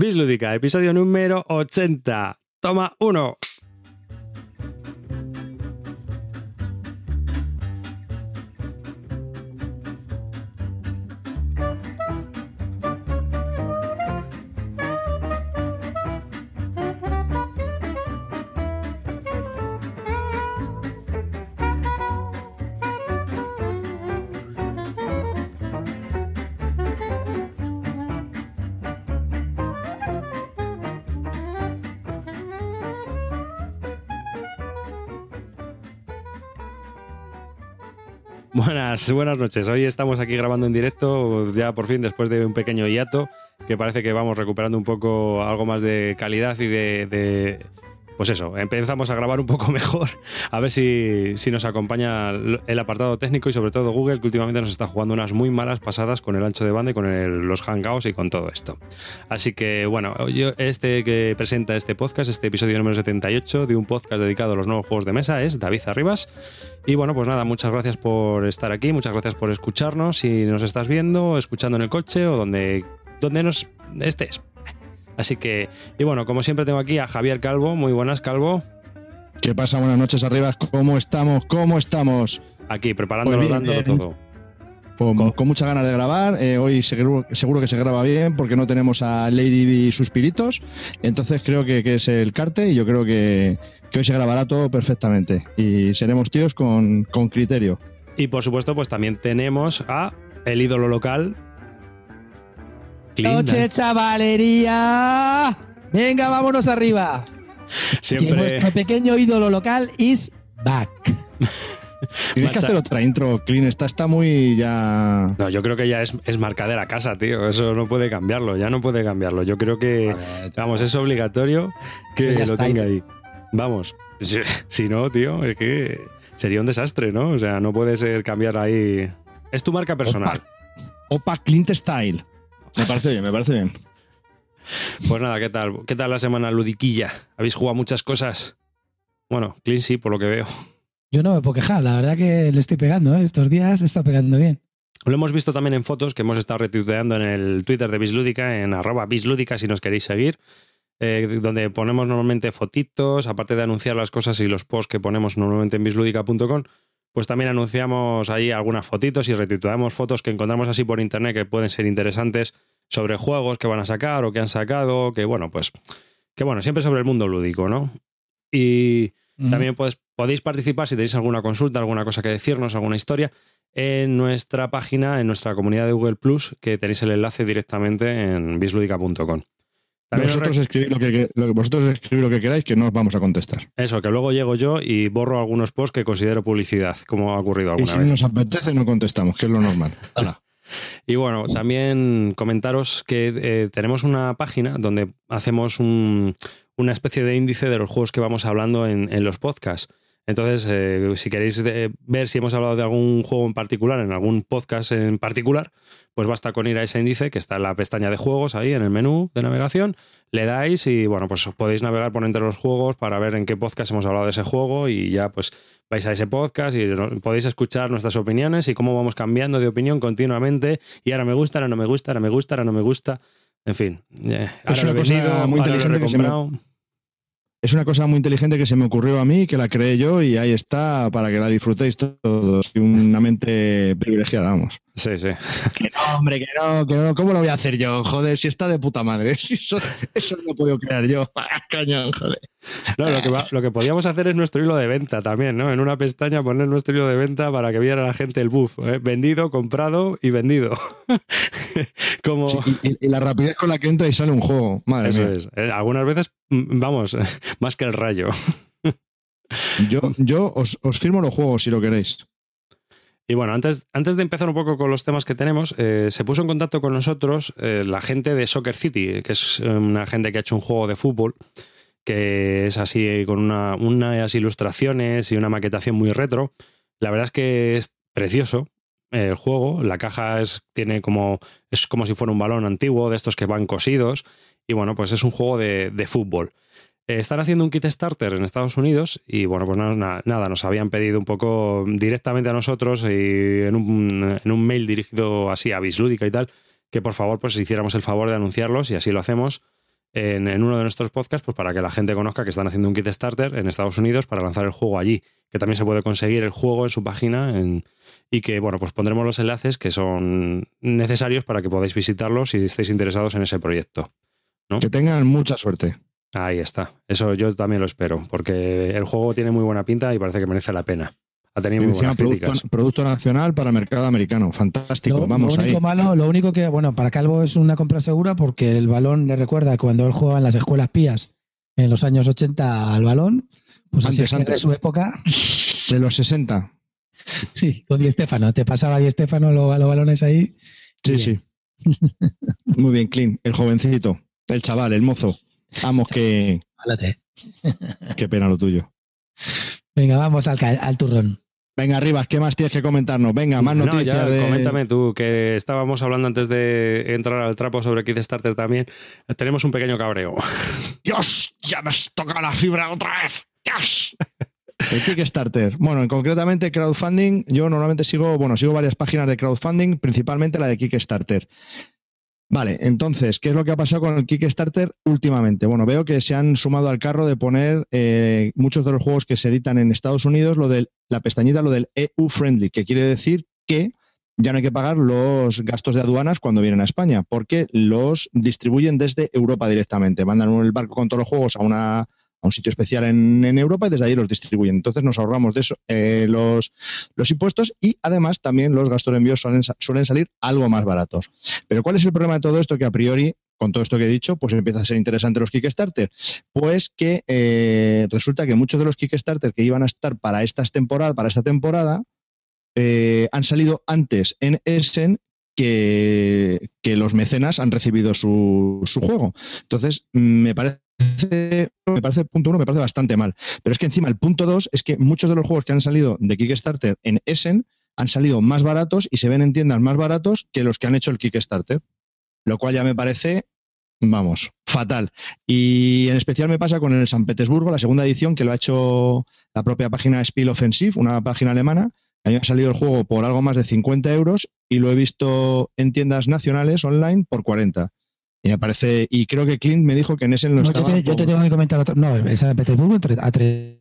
Bislúdica, episodio número 80. Toma uno. Buenas, noches. Hoy estamos aquí grabando en directo, ya por fin después de un pequeño hiato, que parece que vamos recuperando un poco algo más de calidad y de pues eso, empezamos a grabar un poco mejor, a ver si, si, nos acompaña el apartado técnico y sobre todo Google, que últimamente nos está jugando unas muy malas pasadas con el ancho de banda y con los hangouts y con todo esto. Así que bueno, yo este que presenta este podcast, este episodio número 78 de un podcast dedicado a los nuevos juegos de mesa es David Arribas. Y bueno, pues nada, muchas gracias por estar aquí, muchas gracias por escucharnos, si nos estás viendo, escuchando en el coche o donde, donde nos estés. Así que, y bueno, como siempre tengo aquí a Javier Calvo. Muy buenas, Calvo. ¿Qué pasa? Buenas noches arriba. ¿Cómo estamos? ¿Cómo estamos? Aquí, preparándolo, pues bien, dándolo todo. Con, con, con, muchas ganas de grabar. Eh, hoy seguro, seguro, que se graba bien porque no tenemos a Lady y Suspiritos. Entonces creo que, que, es el carte y yo creo que, que, hoy se grabará todo perfectamente. Y seremos tíos con, con criterio. Y por supuesto, pues también tenemos a el ídolo local, Noche, chavalería. Venga, vámonos arriba. Siempre. Que nuestro pequeño ídolo local is back. Tienes que hacer otra intro, Clean. Esta está muy ya. No, yo creo que ya es, es marca de la casa, tío. Eso no puede cambiarlo, ya no puede cambiarlo. Yo creo que, vale, vamos, es obligatorio que lo tenga ahí. Vamos, si, si no, tío, es que sería un desastre, ¿no? O sea, no puede ser cambiar ahí. Es tu marca personal. Opa, Opa Clint Style. Me parece bien, me parece bien. Pues nada, ¿qué tal? ¿Qué tal la semana ludiquilla? ¿Habéis jugado muchas cosas? Bueno, Clint sí, por lo que veo. Yo no me puedo quejar, la verdad que le estoy pegando, ¿eh? estos días le está pegando bien. Lo hemos visto también en fotos que hemos estado retuiteando en el Twitter de Bislúdica, en arroba bislúdica si nos queréis seguir, eh, donde ponemos normalmente fotitos, aparte de anunciar las cosas y los posts que ponemos normalmente en bislúdica.com, pues también anunciamos ahí algunas fotitos y retuiteamos fotos que encontramos así por internet que pueden ser interesantes sobre juegos que van a sacar o que han sacado, que bueno, pues que bueno, siempre sobre el mundo lúdico, ¿no? Y también pues, podéis participar si tenéis alguna consulta, alguna cosa que decirnos, alguna historia, en nuestra página, en nuestra comunidad de Google Plus, que tenéis el enlace directamente en bisludica.com. Vosotros escribid, lo que, lo vosotros lo que queráis, que no os vamos a contestar. Eso, que luego llego yo y borro algunos posts que considero publicidad, como ha ocurrido alguna y si vez. Si nos apetece, no contestamos, que es lo normal. Hala. Y bueno, también comentaros que eh, tenemos una página donde hacemos un, una especie de índice de los juegos que vamos hablando en, en los podcasts. Entonces, eh, si queréis eh, ver si hemos hablado de algún juego en particular, en algún podcast en particular, pues basta con ir a ese índice que está en la pestaña de juegos, ahí en el menú de navegación, le dais y bueno, pues podéis navegar por entre los juegos para ver en qué podcast hemos hablado de ese juego y ya pues vais a ese podcast y podéis escuchar nuestras opiniones y cómo vamos cambiando de opinión continuamente y ahora me gusta, ahora no me gusta, ahora me gusta, ahora no me gusta. En fin, eh, ahora es una lo he cosa vendido, muy ahora lo he inteligente que se me- recomprado. Es una cosa muy inteligente que se me ocurrió a mí, que la creé yo y ahí está para que la disfrutéis todos. Una mente privilegiada, vamos. Sí, sí. Que no, hombre, que no, que no. ¿Cómo lo voy a hacer yo? Joder, si está de puta madre. Si eso, eso no lo he podido crear yo. Cañón, joder. No, lo, que lo que podíamos hacer es nuestro hilo de venta también, ¿no? En una pestaña poner nuestro hilo de venta para que viera la gente el buff. ¿eh? Vendido, comprado y vendido. Como... Sí, y, la rapidez con la que entra y sale un juego. Madre Eso mía. es. Eh, Algunas veces, mm, vamos, más que el rayo. Yo, yo os, os firmo los juegos si lo queréis. Y bueno, antes, antes de empezar un poco con los temas que tenemos, eh, se puso en contacto con nosotros eh, la gente de Soccer City, que es una gente que ha hecho un juego de fútbol, que es así con una, unas ilustraciones y una maquetación muy retro. La verdad es que es precioso el juego. La caja es, tiene como, es como si fuera un balón antiguo, de estos que van cosidos. Y bueno, pues es un juego de, fútbol. Eh, están haciendo un kit starter en Estados Unidos y bueno, pues nada, nos habían pedido un poco directamente a nosotros y en un, en un mail dirigido así a Bislúdica y tal, que por favor pues hiciéramos el favor de anunciarlos y así lo hacemos. En, en, uno de nuestros podcasts, pues para que la gente conozca que están haciendo un Kickstarter en Estados Unidos para lanzar el juego allí, que también se puede conseguir el juego en su página en, y que, bueno, pues pondremos los enlaces que son necesarios para que podáis visitarlos si estáis interesados en ese proyecto. ¿no? Que tengan mucha suerte. Ahí está. Eso yo también lo espero, porque el juego tiene muy buena pinta y parece que merece la pena. Ha tenido muy buenas producto, críticas. producto nacional para el mercado americano. Fantástico. Lo, Vamos lo único ahí. malo, lo único que, bueno, para Calvo es una compra segura porque el balón le recuerda cuando él jugaba en las escuelas pías en los años 80 al balón, pues Antes, así es que antes. de su época. De los 60. Sí, con Di Stefano. Te pasaba Di Stefano los, los balones ahí. Sí, sí. Muy bien, Clean. El jovencito, el chaval, el mozo. Vamos, que, Álate. qué pena lo tuyo. Venga, vamos al, al turrón. Venga, Rivas, ¿qué más tienes que comentarnos? Venga, más No, noticias ya, de. coméntame tú, que estábamos hablando antes de entrar al trapo sobre Kickstarter también. Tenemos un pequeño cabreo. ¡Dios! ¡Ya me has tocado la fibra otra vez! ¡Dios! El Kickstarter. Bueno, en concretamente crowdfunding, yo normalmente sigo, bueno, sigo varias páginas de crowdfunding, principalmente la de Kickstarter. Vale, entonces, ¿qué es lo que ha pasado con el Kickstarter últimamente? Bueno, veo que se han sumado al carro de poner eh, muchos de los juegos que se editan en Estados Unidos, lo de la pestañita, lo del EU Friendly, que quiere decir que ya no hay que pagar los gastos de aduanas cuando vienen a España, porque los distribuyen desde Europa directamente. Mandan el barco con todos los juegos a, una, a un sitio especial en, Europa y desde ahí los distribuyen. Entonces nos ahorramos de eso eh, los, impuestos y además también los gastos de envío suelen, sa- suelen salir algo más baratos. Pero ¿cuál es el problema de todo esto? Que a priori, con todo esto que he dicho, pues empieza a ser interesante los Kickstarter. Pues que eh, resulta que muchos de los Kickstarter que iban a estar para estas para esta temporada, eh, han salido antes en Essen que, los mecenas han recibido su, juego. Entonces, me parece, me parece, punto uno, me parece bastante mal. Pero es que encima el punto dos es que muchos de los juegos que han salido de Kickstarter en Essen han salido más baratos y se ven en tiendas más baratos que los que han hecho el Kickstarter. Lo cual ya me parece, vamos, fatal. Y en especial me pasa con el San Petersburgo, la segunda edición, que lo ha hecho la propia página Spiel Offensive, una página alemana. A ha salido el juego por algo más de 50 euros y lo he visto en tiendas nacionales online por 40. Y me parece, y creo que Clint me dijo que en ese no, No, yo, estaba te, yo te tengo que comentar otro. No, el San Petersburgo a tres.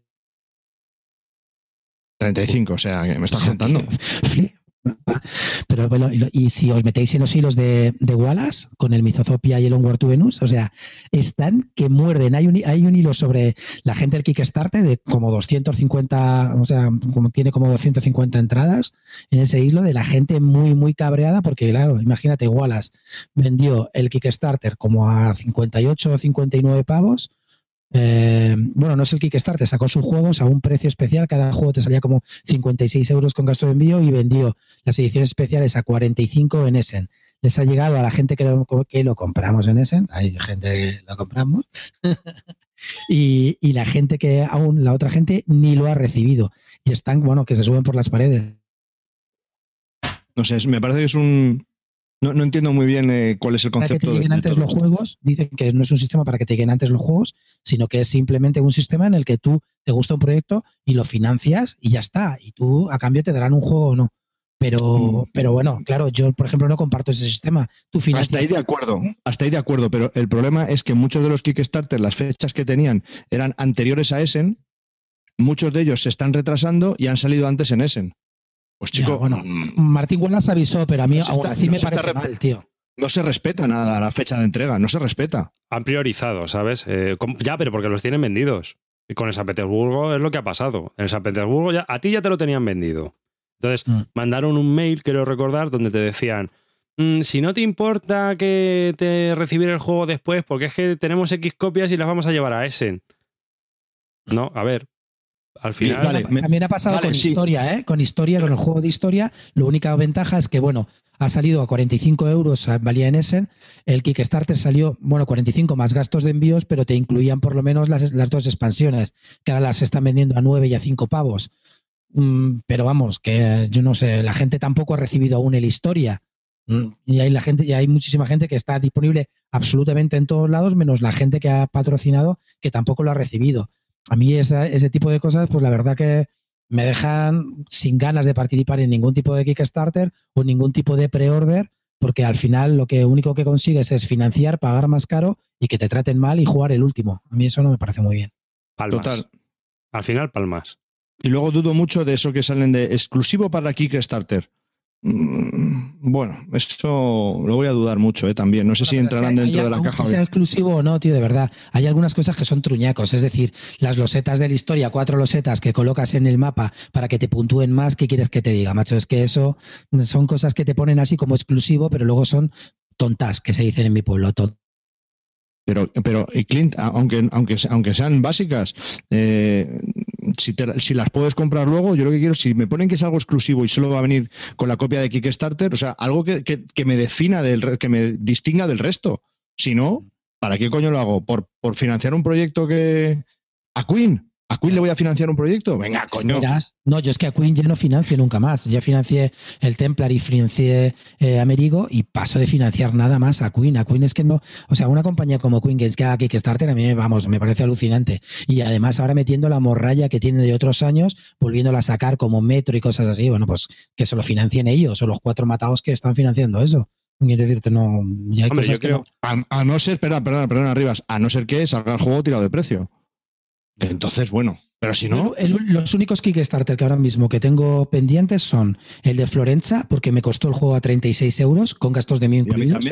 35, o sea, que me estás contando. Flip. Pero bueno, y, si os metéis en los hilos de, de Wallace con el Mizozopia y el Onward to Venus, o sea, están que muerden. Hay un, hay un hilo sobre la gente del Kickstarter de como 250, o sea, como tiene como 250 entradas en ese hilo de la gente muy, muy cabreada, porque claro, imagínate, Wallace vendió el Kickstarter como a 58 o 59 pavos. Eh, bueno, no es el Kickstarter, sacó sus juegos a un precio especial, cada juego te salía como 56 euros con gasto de envío y vendió las ediciones especiales a 45 en Essen. Les ha llegado a la gente que lo, que lo compramos en Essen, hay gente que lo compramos, y, y la gente que aún, la otra gente ni lo ha recibido. Y están, bueno, que se suben por las paredes. No sé, me parece que es un. No, no entiendo muy bien eh, cuál es el Para que te concepto de, lleguen de antes los esto. juegos, dicen que no es un sistema para que te lleguen antes los juegos, sino que es simplemente un sistema en el que tú te gusta un proyecto y lo financias y ya está. Y tú a cambio te darán un juego o no. Pero, Mm. pero bueno, claro, yo por ejemplo no comparto ese sistema. Tú. Hasta ahí de acuerdo, hasta ahí de acuerdo, pero el problema es que muchos de los Kickstarter, las fechas que tenían eran anteriores a Essen, muchos de ellos se están retrasando y han salido antes en Essen. Pues Ya, chico, bueno, mm, Martín Wallace avisó, pero a mí No aún está- así no me parece rep- mal, tío. no se respeta nada la fecha de entrega, no se respeta. Han priorizado, ¿sabes? Eh, ya, pero porque los tienen vendidos. Y con el San Petersburgo es lo que ha pasado. En el San Petersburgo ya, a ti ya te lo tenían vendido. Entonces, Mm. mandaron un mail, quiero recordar, donde te decían, "Mm, si no te importa que te recibir el juego después, porque es que tenemos X copias y las vamos a llevar a Essen. No, a ver, al final... vale, me- También ha pasado vale, con sí. historia, ¿eh? Con historia, con el juego de historia. La única ventaja es que, bueno, ha salido a 45 euros, eh, valía en Essen. El Kickstarter salió, bueno, 45 más gastos de envíos, pero te incluían por lo menos las, las dos expansiones, que ahora las están vendiendo a 9 y a 5 pavos. Mm, pero vamos, que yo no sé, la gente tampoco ha recibido aún el historia. Mm, Y hay la gente, y hay muchísima gente que está disponible absolutamente en todos lados, menos la gente que ha patrocinado que tampoco lo ha recibido. A mí esa- ese tipo de cosas, pues la verdad que me dejan sin ganas de participar en ningún tipo de Kickstarter o ningún tipo de pre-order, porque al final lo que único que consigues es financiar, pagar más caro y que te traten mal y jugar el último. A mí eso no me parece muy bien. Palmas. Total. Al final, palmas. Y luego dudo mucho de eso que salen de exclusivo para Kickstarter. Mm, bueno, esto lo voy a dudar mucho eh, también. No sé si entrarán dentro de la caja. sea exclusivo o no, tío, de verdad. Hay algunas cosas que son truñacos. Es decir, las losetas de la historia, cuatro losetas que colocas en el mapa para que te puntúen más. ¿Qué quieres que te diga, macho? Es que eso son cosas que te ponen así como exclusivo, pero luego son tontas, que se dicen en mi pueblo. Pero, pero Clint, aunque, aunque, aunque sean básicas, eh, si, si, las puedes comprar luego, yo lo que quiero, si me ponen que es algo exclusivo y solo va a venir con la copia de Kickstarter, o sea, algo que, que, me defina, del, que me distinga del resto. Si no, ¿para qué coño lo hago? ¿Por, por financiar un proyecto que... A Queen, ¿A Queen le voy a financiar un proyecto? Venga, coño. No, yo es que a Queen ya no financio nunca más. Ya financié el Templar y financié eh, Amerigo y paso de financiar nada más a Queen. A Queen es que no. O sea, una compañía como Queen Games que haga Kickstarter a mí, vamos, me parece alucinante. Y además ahora metiendo la morralla que tiene de otros años, volviéndola a sacar como Metro y cosas así. Bueno, pues que se lo financien ellos o los cuatro matados que están financiando eso. Quiero decirte, no. Ya hay cosas que A, no ser, espera, perdona, perdona, Arribas, a no ser que salga el juego tirado de precio. Entonces, bueno, pero si no. los únicos Kickstarter que ahora mismo que tengo pendientes son el de Florencia, porque me costó el juego a 36 euros, con gastos de mío incluidos.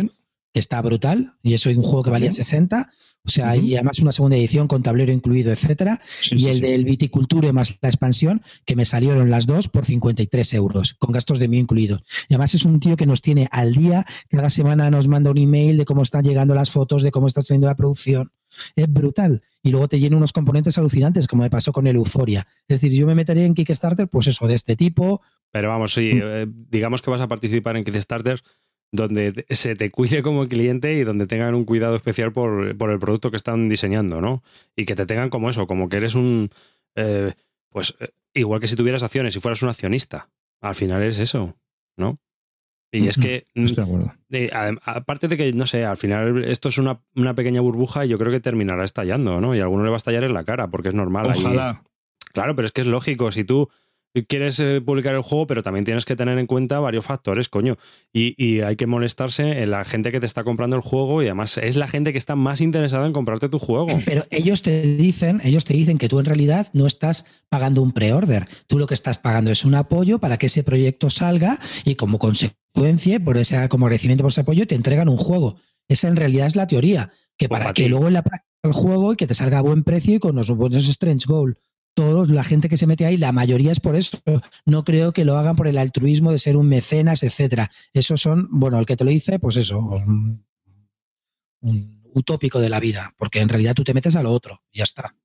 Que está brutal, y eso es un juego que valía 60. O sea, y además una segunda edición con tablero incluido, etcétera. y el del Viticulture más la expansión, que me salieron las dos por 53 euros, con gastos de mío incluidos. Y además es un tío que nos tiene al día, cada semana nos manda un email de cómo están llegando las fotos, de cómo está saliendo la producción. Es brutal. Y luego te llena unos componentes alucinantes, como me pasó con el Euforia. Es decir, yo me metería en Kickstarter, pues eso, de este tipo. Pero vamos, sí, mm. eh, digamos que vas a participar en Kickstarter donde se te cuide como cliente y donde tengan un cuidado especial por, el producto que están diseñando, ¿no? Y que te tengan como eso, como que eres un... Eh, pues eh, igual que si tuvieras acciones, si fueras un accionista. Al final es eso, ¿no? Y es que, mm, aparte de que, no sé, al final esto es una, pequeña burbuja y yo creo que terminará estallando, ¿no? Y a alguno le va a estallar en la cara, porque es normal. Ojalá. Claro, pero es que es lógico. Si tú quieres eh, publicar el juego, pero también tienes que tener en cuenta varios factores, coño. Y, hay que molestarse en la gente que te está comprando el juego y además es la gente que está más interesada en comprarte tu juego. Pero ellos te dicen, ellos te dicen que tú en realidad no estás pagando un pre-order. Tú lo que estás pagando es un apoyo para que ese proyecto salga y como consecuencia, por ese, como agradecimiento por ese apoyo, te entregan un juego. Esa en realidad es la teoría, que para que luego en la práctica el juego y que te salga a buen precio y con los buenos strange goal todos, la gente que se mete ahí, la mayoría es por eso. No creo que lo hagan por el altruismo de ser un mecenas, etcétera. Esos son, bueno, el que te lo dice, pues eso, pues, un, utópico de la vida, porque en realidad tú te metes a lo otro, y ya está.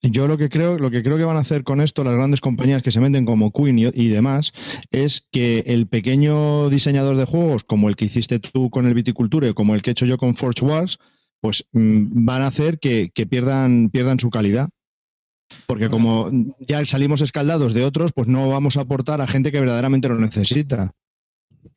Yo lo que creo, lo que creo que van a hacer con esto las grandes compañías que se meten como Queen y, demás, es que el pequeño diseñador de juegos, como el que hiciste tú con el Viticulture, como el que he hecho yo con Forge Wars, pues mm, van a hacer que, que pierdan, pierdan su calidad. Porque como ya salimos escaldados de otros, pues no vamos a aportar a gente que verdaderamente lo necesita.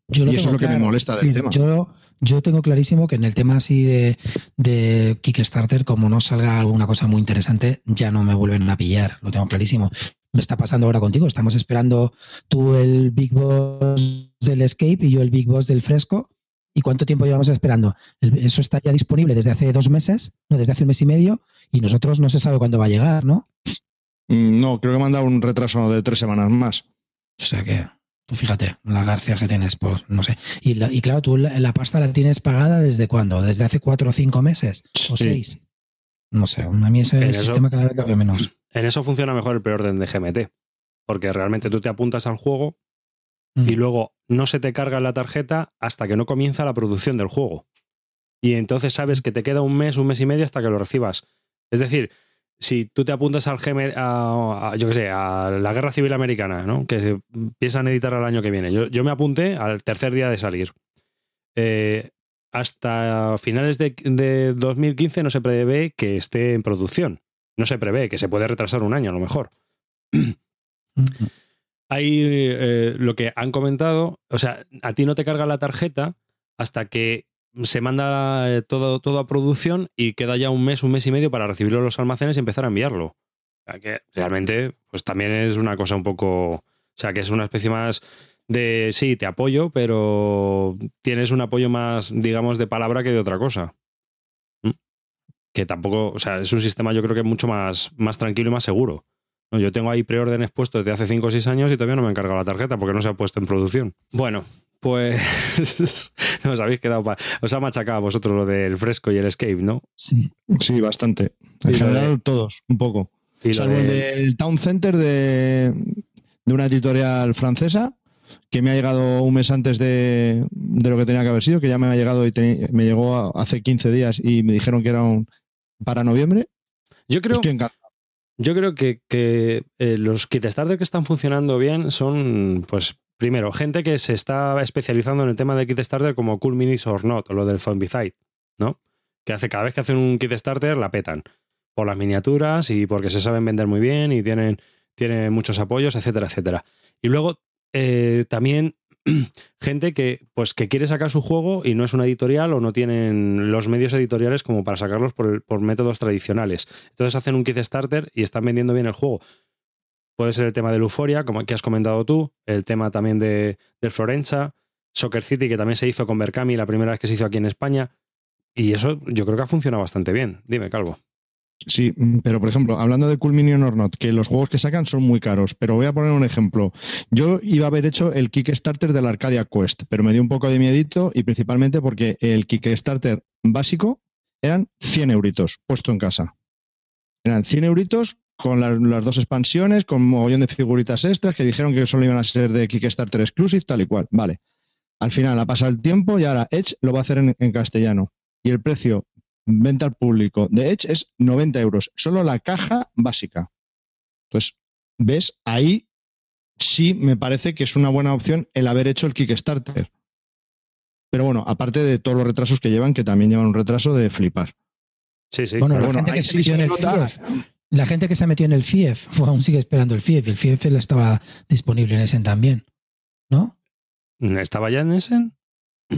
y eso es lo que me molesta del tema. Yo, yo tengo clarísimo que en el tema así de, de, Kickstarter, como no salga alguna cosa muy interesante, ya no me vuelven a pillar. Lo tengo clarísimo. Me está pasando ahora contigo. Estamos esperando tú el Big Boss del Escape y yo el Big Boss del Fresco. ¿Y cuánto tiempo llevamos esperando? Eso está ya disponible desde hace dos meses, no, desde hace un mes y medio, y nosotros no se sabe cuándo va a llegar, ¿no? Mm, no, creo que me han dado un retraso de tres semanas más. O sea que, tú fíjate, la garcía que tienes, pues no sé. Y, y claro, tú la, pasta la tienes pagada desde cuándo? ¿Desde hace cuatro o cinco meses? ¿O seis? No sé, a mí ese sistema cada vez lo menos. En eso funciona mejor el preorden de GMT, porque realmente tú te apuntas al juego y luego no se te carga la tarjeta hasta que no comienza la producción del juego. Y entonces sabes que te queda un mes, un mes y medio hasta que lo recibas. Es decir, si tú te apuntas al GM, a, yo qué sé, a la Guerra Civil Americana, ¿no? que se empiezan a editar el año que viene. Yo, me apunté al tercer día de salir. Eh, hasta finales de, de, 2015 no se prevé que esté en producción. No se prevé, que se puede retrasar un año a lo mejor. Hay eh, lo que han comentado, o sea, a ti no te carga la tarjeta hasta que se manda eh, todo, todo a producción y queda ya un mes, un mes y medio para recibirlo en los almacenes y empezar a enviarlo. O sea que realmente, pues también es una cosa un poco. O sea, que es una especie más de sí, te apoyo, pero tienes un apoyo más, digamos, de palabra que de otra cosa. ¿Mm? Que tampoco, o sea, es un sistema yo creo que mucho más, más tranquilo y más seguro. Yo tengo ahí preórdenes puestos desde hace 5 o 6 años y todavía no me han cargado la tarjeta porque no se ha puesto en producción. Bueno, pues no os habéis quedado os ha machacado a vosotros lo del fresco y el escape, ¿no? Sí, sí, bastante. En general todos, un poco. Salvo el del Town Center de, de una editorial francesa que me ha llegado un mes antes de, lo que tenía que haber sido, que ya me ha llegado y me llegó hace 15 días y me dijeron que era un, para noviembre. Yo creo, Yo creo que, que eh, los kit starter que están funcionando bien son, pues, primero, gente que se está especializando en el tema de kit starter como Cool Minis or Not, o lo del Zombicide, ¿no? Que hace cada vez que hacen un kit starter la petan. Por las miniaturas y porque se saben vender muy bien y tienen, tienen muchos apoyos, etcétera, etcétera. Y luego eh, también gente que, pues, que quiere sacar su juego y no es una editorial o no tienen los medios editoriales como para sacarlos por, métodos tradicionales. Entonces hacen un kit starter y están vendiendo bien el juego. Puede ser el tema de Euphoria, como que has comentado tú, el tema también de, del Florenza, Soccer City, que también se hizo con Berkami la primera vez que se hizo aquí en España. Y eso yo creo que ha funcionado bastante bien. Dime, Calvo. Sí, mm, pero por ejemplo, hablando de Cool Minion or Not, que los juegos que sacan son muy caros, pero voy a poner un ejemplo. Yo iba a haber hecho el Kickstarter de la Arcadia Quest, pero me dio un poco de miedito y principalmente porque el Kickstarter básico eran 100 euritos puesto en casa. Eran 100 euritos con las, dos expansiones, con un mogollón de figuritas extras que dijeron que solo iban a ser de Kickstarter Exclusive, tal y cual. Vale. Al final ha pasado el tiempo y ahora Edge lo va a hacer en castellano. Y el precio venta al público de Edge es 90 euros, solo la caja básica. Entonces, ves, ahí sí me parece que es una buena opción el haber hecho el Kickstarter. Pero bueno, aparte de todos los retrasos que llevan, que también llevan un retraso de flipar. Sí, sí. Bueno, la, gente que se en el FIEF, la gente que se metió en el FIEF, pues aún sigue esperando el FIEF, y el FIEF estaba disponible en Essen también, ¿no? ¿Estaba ya en Essen?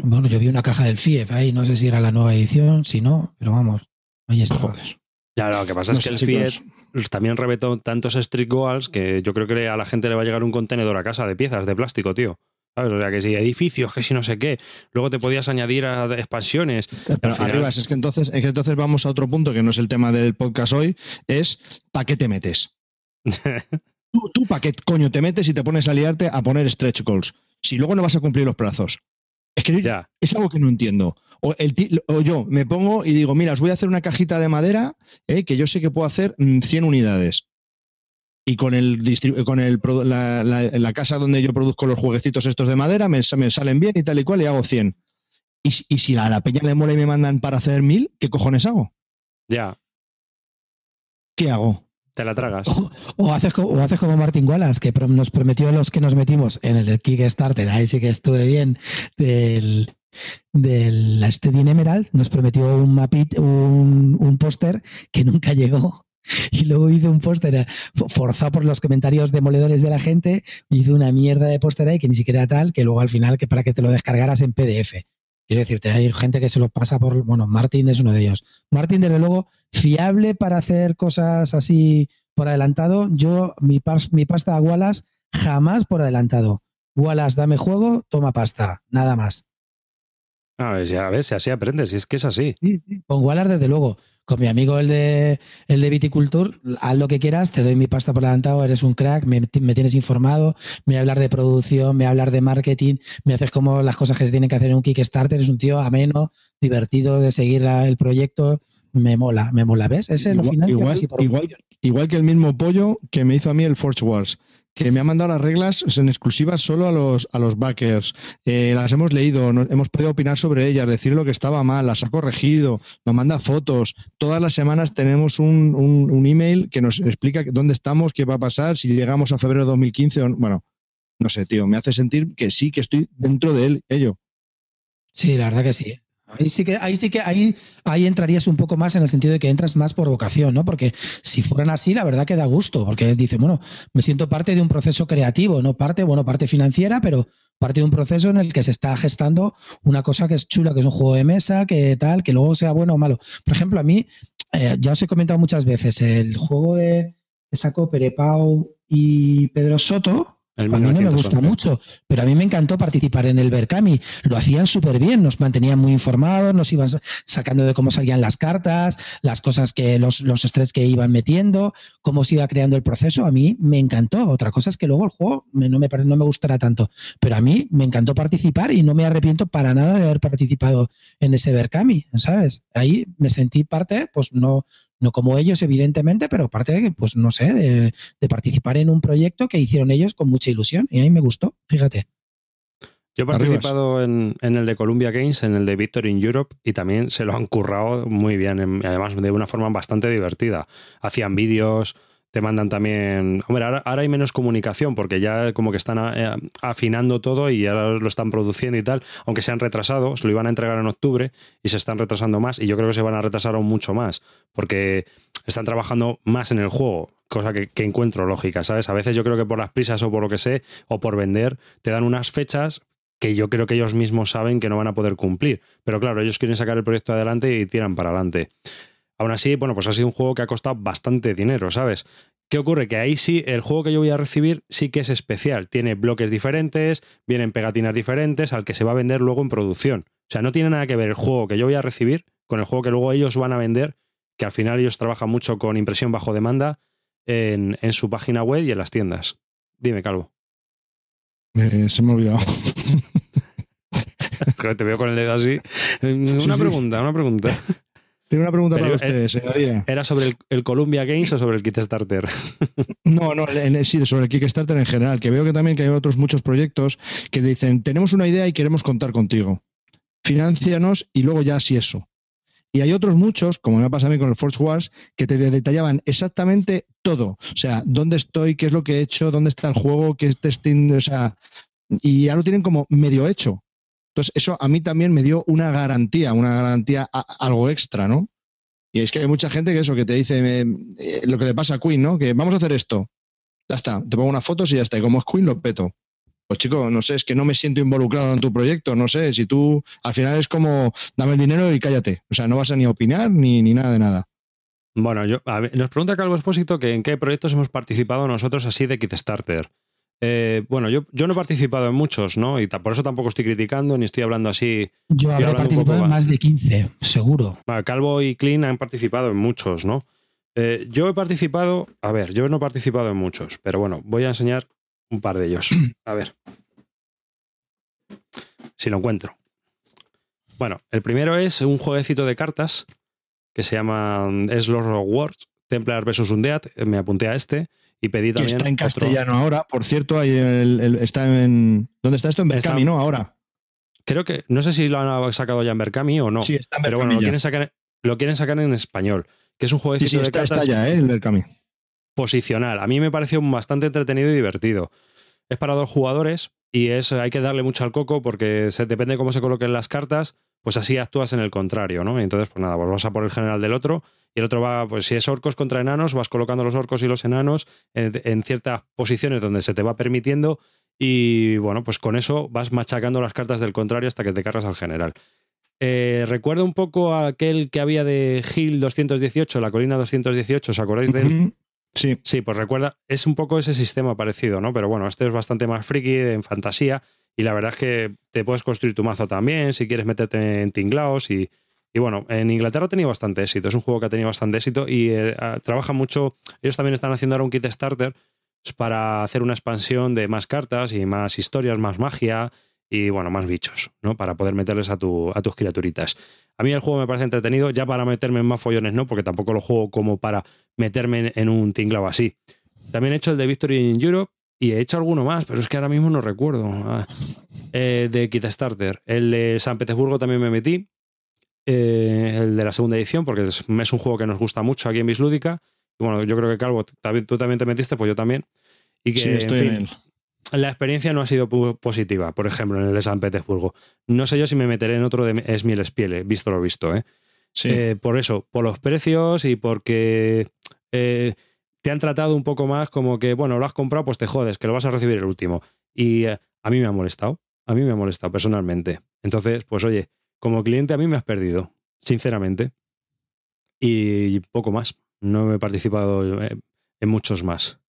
Bueno, yo vi una caja del FIEF ahí, no sé si era la nueva edición, si no, pero vamos, ahí está. Joder. Ya, lo que pasa es que el FIEF también revetó tantos street goals que yo creo que a la gente le va a llegar un contenedor a casa de piezas de plástico, tío. ¿Sabes? O sea, que si edificios, que si no sé qué. Luego te podías añadir a expansiones. Pero arriba, es que entonces, es que entonces vamos a otro punto que no es el tema del podcast hoy, es ¿para qué te metes? tú, tú ¿para qué coño te metes y te pones a liarte a poner stretch goals? Si luego no vas a cumplir los plazos. Es que es algo que no entiendo. O, el, o, yo me pongo y digo, mira, os voy a hacer una cajita de madera eh, que yo sé que puedo hacer 100 mm, unidades. Y con el con el, la, casa donde yo produzco los jueguecitos estos de madera me, salen bien y tal y cual y hago 100. Y, y si a la peña le mola y me mandan para hacer 1000, ¿qué cojones hago? Ya. ¿Qué hago? Te la tragas. O, haces, o haces como Martin Wallace, que nos prometió a los que nos metimos en el Kickstarter, ahí sí que estuve bien, del, del Steady Emerald, nos prometió un mapit, un, un póster que nunca llegó. Y luego hizo un póster eh, forzado por los comentarios demoledores de la gente, hizo una mierda de póster ahí que ni siquiera era tal, que luego al final que para que te lo descargaras en PDF. Quiero decirte, hay gente que se lo pasa por. Bueno, Martín es uno de ellos. Martín, desde luego, fiable para hacer cosas así por adelantado. Yo, mi, mi pasta a Wallace, jamás por adelantado. Wallace, dame juego, toma pasta, nada más. A ver, a ver si así aprendes, si es que es así. Con Wallace, desde luego con mi amigo el de, el de Viticulture, haz lo que quieras, te doy mi pasta por adelantado, eres un crack, me, tienes informado, me voy a hablar de producción, me voy a hablar de marketing, me haces como las cosas que se tienen que hacer en un Kickstarter, es un tío ameno, divertido de seguir el proyecto, me mola, me mola, ¿ves? Ese es lo final. Igual, igual, igual, que el mismo pollo que me hizo a mí el Forge Wars que me ha mandado las reglas en exclusiva solo a los, a los backers. Eh, las hemos leído, hemos podido opinar sobre ellas, decir lo que estaba mal, las ha corregido, nos manda fotos. Todas las semanas tenemos un, un, email que nos explica dónde estamos, qué va a pasar, si llegamos a febrero de 2015 o bueno, no sé, tío, me hace sentir que sí, que estoy dentro de él, ello. Sí, la verdad que sí. Ahí sí que, ahí sí que ahí, ahí entrarías un poco más en el sentido de que entras más por vocación, ¿no? Porque si fueran así, la verdad que da gusto, porque dice, bueno, me siento parte de un proceso creativo, no parte, bueno, parte financiera, pero parte de un proceso en el que se está gestando una cosa que es chula, que es un juego de mesa, que tal, que luego sea bueno o malo. Por ejemplo, a mí, eh, ya os he comentado muchas veces, el juego de que sacó Perepau y Pedro Soto, a mí no me gusta mucho, pero a mí me encantó participar en el Berkami. Lo hacían súper bien, nos mantenían muy informados, nos iban sacando de cómo salían las cartas, las cosas que los, los estrés que iban metiendo, cómo se iba creando el proceso. A mí me encantó. Otra cosa es que luego el juego no, me, no me gustará tanto, pero a mí me encantó participar y no me arrepiento para nada de haber participado en ese Berkami, ¿sabes? Ahí me sentí parte, pues no, no como ellos, evidentemente, pero parte de, pues no sé, de, participar en un proyecto que hicieron ellos con mucha ilusión y a mí me gustó, fíjate. Yo he participado en, el de Columbia Games, en el de Victory in Europe, y también se lo han currado muy bien, además de una forma bastante divertida. Hacían vídeos, te mandan también. Hombre, ahora, hay menos comunicación porque ya como que están eh, afinando todo y ahora lo están produciendo y tal, aunque se han retrasado, se lo iban a entregar en octubre y se están retrasando más y yo creo que se van a retrasar aún mucho más porque están trabajando más en el juego, cosa que, que encuentro lógica, ¿sabes? A veces yo creo que por las prisas o por lo que sé, o por vender, te dan unas fechas que yo creo que ellos mismos saben que no van a poder cumplir. Pero claro, ellos quieren sacar el proyecto adelante y tiran para adelante. Aún así, bueno, pues ha sido un juego que ha costado bastante dinero, ¿sabes? ¿Qué ocurre? Que ahí sí, el juego que yo voy a recibir sí que es especial. Tiene bloques diferentes, vienen pegatinas diferentes al que se va a vender luego en producción. O sea, no tiene nada que ver el juego que yo voy a recibir con el juego que luego ellos van a vender, que al final ellos trabajan mucho con impresión bajo demanda en, su página web y en las tiendas. Dime, Calvo. Eh, se me ha olvidado. Te veo con el dedo así. Una pregunta, una pregunta. Tengo una pregunta para usted, señoría. ¿Era sobre el, Columbia Games o sobre el Kickstarter? No, no, sí, sobre el Kickstarter en general, que veo que también que hay otros muchos proyectos que dicen, tenemos una idea y queremos contar contigo. Financianos y luego ya así eso. Y hay otros muchos, como me pasa a mí con el Forge Wars, que te detallaban exactamente todo. O sea, dónde estoy, qué es lo que he hecho, dónde está el juego, qué testing, o sea, y ya lo tienen como medio hecho. Entonces, eso a mí también me dio una garantía, una garantía algo extra, ¿no? Y es que hay mucha gente que eso, que te dice eh, lo que le pasa a Queen, ¿no? Que vamos a hacer esto. Ya está, te pongo unas fotos y ya está. Y como es Queen, lo peto. Pues chico, no sé, es que no me siento involucrado en tu proyecto, no sé, si tú al final es como dame el dinero y cállate. O sea, no vas a ni opinar ni, ni nada de nada. Bueno, yo, nos pregunta Calvo Espósito que en qué proyectos hemos participado nosotros así de Kickstarter. Eh, bueno, yo, yo no he participado en muchos, ¿no? Y por eso tampoco estoy criticando ni estoy hablando así. Yo habré participado en más de 15, seguro. Calvo y Clean han participado en muchos, ¿no? Eh, yo he participado, a ver, yo no he participado en muchos, pero bueno, voy a enseñar un par de ellos. A ver. Si lo encuentro. Bueno, el primero es un jueguecito de cartas que se llama es los Words, Templar vs. Undead. Me apunté a este y pedí también. está en castellano ahora, por cierto, ahí está en. ¿Dónde está esto? En Berkami, ¿no? Ahora. Creo que. No sé si lo han sacado ya en Berkami o no. Sí, está en Pero bueno, lo quieren, sacar, lo quieren sacar en español. Que es un jueguecito sí, de está, Está ya, ¿eh? El Berkami. Posicional. A mí me pareció bastante entretenido y divertido. Es para dos jugadores y es, hay que darle mucho al coco porque se, depende de cómo se coloquen las cartas, pues así actúas en el contrario, ¿no? Y entonces, pues nada, pues vas a por el general del otro y el otro va, pues si es orcos contra enanos, vas colocando los orcos y los enanos en, ciertas posiciones donde se te va permitiendo y bueno, pues con eso vas machacando las cartas del contrario hasta que te cargas al general. Eh, recuerdo un poco a aquel que había de Hill 218, la colina 218, ¿os acordáis de él? Sí. Sí, pues recuerda, es un poco ese sistema parecido, ¿no? Pero bueno, este es bastante más friki, en fantasía, y la verdad es que te puedes construir tu mazo también, si quieres meterte en tinglaos y, y bueno, en Inglaterra ha tenido bastante éxito, es un juego que ha tenido bastante éxito y eh, trabaja mucho, ellos también están haciendo ahora un kit starter para hacer una expansión de más cartas y más historias, más magia y bueno, más bichos, ¿no? Para poder meterles a, tu, a tus criaturitas. A mí el juego me parece entretenido, ya para meterme en más follones no, porque tampoco lo juego como para meterme en, un tinglao así. También he hecho el de Victory in Europe y he hecho alguno más, pero es que ahora mismo no recuerdo. Ah, eh, de Kit Starter. El de San Petersburgo también me metí. Eh, el de la segunda edición, porque es, un juego que nos gusta mucho aquí en Bislúdica. Bueno, yo creo que Calvo, tú también te metiste, pues yo también. Y que, sí, estoy en, fin, la experiencia no ha sido positiva, por ejemplo, en el de San Petersburgo. No sé yo si me meteré en otro de Esmiel Spiele, visto lo visto, ¿eh? Sí. por eso, por los precios y porque eh, te han tratado un poco más como que, bueno, lo has comprado, pues te jodes, que lo vas a recibir el último. Y eh, a mí me ha molestado, a mí me ha molestado personalmente. Entonces, pues oye, como cliente a mí me has perdido, sinceramente. Y poco más. No he participado en muchos más.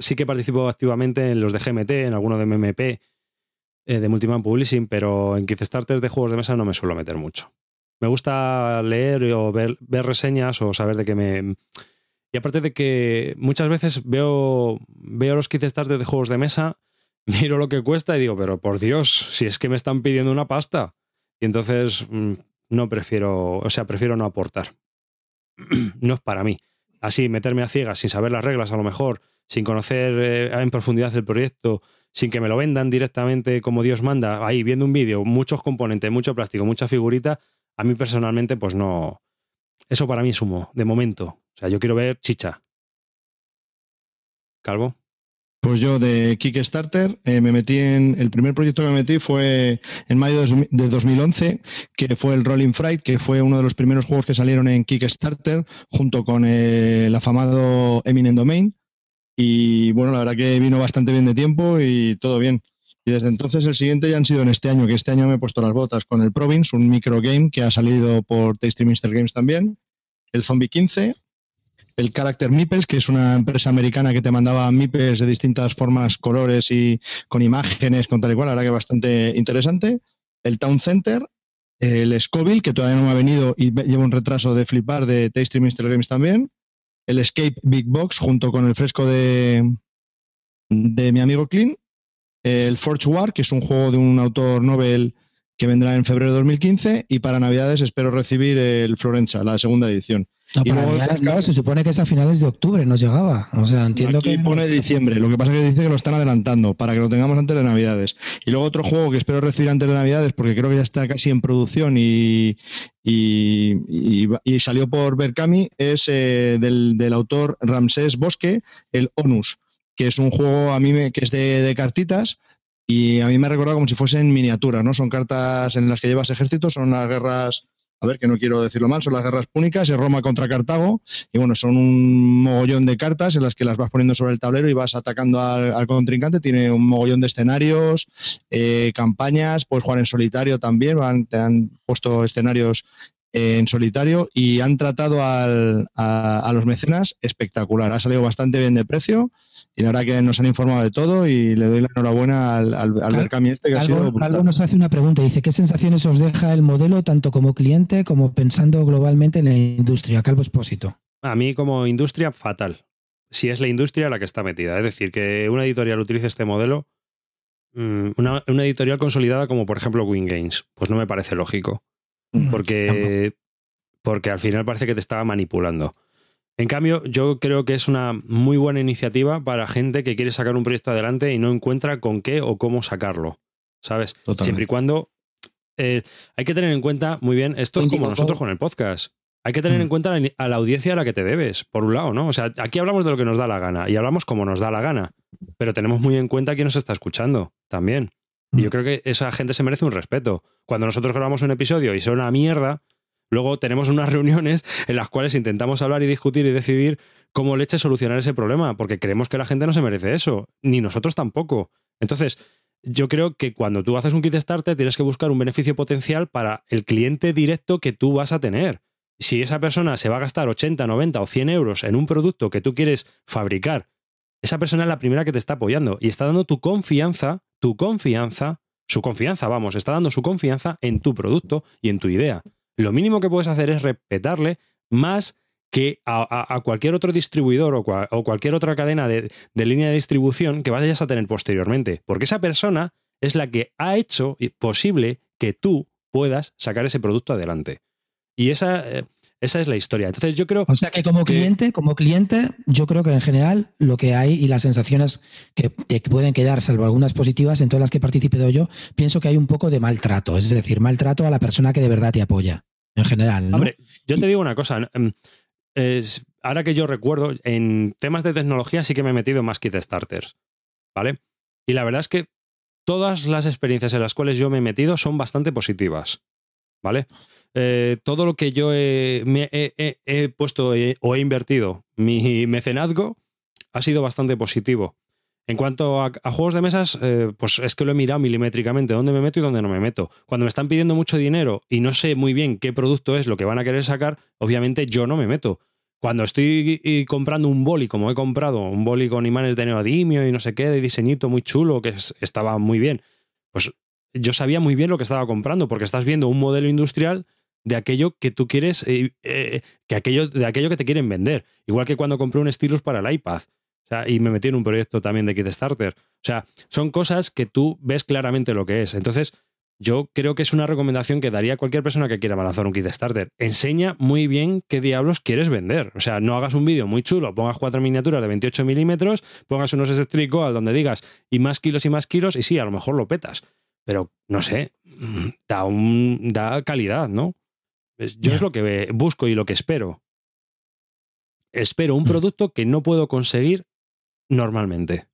sí que participo activamente en los de GMT, en algunos de MMP, eh, de Multiman Publishing, pero en Kickstarters de juegos de mesa no me suelo meter mucho. Me gusta leer o ver, reseñas o saber de qué me... Y aparte de que muchas veces veo, veo los Kickstarters de juegos de mesa, miro lo que cuesta y digo, pero por Dios, si es que me están pidiendo una pasta. Y entonces mm, no prefiero, o sea, prefiero no aportar. no es para mí. Así, meterme a ciegas sin saber las reglas a lo mejor, sin conocer eh, en profundidad el proyecto, sin que me lo vendan directamente como Dios manda, ahí viendo un vídeo, muchos componentes, mucho plástico, mucha figurita, a mí personalmente pues no... Eso para mí es humo, de momento. O sea, yo quiero ver chicha. Calvo. Pues yo de Kickstarter eh, me metí en. El primer proyecto que me metí fue en mayo de 2011, que fue el Rolling Fright, que fue uno de los primeros juegos que salieron en Kickstarter, junto con el afamado Eminent Domain. Y bueno, la verdad que vino bastante bien de tiempo y todo bien. Y desde entonces el siguiente ya han sido en este año, que este año me he puesto las botas con el Province, un microgame que ha salido por Tasty Mister Games también, el Zombie 15, el Character Meeples, que es una empresa americana que te mandaba meeples de distintas formas, colores y con imágenes, con tal y cual, verdad que bastante interesante, el Town Center, el Scoville, que todavía no me ha venido y lleva un retraso de flipar de Tasty Mister Games también, el Escape Big Box junto con el fresco de, de mi amigo Clean, el Forge War, que es un juego de un autor novel que vendrá en febrero de 2015, y para Navidades espero recibir el Florencia, la segunda edición. No, se supone que es a finales de octubre, nos llegaba. O sea, entiendo Aquí que. pone diciembre, lo que pasa es que dice que lo están adelantando para que lo tengamos antes de Navidades. Y luego otro juego que espero recibir antes de Navidades, porque creo que ya está casi en producción y, y, salió por Berkami, es eh, del, del, autor Ramsés Bosque, el Onus, que es un juego a mí me, que es de, de cartitas. Y a mí me ha recordado como si fuesen miniaturas, ¿no? Son cartas en las que llevas ejércitos, son las guerras a ver, que no quiero decirlo mal, son las guerras púnicas, es Roma contra Cartago, y bueno, son un mogollón de cartas en las que las vas poniendo sobre el tablero y vas atacando al, contrincante, tiene un mogollón de escenarios, eh, campañas, puedes jugar en solitario también, te han puesto escenarios en solitario y han tratado a, los mecenas espectacular. Ha salido bastante bien de precio y la verdad que nos han informado de todo y le doy la enhorabuena al, al, este que ha sido Algo nos hace una pregunta, dice, ¿qué sensaciones os deja el modelo tanto como cliente como pensando globalmente en la industria? Calvo Espósito. A mí como industria, fatal. Si es la industria la que está metida. Es decir, que una editorial utilice este modelo, mm, una, una editorial consolidada como por ejemplo Wing Games, pues no me parece lógico. Mm, porque, porque al final parece que te estaba manipulando. En cambio, yo creo que es una muy buena iniciativa para gente que quiere sacar un proyecto adelante y no encuentra con qué o cómo sacarlo. ¿Sabes? Siempre y cuando. Eh, hay que tener en cuenta, muy bien, esto es como nosotros con el podcast. Hay que tener en mm. cuenta a la audiencia a la que te debes, por un lado, ¿no? O sea, aquí hablamos de lo que nos da la gana y hablamos como nos da la gana, pero tenemos muy en cuenta quién nos está escuchando también. Y yo mm. creo que esa gente se merece un respeto. Cuando nosotros grabamos un episodio y son una mierda, Luego tenemos unas reuniones en las cuales intentamos hablar y discutir y decidir cómo leche solucionar ese problema, porque creemos que la gente no se merece eso, ni nosotros tampoco. Entonces, yo creo que cuando tú haces un kit start tienes que buscar un beneficio potencial para el cliente directo que tú vas a tener. Si esa persona se va a gastar 80, 90 o 100 euros en un producto que tú quieres fabricar, esa persona es la primera que te está apoyando y está dando tu confianza, tu confianza, su confianza, vamos, está dando su confianza en tu producto y en tu idea. Lo mínimo que puedes hacer es respetarle más que a, cualquier otro distribuidor o, cualquier otra cadena de, línea de distribución que vayas a tener posteriormente. Porque esa persona es la que ha hecho posible que tú puedas sacar ese producto adelante. Y esa, eh, esa es la historia. Entonces yo creo. O sea que como cliente, como cliente, yo creo que en general lo que hay y las sensaciones que, pueden quedar, salvo algunas positivas, en todas las que he participado yo, pienso que hay un poco de maltrato. Es decir, maltrato a la persona que de verdad te apoya. En general. ¿no? Hombre, yo te digo una cosa. Em, ahora que yo recuerdo, en temas de tecnología sí que me he metido más kit starters. ¿Vale? Y la verdad es que todas las experiencias en las cuales yo me he metido son bastante positivas. ¿Vale? Eh, todo lo que yo he, puesto eh, o he invertido, mi mecenazgo, ha sido bastante positivo. En cuanto a, juegos de mesas, eh, pues es que lo he mirado milimétricamente, dónde me meto y dónde no me meto. Cuando me están pidiendo mucho dinero y no sé muy bien qué producto es lo que van a querer sacar, obviamente yo no me meto. cuando estoy comprando un boli, como he comprado, un boli con imanes de neodimio y no sé qué, de diseñito muy chulo, que estaba muy bien, pues yo sabía muy bien lo que estaba comprando, porque estás viendo un modelo industrial de aquello que tú quieres, eh, eh, que aquello, de aquello que te quieren vender. Igual que cuando compré un Stylus para el iPad. y me metí en un proyecto también de Kickstarter. O sea, son cosas que tú ves claramente lo que es. Entonces, yo creo que es una recomendación que daría a cualquier persona que quiera lanzar un Kickstarter. Enseña muy bien qué diablos quieres vender. O sea, no hagas un vídeo muy chulo, pongas cuatro miniaturas de 28 milímetros, pongas unos eléctricos al donde digas y más kilos y más kilos, y sí, a lo mejor lo petas. Pero no sé, da, un, da calidad, ¿no? Yo es lo que busco y lo que espero. Espero un mm. producto que no puedo conseguir normalmente.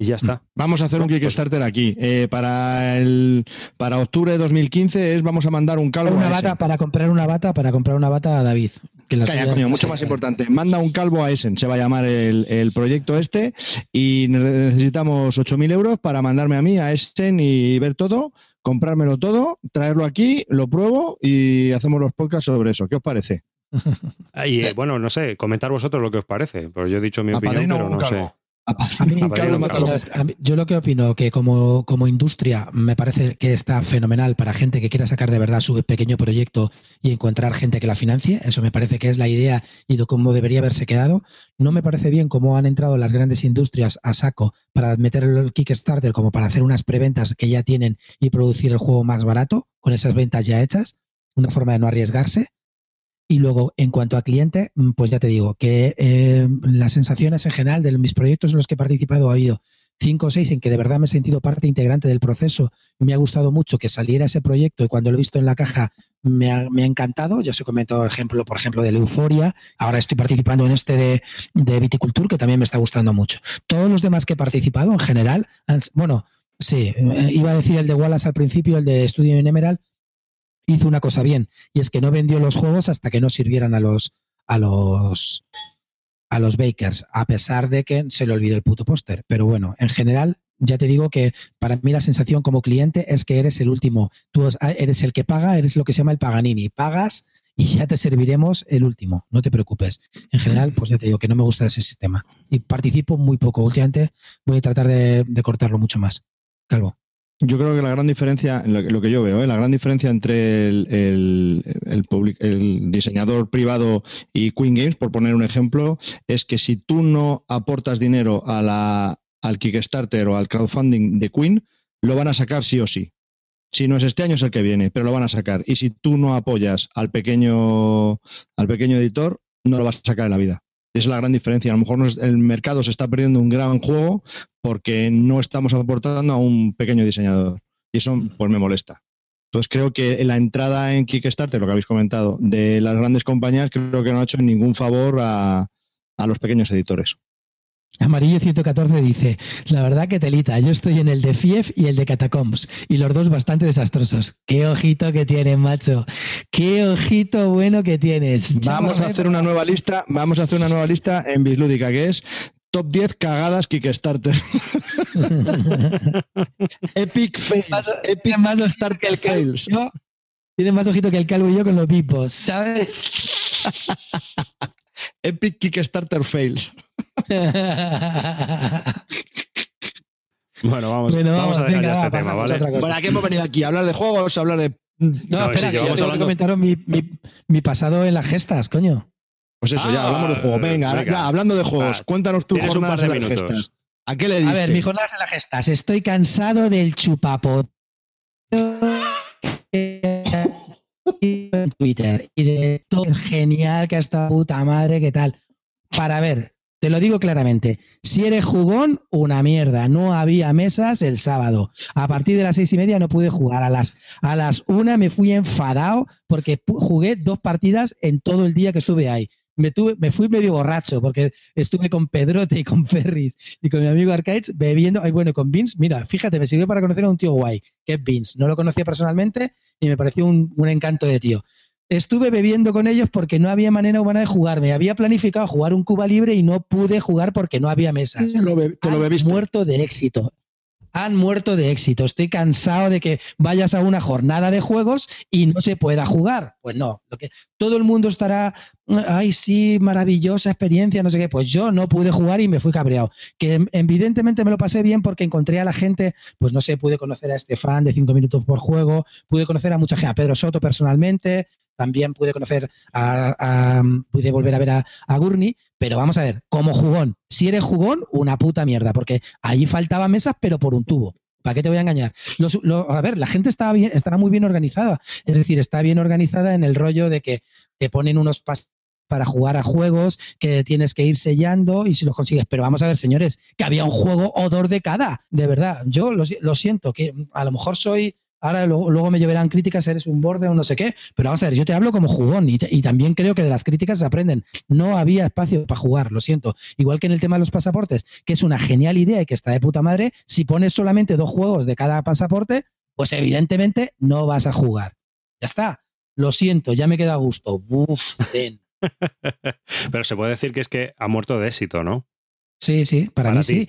Y ya está. Vamos a hacer un Kickstarter aquí. Eh, para el para octubre de 2015 es vamos a mandar un calvo. Una bata para comprar una bata para comprar una bata a David. Calla, coño, mucho más importante. Manda un calvo a Essen, se va a llamar el, proyecto este, y necesitamos 8.000 euros para mandarme a mí a Essen y ver todo, comprármelo todo, traerlo aquí, lo pruebo y hacemos los podcasts sobre eso. ¿Qué os parece? y, eh, bueno, no sé, comentar vosotros lo que os parece. Pues yo he dicho mi opinión, pero no sé. Yo lo que opino que como, como industria me parece que está fenomenal para gente que quiera sacar de verdad su pequeño proyecto y encontrar gente que la financie. Eso me parece que es la idea y de cómo debería haberse quedado. No me parece bien cómo han entrado las grandes industrias a saco para meter el Kickstarter como para hacer unas preventas que ya tienen y producir el juego más barato con esas ventas ya hechas. Una forma de no arriesgarse. Y luego, en cuanto a cliente, mm, pues ya te digo que eh, las sensaciones en general de mis proyectos en los que he participado ha habido cinco o seis en que de verdad me he sentido parte integrante del proceso. Me ha gustado mucho que saliera ese proyecto y cuando lo he visto en la caja me ha, encantado. Yo os he comentado el ejemplo, por ejemplo, de la Euforia. Ahora estoy participando en este de, de Viticulture, que también me está gustando mucho. Todos los demás que he participado en general, bueno, sí, eh, iba a decir el de Wallace al principio, el de Estudio en Emerald, hizo una cosa bien y es que no vendió los juegos hasta que no sirvieran a los a los a los bakers, a pesar de que se le olvidó el puto póster. Pero bueno, en general, ya te digo que para mí la sensación como cliente es que eres el último. Tú eres el que paga, eres lo que se llama el Paganini. Pagas y ya te serviremos el último. No te preocupes. En general, pues ya te digo que no me gusta ese sistema. Y participo muy poco. Últimamente voy a tratar de cortarlo mucho más. Calvo. Yo creo que la gran diferencia, lo que yo veo, ¿eh? la gran diferencia entre el, el, diseñador privado y Queen Games, por poner un ejemplo, es que si tú no aportas dinero a la, al Kickstarter o al crowdfunding de Queen, lo van a sacar sí o sí. Si no es este año, es el que viene, pero lo van a sacar. Y si tú no apoyas al pequeño, al pequeño editor, no lo vas a sacar en la vida. Es la gran diferencia. A lo mejor el mercado se está perdiendo un gran juego porque no estamos aportando a un pequeño diseñador. Y eso pues me molesta. Entonces creo que la entrada en Kickstarter, lo que habéis comentado, de las grandes compañías, creo que no ha hecho ningún favor a, a los pequeños editores. Amarillo 114 dice, la verdad que telita, yo estoy en el de FIEF y el de Catacombs, y los dos bastante desastrosos. Qué ojito que tienes, macho. Qué ojito bueno que tienes. Vamos a hacer una nueva lista, vamos a hacer una nueva lista en Bislúdica, que es Top 10 cagadas Kickstarter. Epic fails. Epic más que el fails. Tiene más ojito que el calvo y yo con los pipos, ¿sabes? Epic Kickstarter fails. Bueno, vamos, vamos, a dejar ya este tema, ¿vale? ¿Para qué hemos venido aquí? ¿Hablar de juegos? ¿Hablar de.? No, espera, que vamos a comentar mi, mi, pasado en las gestas, coño. Pues eso, ya hablamos de ah, juegos. Venga, ya, hablando de juegos, cuéntanos tus jornadas en las gestas. ¿A qué le diste? A ver, mis jornadas en las gestas. Estoy cansado del chupapo en Twitter y de todo el genial que ha estado puta madre, ¿qué tal? Para ver, te lo digo claramente, si eres jugón, una mierda. No había mesas el sábado. A partir de las seis y media no pude jugar. A las, a las una me fui enfadado porque jugué dos partidas en todo el día que estuve ahí. Me, tuve, me fui medio borracho porque estuve con Pedrote y con Ferris y con mi amigo Arcades bebiendo. Ay, bueno, con Vince, mira, fíjate, me sirvió para conocer a un tío guay, que es Vince. No lo conocía personalmente y me pareció un, un encanto de tío estuve bebiendo con ellos porque no había manera humana de jugar. Me había planificado jugar un Cuba libre y no pude jugar porque no había mesas. Te lo, bebiste. Muerto de éxito. han muerto de éxito. Estoy cansado de que vayas a una jornada de juegos y no se pueda jugar. Pues no, lo que todo el mundo estará, ay, sí, maravillosa experiencia, no sé qué. Pues yo no pude jugar y me fui cabreado. Que evidentemente me lo pasé bien porque encontré a la gente, pues no sé, pude conocer a Estefan de 5 minutos por juego, pude conocer a mucha gente, a Pedro Soto personalmente, también pude conocer a, pude volver a ver a, a, Gurney, pero vamos a ver, como jugón, si eres jugón, una puta mierda, porque allí faltaban mesas, pero por un tubo. ¿Para qué te voy a engañar? a ver, la gente estaba bien, estará muy bien organizada. Es decir, está bien organizada en el rollo de que te ponen unos pasos para jugar a juegos que tienes que ir sellando y si los consigues. Pero vamos a ver, señores, que había un juego odor de cada, de verdad. Yo lo siento, que a lo mejor soy Ahora luego, me llevarán críticas, eres un borde o no sé qué, pero vamos a ver, yo te hablo como jugón y, también creo que de las críticas se aprenden. No había espacio para jugar, lo siento. Igual que en el tema de los pasaportes, que es una genial idea y que está de puta madre, si pones solamente dos juegos de cada pasaporte, pues evidentemente no vas a jugar. Ya está. Lo siento, ya me queda a gusto. Uf, pero se puede decir que es que ha muerto de éxito, ¿no? Sí, sí, para, mí sí.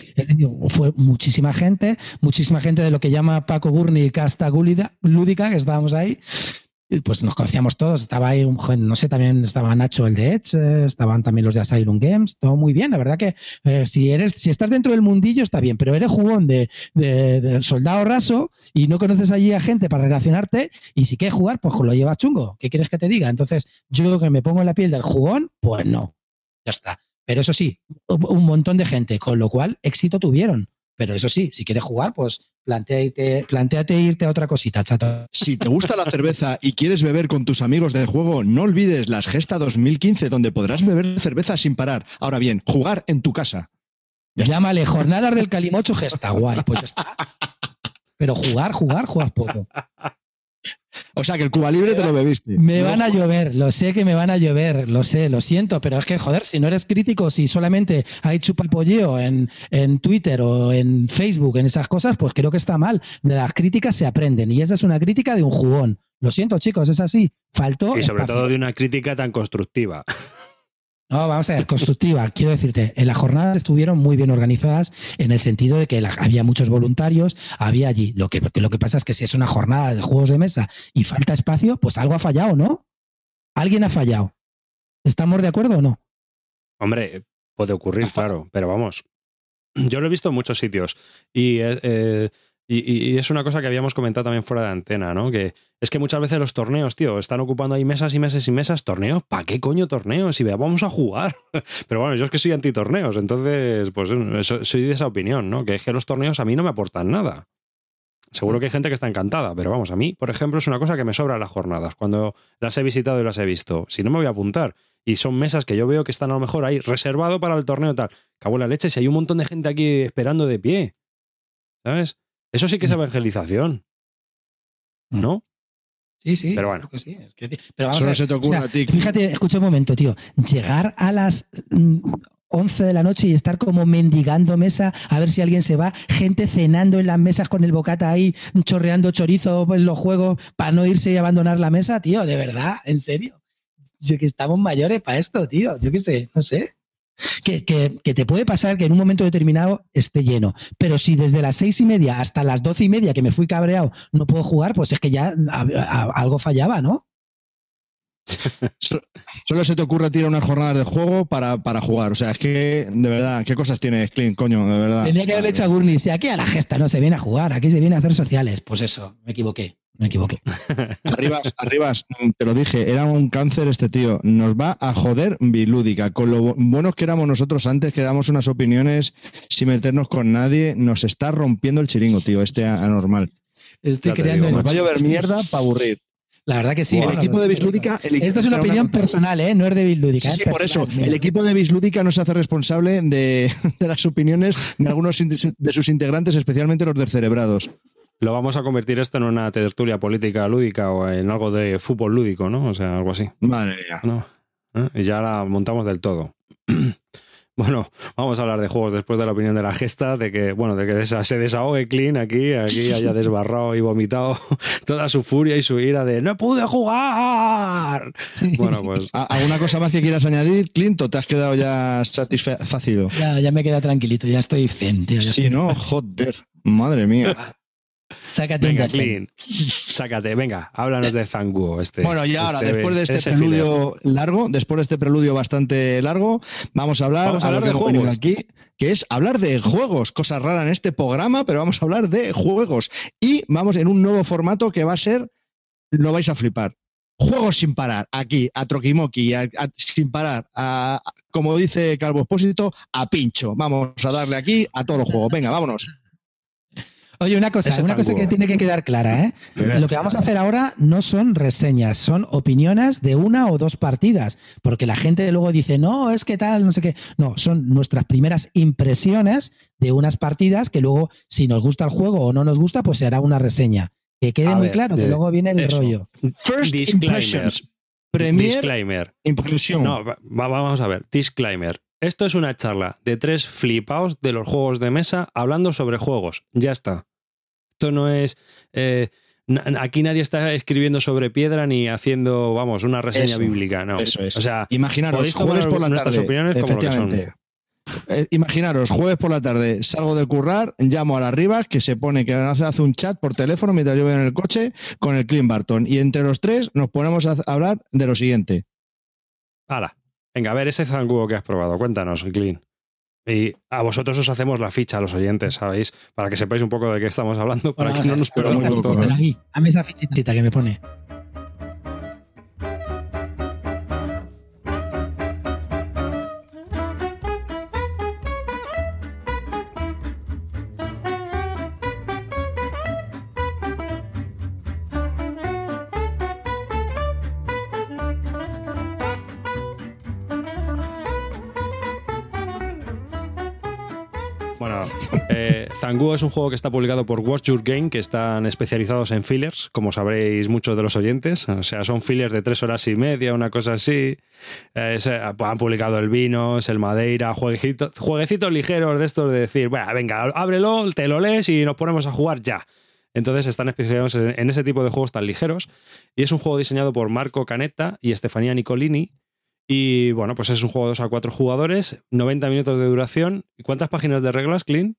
Fue muchísima gente, muchísima gente de lo que llama Paco Gurney casta lúdica, que estábamos ahí. Pues nos conocíamos todos, estaba ahí un no sé, también estaba Nacho el de Edge, estaban también los de Asylum Games, todo muy bien, la verdad que eh, si eres, si estás dentro del mundillo está bien, pero eres jugón de, de, soldado raso y no conoces allí a gente para relacionarte y si quieres jugar, pues lo llevas chungo, ¿qué quieres que te diga? Entonces, yo que me pongo en la piel del jugón, pues no, ya está. Pero eso sí, un montón de gente, con lo cual éxito tuvieron. Pero eso sí, si quieres jugar, pues planteate, planteate irte a otra cosita, chato. Si te gusta la cerveza y quieres beber con tus amigos de juego, no olvides las Gesta 2015, donde podrás beber cerveza sin parar. Ahora bien, jugar en tu casa. Llámale Jornadas del Calimocho Gesta, guay, pues ya está. Pero jugar, jugar, juegas poco. O sea que el Cuba Libre te lo bebiste. Me van a llover, lo sé que me van a llover, lo sé, lo siento, pero es que, joder, si no eres crítico, si solamente hay chupalpolleo en, en Twitter o en Facebook, en esas cosas, pues creo que está mal. De las críticas se aprenden y esa es una crítica de un jugón. Lo siento, chicos, es así. Faltó. Y sobre todo de una crítica tan constructiva. No, vamos a ver, constructiva. Quiero decirte, en las jornadas estuvieron muy bien organizadas en el sentido de que había muchos voluntarios, había allí. Lo que, lo que pasa es que si es una jornada de juegos de mesa y falta espacio, pues algo ha fallado, ¿no? Alguien ha fallado. ¿Estamos de acuerdo o no? Hombre, puede ocurrir, claro, pero vamos. Yo lo he visto en muchos sitios y eh, y, es una cosa que habíamos comentado también fuera de antena, ¿no? Que es que muchas veces los torneos, tío, están ocupando ahí mesas y mesas y mesas. ¿Torneos? ¿Para qué coño torneos? Si vamos a jugar. Pero bueno, yo es que soy anti-torneos, entonces, pues soy de esa opinión, ¿no? Que es que los torneos a mí no me aportan nada. Seguro que hay gente que está encantada, pero vamos, a mí, por ejemplo, es una cosa que me sobra las jornadas. Cuando las he visitado y las he visto, si no me voy a apuntar y son mesas que yo veo que están a lo mejor ahí reservado para el torneo tal, cabo la leche, si hay un montón de gente aquí esperando de pie, ¿sabes? Eso sí que es mm. evangelización. mm. ¿No? Sí, sí. Pero bueno. Sí. pero vamos se te ocurre a ti. Fíjate, escucha un momento, tío. Llegar a las 11 mm, de la noche y estar como mendigando mesa a ver si alguien se va, gente cenando en las mesas con el bocata ahí, chorreando chorizo en los juegos para no irse y abandonar la mesa, tío, de verdad, en serio. Yo que estamos mayores para esto, tío. Yo qué sé, no sé que, que, te puede pasar que en un momento determinado esté lleno. Pero si desde las seis y media hasta las doce y media que me fui cabreado no puedo jugar, pues es que ya algo fallaba, ¿no? Solo se te ocurre tirar unas jornadas de juego para, para, jugar. O sea, es que, de verdad, ¿qué cosas tiene Clean, coño? De verdad. Tenía que haberle hecho a Gurney. Si aquí a la gesta no se viene a jugar, aquí se viene a hacer sociales. Pues eso, me equivoqué me equivoqué. Arribas, Arribas, te lo dije, era un cáncer este tío. Nos va a joder bilúdica. Con lo buenos que éramos nosotros antes, que damos unas opiniones sin meternos con nadie, nos está rompiendo el chiringo, tío, este anormal. Estoy creando. nos va a llover mierda para aburrir. La verdad que sí. el equipo de Bislúdica. Esto es una opinión personal, ¿eh? No es de Bislúdica. Sí, ¿eh? por eso. El equipo de Bislúdica no se hace responsable de, de las opiniones de algunos de sus integrantes, especialmente los descerebrados. Lo vamos a convertir esto en una tertulia política lúdica o en algo de fútbol lúdico, ¿no? O sea, algo así. Madre mía. ¿No? ¿Eh? Y ya la montamos del todo. Bueno, vamos a hablar de juegos después de la opinión de la gesta, de que, bueno, de que se desahogue Clean aquí, aquí haya desbarrado y vomitado toda su furia y su ira de ¡No pude jugar! Bueno, pues. ¿Alguna cosa más que quieras añadir, Clint, o te has quedado ya satisfacido? Ya, ya me queda tranquilito, ya estoy zen, sí, ¿no? Joder, madre mía. Sácate venga, Clean. Sácate, venga, háblanos de Zanguo. Este, bueno, y ahora, este después de este preludio largo, después de este preludio bastante largo, vamos a hablar, vamos a hablar de juegos aquí, que es hablar de juegos, cosa rara en este programa, pero vamos a hablar de juegos. Y vamos en un nuevo formato que va a ser, lo vais a flipar. Juegos sin parar, aquí, a Troquimoqui, sin parar, a, como dice Calvo Espósito, a pincho. Vamos a darle aquí a todos los juegos. Venga, vámonos. Oye, una cosa, una cosa que tiene que quedar clara, ¿eh? Lo que vamos a hacer ahora no son reseñas, son opiniones de una o dos partidas, porque la gente luego dice, no, es que tal, no sé qué. No, son nuestras primeras impresiones de unas partidas que luego, si nos gusta el juego o no nos gusta, pues se hará una reseña. Que quede muy claro, que luego viene el rollo. First impressions. Premier disclaimer. Impresión. No, vamos a ver. Disclaimer. Esto es una charla de tres flipaos de los juegos de mesa hablando sobre juegos. Ya está. Esto no es... Eh, aquí nadie está escribiendo sobre piedra ni haciendo, vamos, una reseña bíblica, no. Eso es. O sea, imaginaros, jueves por la tarde. opiniones como que son. Eh, imaginaros, jueves por la tarde salgo de currar, llamo a las Rivas, que se pone que hace un chat por teléfono mientras yo voy en el coche con el Clint Barton. Y entre los tres nos ponemos a hablar de lo siguiente. Hala. Venga, a ver ese zanguo que has probado. Cuéntanos, Clint. Y a vosotros os hacemos la ficha, a los oyentes, ¿sabéis? Para que sepáis un poco de qué estamos hablando, para que no nos perdamos esa fichita que me pone. Tangu es un juego que está publicado por Watch Your Game, que están especializados en fillers, como sabréis muchos de los oyentes. O sea, son fillers de tres horas y media, una cosa así. Eh, han publicado el vino, es el Madeira, jueguecitos, jueguecitos ligeros de estos de decir, bueno, venga, ábrelo, te lo lees y nos ponemos a jugar ya. Entonces están especializados en ese tipo de juegos tan ligeros. Y es un juego diseñado por Marco Canetta y Stefania Nicolini. Y bueno, pues es un juego de 2 a 4 jugadores, 90 minutos de duración. ¿Y cuántas páginas de reglas, Clean?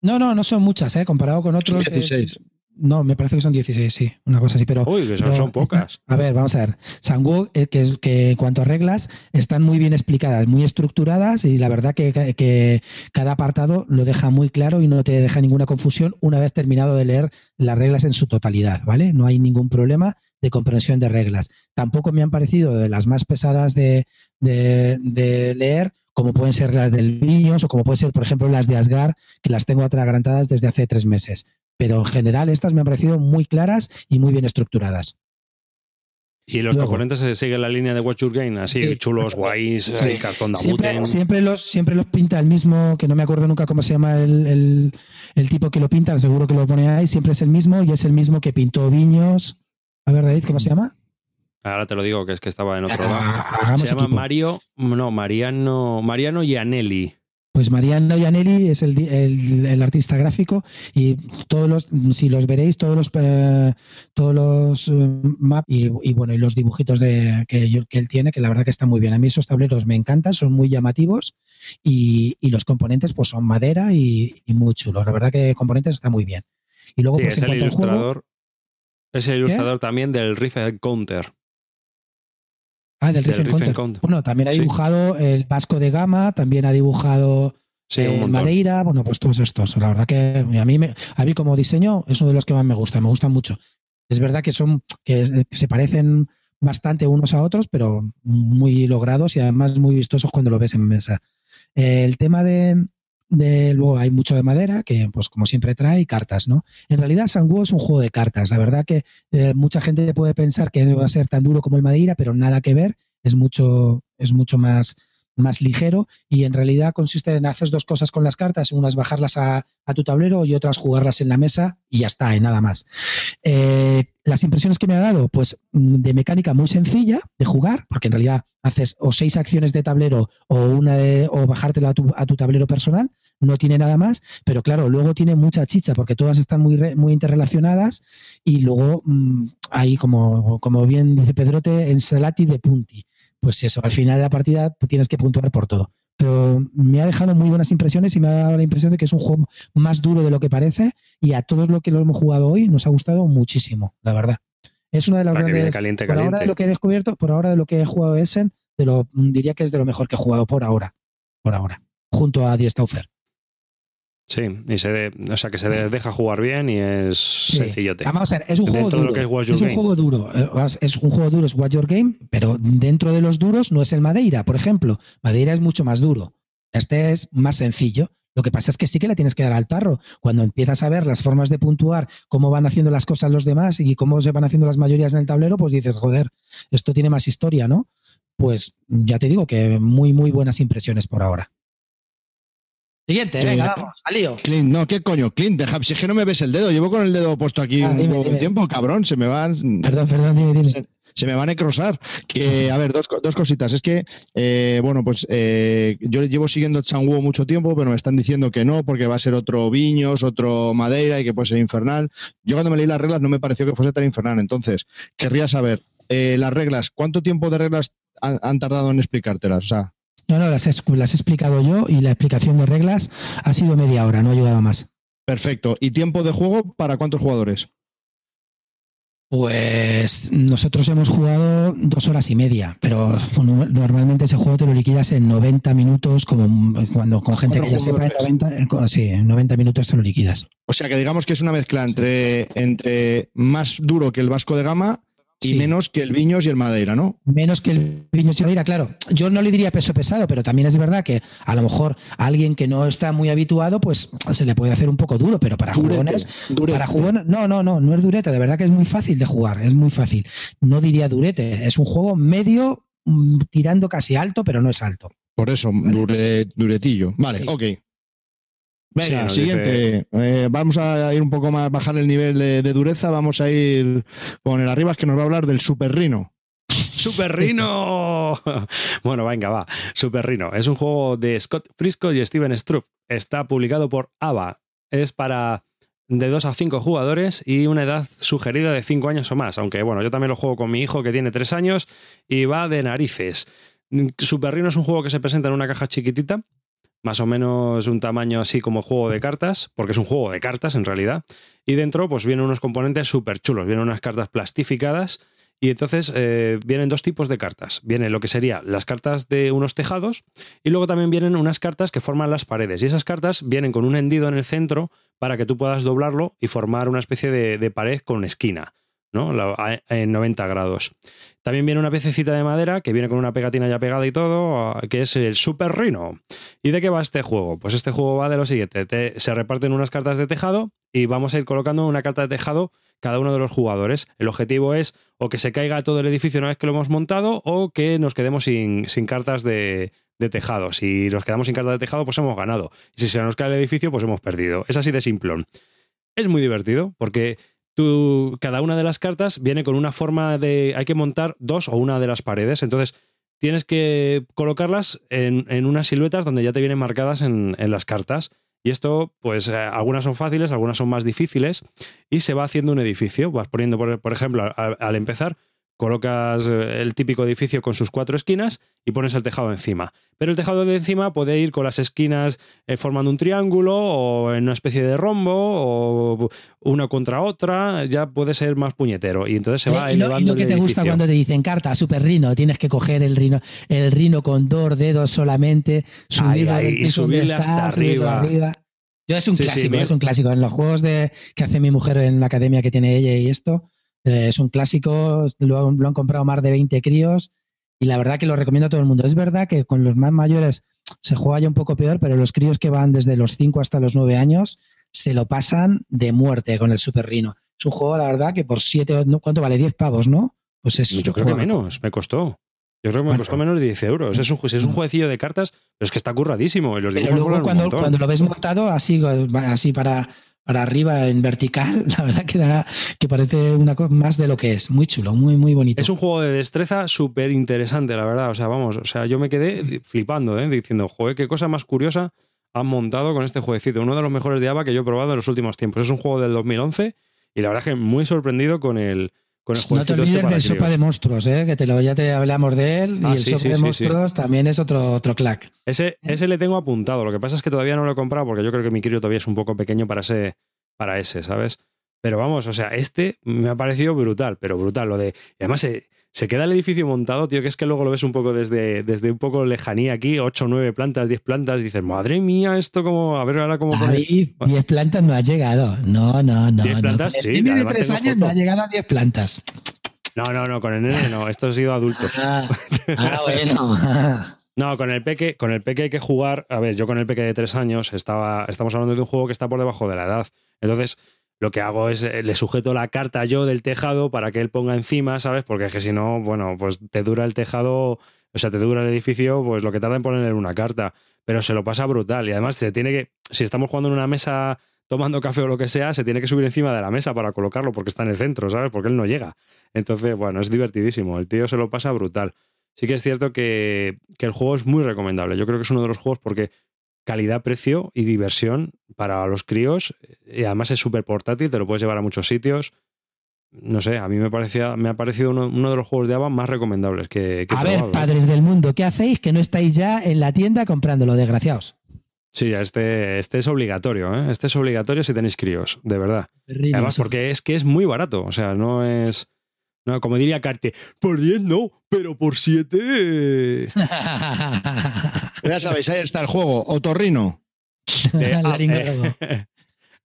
No, no, no son muchas, ¿eh? Comparado con otros. 16. no, me parece que son 16, sí, una cosa así, pero... Uy, que son, pocas. a ver, vamos a ver. Sangwoo, eh, que, que en cuanto a reglas, están muy bien explicadas, muy estructuradas y la verdad que, que, cada apartado lo deja muy claro y no te deja ninguna confusión una vez terminado de leer las reglas en su totalidad, ¿vale? No hay ningún problema de comprensión de reglas. Tampoco me han parecido de las más pesadas de, de, de leer como pueden ser las del Viños o como pueden ser, por ejemplo, las de Asgar, que las tengo atragantadas desde hace tres meses. Pero en general estas me han parecido muy claras y muy bien estructuradas. Y los componentes se siguen la línea de Watch Your Game, así chulos, guays, cartón de siempre, siempre, los, siempre los pinta el mismo, que no me acuerdo nunca cómo se llama el, tipo que lo pinta, seguro que lo pone ahí, siempre es el mismo y es el mismo que pintó Viños. A ver, David, ¿cómo se llama? Ahora te lo digo, que es que estaba en otro lado. Se llama Mario, no, Mariano, Mariano Gianelli. Pues Mariano Gianelli es el, artista gráfico y todos los, si los veréis, todos los eh, todos los eh, maps y, bueno, y los dibujitos de, que, que, él tiene, que la verdad que está muy bien. A mí esos tableros me encantan, son muy llamativos y, los componentes pues son madera y, muy chulos. La verdad que componentes está muy bien. Y luego pues, es el ilustrador, es el ilustrador también del Riff Counter. Ah, del, del Bueno, también ha dibujado el Vasco de Gama, también ha dibujado el Madeira, bueno, pues todos estos. La verdad que a mí, a mí como diseño es uno de los que más me gusta, me gustan mucho. Es verdad que son que se parecen bastante unos a otros, pero muy logrados y además muy vistosos cuando lo ves en mesa. El tema de, de, luego hay mucho de madera, que pues como siempre trae, cartas, ¿no? En realidad Sanguo es un juego de cartas. La verdad que eh, mucha gente puede pensar que va a ser tan duro como el Madeira, pero nada que ver. Es mucho, es mucho más, más ligero y en realidad consiste en hacer dos cosas con las cartas, unas bajarlas a, tu tablero y otras jugarlas en la mesa y ya está, y nada más. Eh, las impresiones que me ha dado, pues mm, de mecánica muy sencilla de jugar, porque en realidad haces o seis acciones de tablero o una de, o bajártelo a tu, a tu tablero personal, no tiene nada más, pero claro, luego tiene mucha chicha porque todas están muy, muy interrelacionadas y luego mm, hay, como, como bien dice Pedrote, ensalati de punti. Pues eso, al final de la partida tienes que puntuar por todo. Pero me ha dejado muy buenas impresiones y me ha dado la impresión de que es un juego más duro de lo que parece y a todos los que lo hemos jugado hoy nos ha gustado muchísimo, la verdad. Es una de las grandes... por ahora de lo que he descubierto, por ahora de lo que he jugado Essen, de lo, diría que es de lo mejor que he jugado por ahora. Por ahora. Junto a Die Stauffer. Sí, y se o sea que se deja jugar bien y es sencillote. Vamos a ver, es un juego duro. Es, un juego duro. Es un juego duro, es Watch Your Game, pero dentro de los duros no es el Madeira, por ejemplo. Madeira es mucho más duro. Este es más sencillo. Lo que pasa es que sí que le tienes que dar al tarro. Cuando empiezas a ver las formas de puntuar, cómo van haciendo las cosas los demás y cómo se van haciendo las mayorías en el tablero, pues dices, joder, esto tiene más historia, ¿no? Pues ya te digo que muy, muy buenas impresiones por ahora. Siguiente, venga, vamos, al lío. Clint, no, ¿qué coño? Clint, deja, si es que no me ves el dedo, llevo con el dedo puesto aquí ah, un tiempo, cabrón, se me van. Perdón, perdón, dime, dime. Se, me va a necrosar. Que, a ver, dos, dos cositas. Es que, eh, bueno, pues eh, yo llevo siguiendo Changwo mucho tiempo, pero me están diciendo que no, porque va a ser otro Viños, otro Madeira y que puede ser infernal. Yo cuando me leí las reglas no me pareció que fuese tan infernal. Entonces, querría saber, eh, las reglas, ¿cuánto tiempo de reglas han, han, tardado en explicártelas? O sea, no, no, las he, las he explicado yo y la explicación de reglas ha sido media hora, no ha ayudado más. Perfecto. ¿Y tiempo de juego para cuántos jugadores? Pues nosotros hemos jugado dos horas y media, pero normalmente ese juego te lo liquidas en 90 minutos, como cuando con gente que ya sepa, en 90, sí, en 90 minutos te lo liquidas. O sea que digamos que es una mezcla entre, entre más duro que el Vasco de Gama y menos que el Viños y el Madeira, ¿no? Menos que el Viños y Madeira, claro. Yo no le diría peso pesado, pero también es verdad que a lo mejor a alguien que no está muy habituado, pues se le puede hacer un poco duro, pero para jugones, para jugones, no, no, no, no es durete, de verdad que es muy fácil de jugar, es muy fácil. No diría durete, es un juego medio mm, tirando casi alto, pero no es alto. Por eso, duretillo. Vale, ok. Venga, siguiente. Eh, vamos a ir un poco más, bajar el nivel de, dureza. Vamos a ir con el arriba, que nos va a hablar del Super Rino. Super Rino. bueno, venga, va. Super Rino. Es un juego de Scott Frisco y Steven Strupp. Está publicado por ABA. Es para de 2 a 5 jugadores y una edad sugerida de 5 años o más. Aunque bueno, yo también lo juego con mi hijo que tiene 3 años y va de narices. Super Rino es un juego que se presenta en una caja chiquitita más o menos un tamaño así como juego de cartas, porque es un juego de cartas en realidad. Y dentro pues vienen unos componentes súper chulos, vienen unas cartas plastificadas y entonces eh, vienen dos tipos de cartas. Vienen lo que serían las cartas de unos tejados y luego también vienen unas cartas que forman las paredes. Y esas cartas vienen con un hendido en el centro para que tú puedas doblarlo y formar una especie de, de pared con esquina. ¿No? en 90 grados. También viene una pececita de madera que viene con una pegatina ya pegada y todo, que es el Super Rhino. ¿Y de qué va este juego? Pues este juego va de lo siguiente: se reparten unas cartas de tejado y vamos a ir colocando una carta de tejado cada uno de los jugadores. El objetivo es o que se caiga todo el edificio una vez que lo hemos montado o que nos quedemos sin, cartas de, de tejado. Si nos quedamos sin cartas de tejado, pues hemos ganado. Si se nos cae el edificio, pues hemos perdido. Es así de simplón. Es muy divertido porque cada una de las cartas viene con una forma de. Hay que montar dos o una de las paredes. Entonces, tienes que colocarlas en, unas siluetas donde ya te vienen marcadas en, las cartas. Y esto, pues, eh, algunas son fáciles, algunas son más difíciles. Y se va haciendo un edificio. Vas poniendo, por, ejemplo, al empezar, colocas eh, el típico edificio con sus cuatro esquinas y pones el tejado encima. Pero el tejado de encima puede ir con las esquinas eh, formando un triángulo o en una especie de rombo o una contra otra, ya puede ser más puñetero y entonces se va elevando. Y lo que te gusta cuando te dicen carta, super rino, tienes que coger el rino, el rino con dos dedos solamente, subirlo y subirle hasta arriba. Yo es un clásico, es un clásico. En los juegos de, que hace mi mujer en la academia que tiene ella y esto, eh, es un clásico, lo, han comprado más de 20 críos y la verdad que lo recomiendo a todo el mundo. Es verdad que con los más mayores se juega ya un poco peor, pero los críos que van desde los 5 hasta los 9 años se lo pasan de muerte con el Super Rino. Es un juego, la verdad, que por 7, ¿cuánto vale? 10 pavos, ¿no? Pues es Yo creo que menos, me costó. Yo creo que me costó menos de 10 euros. Es un, es un jueguecillo de cartas, pero es que está curradísimo. Y los pero luego cuando, cuando lo ves montado así, así para, para arriba en vertical, la verdad que da que parece una cosa más de lo que es. Muy chulo, muy, muy bonito. Es un juego de destreza súper interesante, la verdad. O sea, vamos, o sea, yo me quedé flipando, ¿eh? diciendo, joder, qué cosa más curiosa han montado con este jueguecito. Uno de los mejores de ABA que yo he probado en los últimos tiempos. Es un juego del 2011 y la verdad que muy sorprendido con el, con el No te olvides este del Sopa de Monstruos, ¿eh? que te lo, ya te hablamos de él. y ah, el Sopa de Monstruos también es otro, otro clack. Ese, ese le tengo apuntado. Lo que pasa es que todavía no lo he comprado porque yo creo que mi crío todavía es un poco pequeño para ese, para ese ¿sabes? Pero vamos, o sea, este me ha parecido brutal, pero brutal. Lo de. además, eh, se queda el edificio montado, tío, que es que luego lo ves un poco desde, desde un poco lejanía aquí, 8, 9 plantas, 10 plantas, dices, madre mía, esto como, a ver ahora cómo pones... 10 plantas no ha llegado, no, no, no. 10 plantas, no. sí. de 3 años no ha llegado a 10 plantas. No, no, no, con el nene no, esto ha sido adultos. Ah, ah bueno. No, con el peque, con el peque hay que jugar. A ver, yo con el peque de tres años estaba, estamos hablando de un juego que está por debajo de la edad. Entonces, lo que hago es eh, le sujeto la carta yo del tejado para que él ponga encima, ¿sabes? Porque es que si no, bueno, pues te dura el tejado, o sea, te dura el edificio, pues lo que tarda en ponerle una carta. Pero se lo pasa brutal. Y además se tiene que, si estamos jugando en una mesa tomando café o lo que sea, se tiene que subir encima de la mesa para colocarlo porque está en el centro, ¿sabes? Porque él no llega. Entonces, bueno, es divertidísimo. El tío se lo pasa brutal. Sí que es cierto que, que el juego es muy recomendable. Yo creo que es uno de los juegos porque calidad, precio y diversión para los críos. Y además es súper portátil, te lo puedes llevar a muchos sitios. No sé, a mí me, parecía, me ha parecido uno, de los juegos de ABA más recomendables que, A ver, ¿eh? padres del mundo, ¿qué hacéis que no estáis ya en la tienda comprándolo, desgraciados? Sí, este, este es obligatorio, ¿eh? Este es obligatorio si tenéis críos, de verdad. Además, porque es que es muy barato, o sea, no es... No, como diría Carte, por 10 no, pero por 7. ya sabéis, ahí está el juego, Otorrino.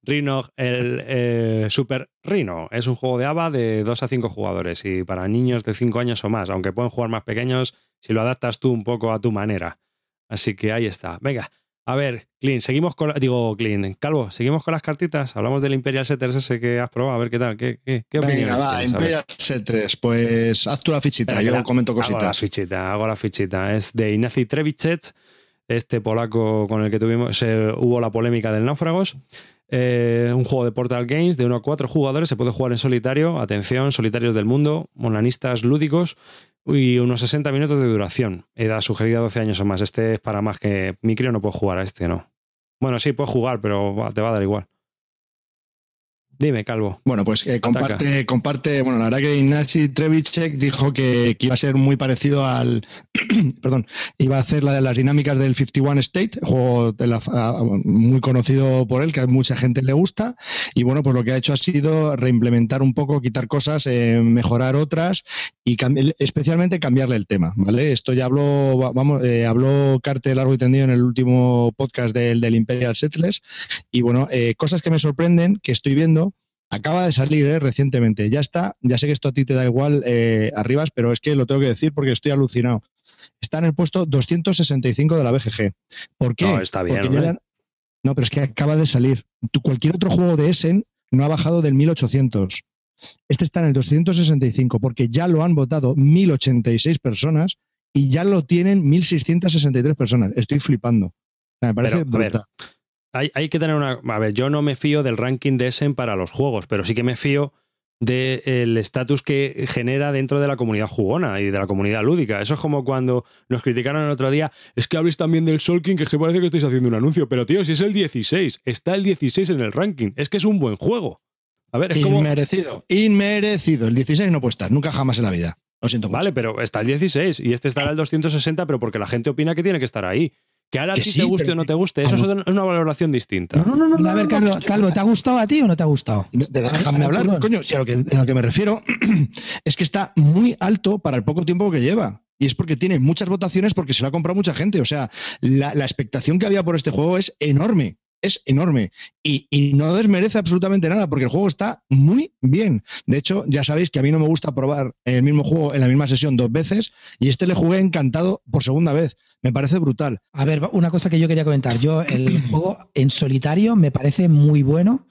Rino, el eh, Super Rino. Es un juego de ABA de 2 a 5 jugadores y para niños de 5 años o más, aunque pueden jugar más pequeños si lo adaptas tú un poco a tu manera. Así que ahí está. Venga, a ver, Clean, seguimos con. Digo, Clean, Calvo, seguimos con las cartitas. Hablamos del Imperial Setters ese que has probado, a ver qué tal. ¿Qué, qué, va, Imperial Setters, pues haz tú la fichita, yo comento cositas. Hago la fichita, hago la fichita. Es de Ignacy Trevicet, este polaco con el que tuvimos, hubo la polémica del Náufragos. Eh, un juego de Portal Games de 1 a 4 jugadores, se puede jugar en solitario, atención, solitarios del mundo, monanistas lúdicos y unos 60 minutos de duración. Edad sugerida 12 años o más. Este es para más que mi crío no puede jugar a este, ¿no? Bueno, sí, puede jugar, pero te va a dar igual. Dime, Calvo. Bueno, pues eh, comparte, comparte, bueno, la verdad que Ignacy Trevicek dijo que, iba a ser muy parecido al, perdón, iba a hacer la de las dinámicas del 51 State, juego de la, ah, muy conocido por él, que a mucha gente le gusta, y bueno, pues lo que ha hecho ha sido reimplementar un poco, quitar cosas, eh, mejorar otras y especialmente cambiarle el tema, ¿vale? Esto ya habló, vamos, eh, habló Carte largo y tendido en el último podcast del, del Imperial Settlers, y bueno, cosas que me sorprenden, que estoy viendo, Acaba de salir eh, recientemente. Ya está. Ya sé que esto a ti te da igual, eh, Arribas, pero es que lo tengo que decir porque estoy alucinado. Está en el puesto 265 de la BGG. ¿Por qué? No, está bien. No, pero es que acaba de salir. cualquier otro juego de Essen no ha bajado del 1800. Este está en el 265 porque ya lo han votado 1086 personas y ya lo tienen 1663 personas. Estoy flipando. me parece brutal hay, que tener una. A ver, yo no me fío del ranking de Essen para los juegos, pero sí que me fío del estatus que genera dentro de la comunidad jugona y de la comunidad lúdica. Eso es como cuando nos criticaron el otro día, es que habléis también del Solking, que, que parece que estáis haciendo un anuncio, pero tío, si es el 16, está el 16 en el ranking, es que es un buen juego. A ver, es inmerecido, inmerecido. El 16 no puede estar, nunca jamás en la vida. Lo siento Vale, pero está el 16 y este estará el 260, pero porque la gente opina que tiene que estar ahí. Que ahora a ti te guste o no te guste, eso es una valoración distinta. No, no, no. a ver, Calvo, ¿te ha gustado a ti o no te ha gustado? Déjame hablar, coño. Si a lo, que, a lo que me refiero es que está muy alto para el poco tiempo que lleva. Y es porque tiene muchas votaciones porque se lo ha comprado mucha gente. O sea, la, la expectación que había por este juego es enorme es enorme y, no desmerece absolutamente nada porque el juego está muy bien. De hecho, ya sabéis que a mí no me gusta probar el mismo juego en la misma sesión dos veces y este le jugué encantado por segunda vez. Me parece brutal. A ver, una cosa que yo quería comentar. Yo el juego en solitario me parece muy bueno.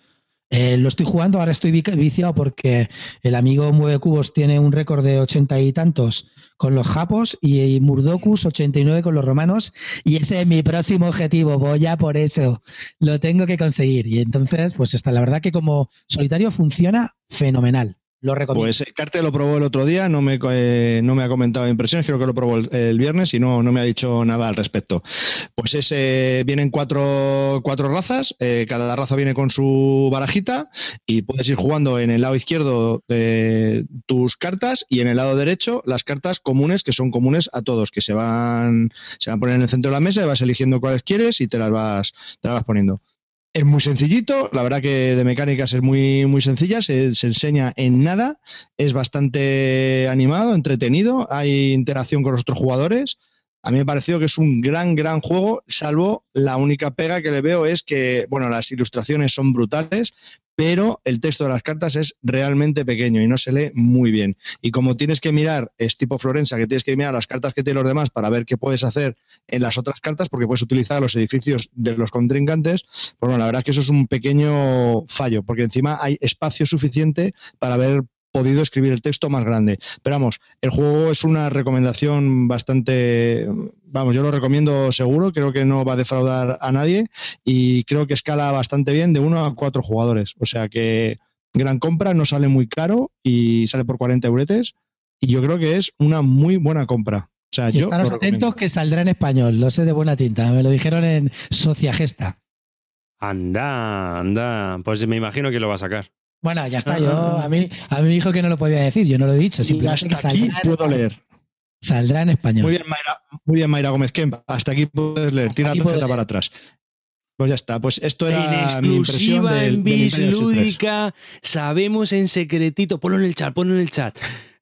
Eh, lo estoy jugando, ahora estoy viciado porque el amigo Mueve Cubos tiene un récord de ochenta y tantos con los japos y Murdokus 89 con los romanos. Y ese es mi próximo objetivo. Voy a por eso. Lo tengo que conseguir. Y entonces, pues está, la verdad que como solitario funciona fenomenal. Lo recomiendo. Pues lo probó el otro día, no me, eh, no me ha comentado impresiones, creo que lo probó el, viernes y no, no me ha dicho nada al respecto. Pues ese vienen cuatro, cuatro razas, eh, cada raza viene con su barajita y puedes ir jugando en el lado izquierdo tus cartas y en el lado derecho las cartas comunes que son comunes a todos, que se van, se van a poner en el centro de la mesa y vas eligiendo cuáles quieres y te las vas, te las vas poniendo. Es muy sencillito, la verdad que de mecánicas es muy, muy sencilla, se, enseña en nada, es bastante animado, entretenido, hay interacción con los otros jugadores. A mí me ha parecido que es un gran, gran juego, salvo la única pega que le veo es que, bueno, las ilustraciones son brutales, pero el texto de las cartas es realmente pequeño y no se lee muy bien. Y como tienes que mirar, es tipo Florencia, que tienes que mirar las cartas que tienen los demás para ver qué puedes hacer en las otras cartas, porque puedes utilizar los edificios de los contrincantes, pues bueno, la verdad es que eso es un pequeño fallo, porque encima hay espacio suficiente para ver podido escribir el texto más grande. Pero vamos, el juego es una recomendación bastante, vamos, yo lo recomiendo seguro, creo que no va a defraudar a nadie y creo que escala bastante bien de uno a cuatro jugadores. O sea que gran compra, no sale muy caro y sale por 40 euretes y yo creo que es una muy buena compra. O sea, yo estaros atentos que saldrá en español, lo sé de buena tinta, me lo dijeron en Socia Gesta. Anda, anda, pues me imagino que lo va a sacar. Bueno, ya está. Yo a mí a mí me dijo que no lo podía decir. Yo no lo he dicho. Simplemente hasta aquí puedo leer. Saldrá en español. Muy bien, Mayra, muy bien, Mayra Gómez Kemp. Hasta aquí puedes leer. Tira la tarjeta para atrás. Pues ya está, pues esto era en exclusiva en Bis Lúdica, sabemos en secretito, ponlo en el chat, ponlo en el chat.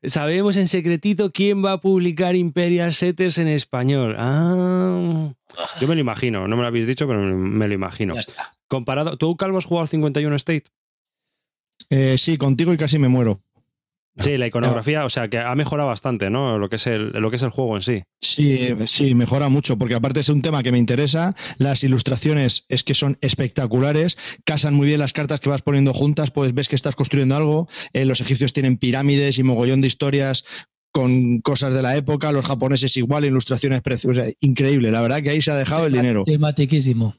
Sabemos en secretito quién va a publicar Imperial Setters en español. Ah, yo me lo imagino, no me lo habéis dicho, pero me lo imagino. Ya está. Comparado, ¿tú Calvo has jugado 51 State? Eh, sí, contigo y casi me muero. Sí, la iconografía, o sea, que ha mejorado bastante, ¿no? Lo que es el, lo que es el juego en sí. Sí, sí, mejora mucho, porque aparte es un tema que me interesa. Las ilustraciones es que son espectaculares, casan muy bien las cartas que vas poniendo juntas, pues ves que estás construyendo algo. Eh, los egipcios tienen pirámides y mogollón de historias con cosas de la época, los japoneses igual, ilustraciones preciosas, increíble. La verdad que ahí se ha dejado el dinero. Tematiquísimo.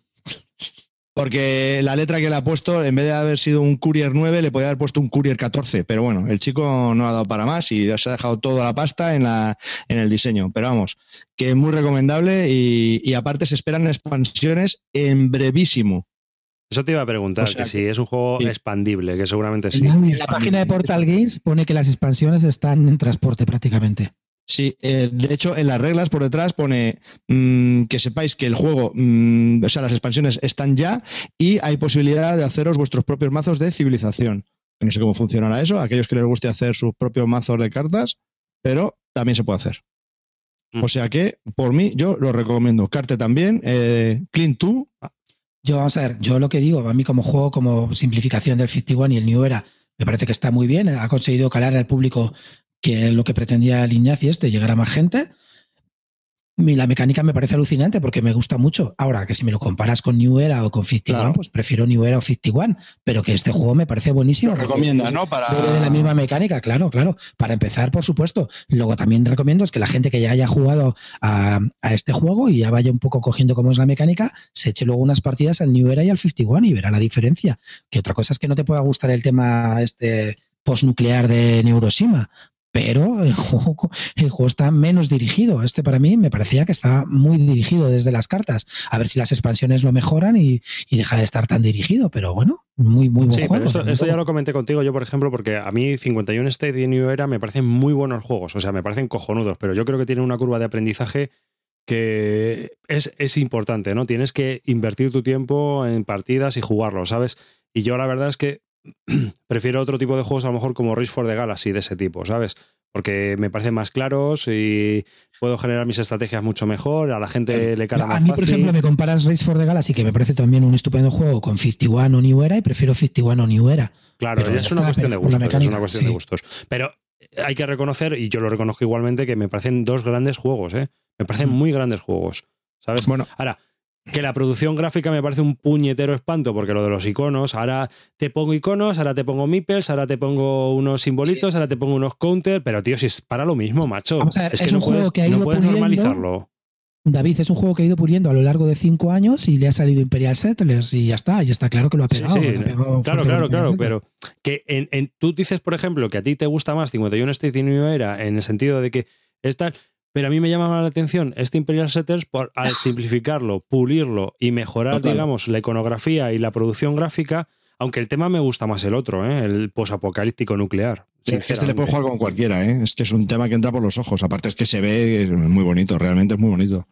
Porque la letra que le ha puesto, en vez de haber sido un Courier 9, le podía haber puesto un Courier 14. Pero bueno, el chico no ha dado para más y se ha dejado toda la pasta en, la, en el diseño. Pero vamos, que es muy recomendable y, aparte se esperan expansiones en brevísimo. Eso te iba a preguntar, que, si es un juego expandible, que seguramente sí. En la página de Portal Games pone que las expansiones están en transporte prácticamente. Sí, eh, de hecho en las reglas por detrás pone mm, que sepáis que el juego, mm, o sea, las expansiones están ya y hay posibilidad de haceros vuestros propios mazos de civilización. No sé cómo funcionará eso, aquellos que les guste hacer sus propios mazos de cartas, pero también se puede hacer. Mm. O sea que, por mí, yo lo recomiendo. Carte también, eh, Clean 2. Yo, vamos a ver, yo lo que digo, a mí como juego, como simplificación del 51 y el New Era, me parece que está muy bien, ha conseguido calar al público que es lo que pretendía el Iñazi este, llegar a más gente. Y la mecánica me parece alucinante porque me gusta mucho. Ahora, que si me lo comparas con New Era o con 51, pues prefiero New Era o 51, pero que este juego me parece buenísimo. Lo recomienda, ¿no? Para... De la misma mecánica, claro, claro. Para empezar, por supuesto. Luego también recomiendo es que la gente que ya haya jugado a, a, este juego y ya vaya un poco cogiendo cómo es la mecánica, se eche luego unas partidas al New Era y al 51 y verá la diferencia. Que otra cosa es que no te pueda gustar el tema este postnuclear de Neuroshima, pero el juego, el juego está menos dirigido. Este para mí me parecía que está muy dirigido desde las cartas. A ver si las expansiones lo mejoran y, deja de estar tan dirigido, pero bueno, muy, muy buen juego. esto, ya lo comenté contigo yo, por ejemplo, porque a mí 51 State y New Era me parecen muy buenos juegos, o sea, me parecen cojonudos, pero yo creo que tienen una curva de aprendizaje que es, es importante, ¿no? Tienes que invertir tu tiempo en partidas y jugarlo, ¿sabes? Y yo la verdad es que prefiero otro tipo de juegos, a lo mejor como Race for the Galaxy, de ese tipo, ¿sabes? Porque me parecen más claros y puedo generar mis estrategias mucho mejor, a la gente le cara más A mí, por ejemplo, me comparas Race for the Galaxy, que me parece también un estupendo juego, con 51 o New Era, y prefiero 51 o New Era. Claro, es, una cuestión de gustos, es una cuestión de gustos. Pero hay que reconocer, y yo lo reconozco igualmente, que me parecen dos grandes juegos, ¿eh? Me parecen muy grandes juegos, ¿sabes? Bueno. Ahora, que la producción gráfica me parece un puñetero espanto, porque lo de los iconos, ahora te pongo iconos, ahora te pongo meeples, ahora te pongo unos simbolitos, ahora te pongo unos counter, pero tío, si es para lo mismo, macho. es, que no puedes, que no puedes normalizarlo. David es un juego que ha ido puliendo a lo largo de cinco años y le ha salido Imperial Settlers y ya está, ya está claro que lo ha pegado. claro, claro, claro, pero que en, tú dices, por ejemplo, que a ti te gusta más 51 State y New Era en el sentido de que esta, pero a mí me llama la atención este Imperial Settlers por al simplificarlo, pulirlo y mejorar, digamos, la iconografía y la producción gráfica, aunque el tema me gusta más el otro, ¿eh? el posapocalíptico nuclear. este le puede jugar con cualquiera, ¿eh? es que es un tema que entra por los ojos. Aparte es que se ve muy bonito, realmente es muy bonito.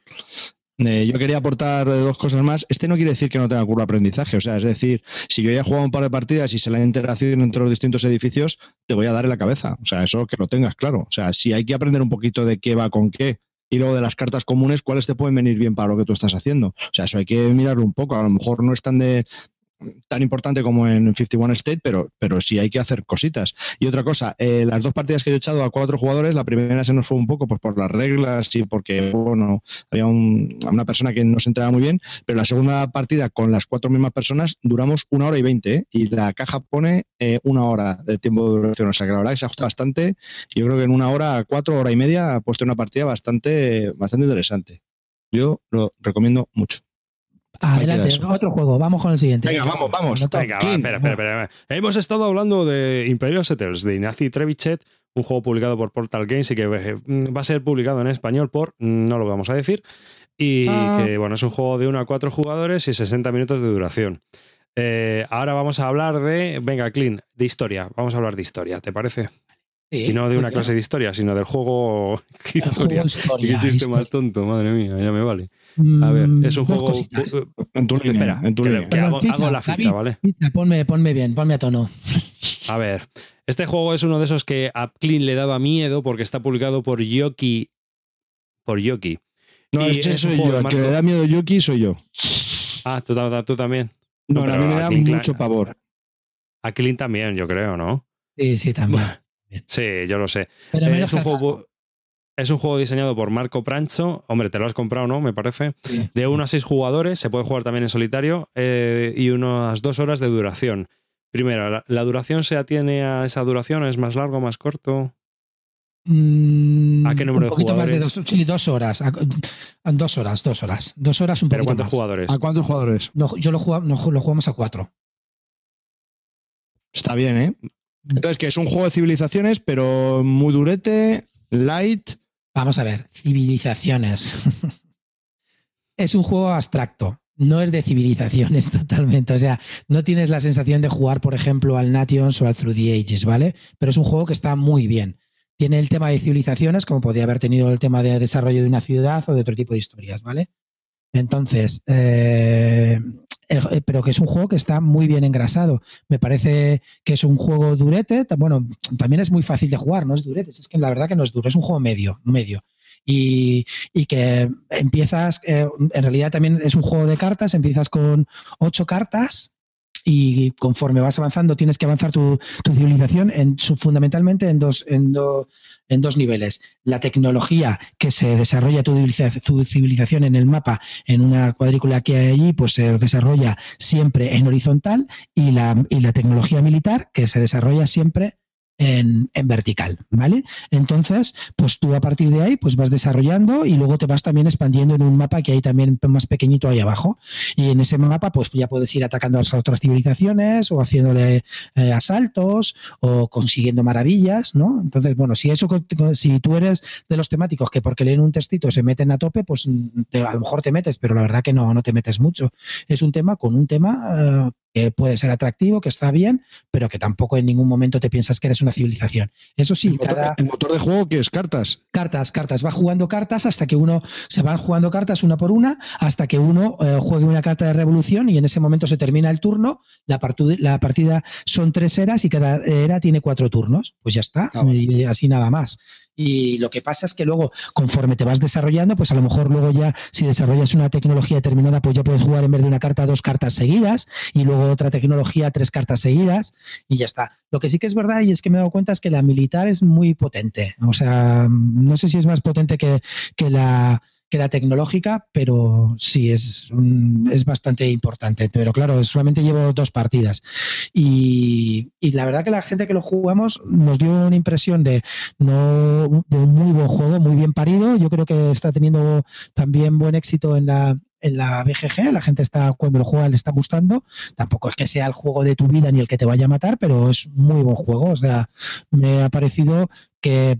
Eh, yo quería aportar dos cosas más. Este no quiere decir que no tenga curva de aprendizaje. O sea, es decir, si yo ya he jugado un par de partidas y se la interacción entre los distintos edificios, te voy a dar en la cabeza. O sea, eso que lo tengas claro. O sea, si hay que aprender un poquito de qué va con qué y luego de las cartas comunes, cuáles te pueden venir bien para lo que tú estás haciendo. O sea, eso hay que mirarlo un poco. A lo mejor no es tan de, tan importante como en 51 State, pero, pero sí hay que hacer cositas. Y otra cosa, eh, las dos partidas que yo he echado a cuatro jugadores, la primera se nos fue un poco pues, por las reglas y porque bueno, había una persona que no se enteraba muy bien, pero la segunda partida con las cuatro mismas personas duramos una hora y veinte ¿eh? y la caja pone eh, una hora de tiempo de duración. O sea que la verdad que se ajusta bastante. Yo creo que en una hora, cuatro, hora y media ha puesto una partida bastante, bastante interesante. Yo lo recomiendo mucho. Adelante, otro juego, vamos con el siguiente. Venga, vamos, vamos. Venga, espera, espera, espera, Hemos estado hablando de Imperial Settles, de Ignacy Trevichet, un juego publicado por Portal Games y que eh, va a ser publicado en español por, no lo vamos a decir, y ah. que bueno, es un juego de 1 a 4 jugadores y 60 minutos de duración. Eh, ahora vamos a hablar de, venga, Clean, de historia. Vamos a hablar de historia, ¿te parece? Y no de una clase de historia, sino del juego historia. Qué chiste más tonto, madre mía, ya me vale. A ver, es un juego. En tu línea, en tu hago, la ficha, ¿vale? ponme, ponme bien, ponme a tono. A ver, este juego es uno de esos que a Clean le daba miedo porque está publicado por Yoki. Por Yoki. No, es que soy yo. El que le da miedo Yoki soy yo. Ah, tú, también. No, a mí me da mucho pavor. A Clean también, yo creo, ¿no? Sí, sí, también. Sí, yo lo sé. es, un juego, es un juego diseñado por Marco Prancho. Hombre, te lo has comprado, ¿no? Me parece. De 1 a 6 jugadores. Se puede jugar también en solitario. Eh, y unas dos horas de duración. Primero, ¿la, duración se atiene a esa duración? ¿Es más largo, más corto? Mm, ¿A qué número de jugadores? dos, sí, dos horas. dos horas, dos horas. Dos horas un ¿Pero cuántos jugadores? ¿A cuántos jugadores? yo lo, jugamos, lo jugamos a cuatro. Está bien, ¿eh? Entonces, que es un juego de civilizaciones, pero muy durete, light. Vamos a ver, civilizaciones. es un juego abstracto, no es de civilizaciones totalmente. O sea, no tienes la sensación de jugar, por ejemplo, al Nations o al Through the Ages, ¿vale? Pero es un juego que está muy bien. Tiene el tema de civilizaciones, como podría haber tenido el tema de desarrollo de una ciudad o de otro tipo de historias, ¿vale? Entonces, eh, eh, pero que es un juego que está muy bien engrasado. Me parece que es un juego durete, bueno, también es muy fácil de jugar, no es durete, es que la verdad que no es duro, es un juego medio, medio. Y, que empiezas, eh, en realidad también es un juego de cartas, empiezas con ocho cartas y conforme vas avanzando tienes que avanzar tu, civilización en, fundamentalmente en dos, en, en dos niveles. La tecnología que se desarrolla tu civilización en el mapa, en una cuadrícula que hay allí, pues se desarrolla siempre en horizontal y la, y la tecnología militar que se desarrolla siempre en, vertical, ¿vale? Entonces, pues tú a partir de ahí, pues vas desarrollando y luego te vas también expandiendo en un mapa que hay también más pequeñito ahí abajo. Y en ese mapa, pues ya puedes ir atacando a las otras civilizaciones o haciéndole eh, asaltos o consiguiendo maravillas, ¿no? Entonces, bueno, si eso, si tú eres de los temáticos que porque leen un textito se meten a tope, pues a lo mejor te metes, pero la verdad que no, no te metes mucho. Es un tema con un tema eh, que puede ser atractivo, que está bien, pero que tampoco en ningún momento te piensas que eres una civilización. Eso sí, ¿El motor, cada... ¿El motor de juego qué es? ¿Cartas? Cartas, cartas. Va jugando cartas hasta que uno... Se van jugando cartas una por una hasta que uno eh, juegue una carta de revolución y en ese momento se termina el turno. La, la partida son tres eras y cada era tiene cuatro turnos. Pues ya está. Ah, y así nada más. Y lo que pasa es que luego, conforme te vas desarrollando, pues a lo mejor luego ya, si desarrollas una tecnología determinada, pues ya puedes jugar en vez de una carta dos cartas seguidas y luego otra tecnología tres cartas seguidas y ya está. Lo que sí que es verdad y es que me he dado cuenta es que la militar es muy potente. O sea, no sé si es más potente que, que la que la tecnológica, pero sí es, es bastante importante. Pero claro, solamente llevo dos partidas. Y, y, la verdad que la gente que lo jugamos nos dio una impresión de, no, de un muy buen juego, muy bien parido. Yo creo que está teniendo también buen éxito en la, en la BGG, la gente está cuando lo juega le está gustando. Tampoco es que sea el juego de tu vida ni el que te vaya a matar, pero es muy buen juego. O sea, me ha parecido que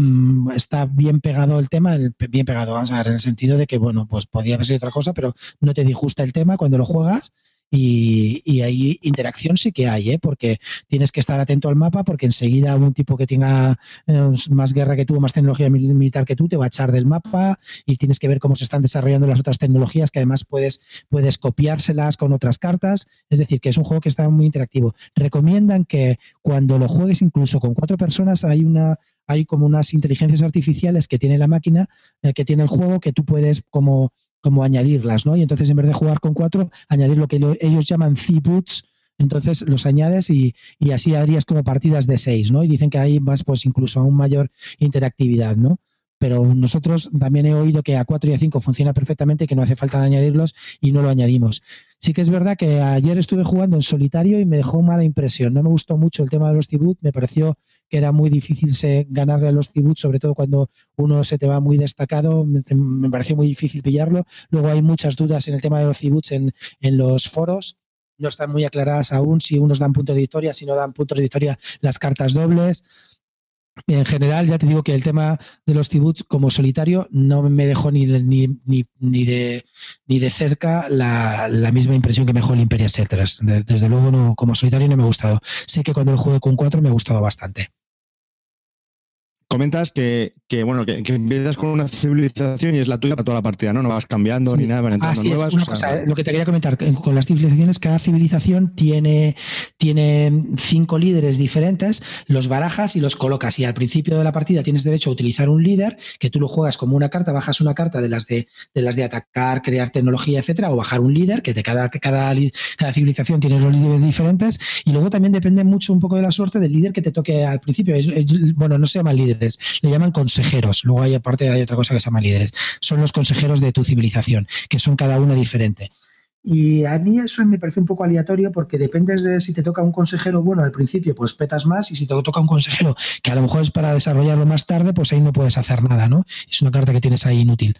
mm, está bien pegado el tema, bien pegado, vamos a ver, en el sentido de que, bueno, pues podía haber sido otra cosa, pero no te disgusta el tema cuando lo juegas y, y ahí interacción sí que hay, ¿eh? porque tienes que estar atento al mapa porque enseguida un tipo que tenga eh, más guerra que tú, más tecnología militar que tú, te va a echar del mapa y tienes que ver cómo se están desarrollando las otras tecnologías que además puedes, puedes copiárselas con otras cartas. Es decir, que es un juego que está muy interactivo. Recomiendan que cuando lo juegues incluso con cuatro personas hay una hay como unas inteligencias artificiales que tiene la máquina, eh, que tiene el juego, que tú puedes como como añadirlas, ¿no? Y entonces en vez de jugar con cuatro, añadir lo que ellos llaman C-Boots, entonces los añades y, y, así harías como partidas de seis, ¿no? Y dicen que hay más, pues incluso aún mayor interactividad, ¿no? Pero nosotros también he oído que a 4 y a 5 funciona perfectamente, que no hace falta añadirlos y no lo añadimos. Sí que es verdad que ayer estuve jugando en solitario y me dejó mala impresión. No me gustó mucho el tema de los Tibut, me pareció que era muy difícil ganarle a los Tibut, sobre todo cuando uno se te va muy destacado, me, pareció muy difícil pillarlo. Luego hay muchas dudas en el tema de los Tibuts en, en los foros no están muy aclaradas aún si unos dan punto de victoria, si no dan puntos de victoria las cartas dobles. En general, ya te digo que el tema de los Tibuts como solitario no me dejó ni, ni, ni, de, ni de cerca la, misma impresión que me dejó el Imperial Settlers. desde luego, no, como solitario no me ha gustado. Sé que cuando lo jugué con cuatro me ha gustado bastante comentas que, que bueno, que, empiezas con una civilización y es la tuya para toda la partida, ¿no? No vas cambiando ni nada, van entrando nuevas. lo que te quería comentar, con las civilizaciones, cada civilización tiene, tiene cinco líderes diferentes, los barajas y los colocas. Y al principio de la partida tienes derecho a utilizar un líder, que tú lo juegas como una carta, bajas una carta de las de, de las de atacar, crear tecnología, etcétera, o bajar un líder, que de cada, cada, cada civilización tiene los líderes diferentes, y luego también depende mucho un poco de la suerte del líder que te toque al principio. bueno, no se llama líder le llaman consejeros. Luego hay aparte hay otra cosa que se llama líderes. Son los consejeros de tu civilización, que son cada uno diferente. Y a mí eso me parece un poco aleatorio porque dependes de si te toca un consejero bueno al principio, pues petas más, y si te toca un consejero que a lo mejor es para desarrollarlo más tarde, pues ahí no puedes hacer nada, ¿no? Es una carta que tienes ahí inútil.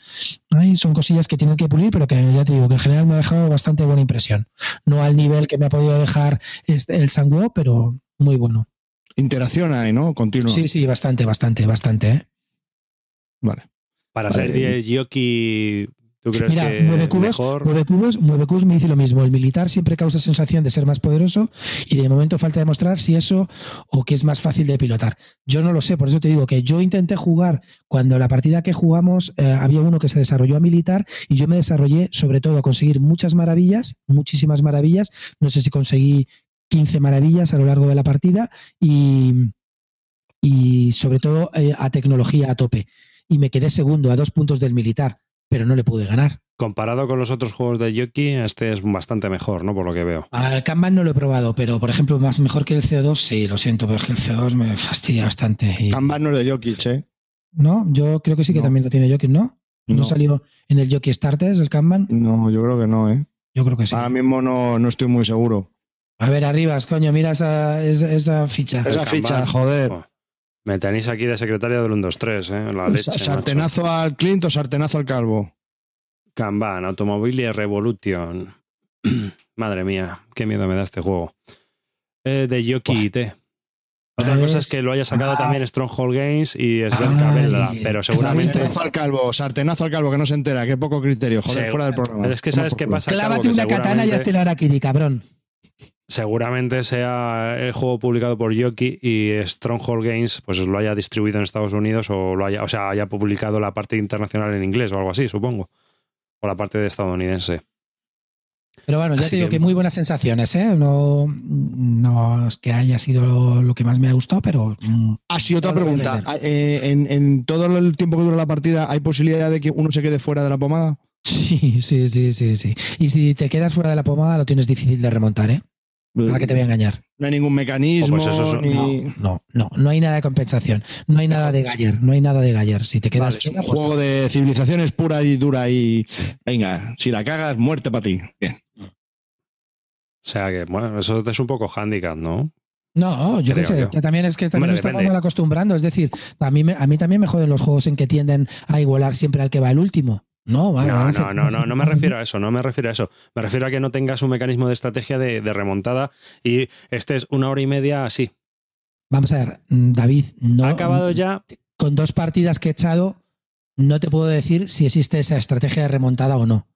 Son cosillas que tienen que pulir, pero que ya te digo que en general me ha dejado bastante buena impresión. No al nivel que me ha podido dejar este, el Sanguo, pero muy bueno. Interacción ahí, ¿no? Continua. Sí, sí, bastante, bastante, bastante. ¿eh? Vale. Para ser 10 Yoki, ¿tú crees Mira, que mueve cubos, mejor? Mueve cubos, mueve cubos me dice lo mismo. El militar siempre causa sensación de ser más poderoso y de momento falta demostrar si eso o que es más fácil de pilotar. Yo no lo sé, por eso te digo que yo intenté jugar cuando la partida que jugamos eh, había uno que se desarrolló a militar y yo me desarrollé sobre todo a conseguir muchas maravillas, muchísimas maravillas. No sé si conseguí 15 maravillas a lo largo de la partida y, y sobre todo eh, a tecnología a tope. Y me quedé segundo a dos puntos del militar, pero no le pude ganar. Comparado con los otros juegos de Yoki, este es bastante mejor, ¿no? Por lo que veo. Al Kanban no lo he probado, pero por ejemplo, más mejor que el CO2, sí, lo siento, pero es que el CO2 me fastidia bastante. Y... Kanban no es de Yoki, ¿eh? No, yo creo que sí que también lo tiene Yoki, ¿no? ¿no? ¿No salió en el Yoki Starters el Kanban? No, yo creo que no, ¿eh? Yo creo que sí. Ahora mismo no, no estoy muy seguro. A ver, arribas, coño, mira esa, esa, ficha. Esa ficha, joder. Me tenéis aquí de secretaria del 1, 2, 3, ¿eh? La leche, sartenazo macho. al Clint o sartenazo al Calvo. Kanban, Automobile Revolution. Madre mía, qué miedo me da este juego. Eh, de Yoki T. Otra cosa es que lo haya sacado ah. también Stronghold Games y Sven Cabela, pero seguramente. Sartenazo al calvo, sartenazo al calvo, que no se entera, qué poco criterio, joder, Sí, fuera del programa. Es que sabes qué pasa. Clávate Calvo, que una katana y hazte la Arakiri, cabrón. Seguramente sea el juego publicado por Yoki y Stronghold Games pues lo haya distribuido en Estados Unidos o lo haya, o sea, haya publicado la parte internacional en inglés o algo así, supongo. O la parte de estadounidense. Pero bueno, ya Así te digo que- que, muy buenas sensaciones, ¿eh? No, no es que haya sido lo, lo que más me ha gustado, pero. mm, Así, otra pregunta. vender. Eh, en, en todo el tiempo que dura la partida, ¿hay posibilidad de que uno se quede fuera de la pomada? Sí, sí, sí, sí, sí. Y si te quedas fuera de la pomada, lo tienes difícil de remontar, ¿eh? ¿Para qué te voy a engañar? No hay ningún mecanismo. Oh, pues eso es- ni- No, no, no, no hay nada de compensación. No hay nada de Galler, no hay nada de Galler. Si te quedas Vale, es un pues juego de civilizaciones pura y dura y venga, si la cagas, muerte para ti. Bien. O sea que, bueno, eso es un poco handicap, ¿no? No, yo qué Creo sé, yo. que también es que también Hombre, nos estamos mal acostumbrando. Es decir, a mí, me, a mí también me joden los juegos en que tienden a igualar siempre al que va el último. No, vale, No, no, no, no, no me refiero a eso, no me refiero a eso. Me refiero a que no tengas un mecanismo de estrategia de, de remontada y estés una hora y media así. Vamos a ver, mm, David, no. ha acabado ya. Con dos partidas que he echado, no te puedo decir si existe esa estrategia de remontada o no.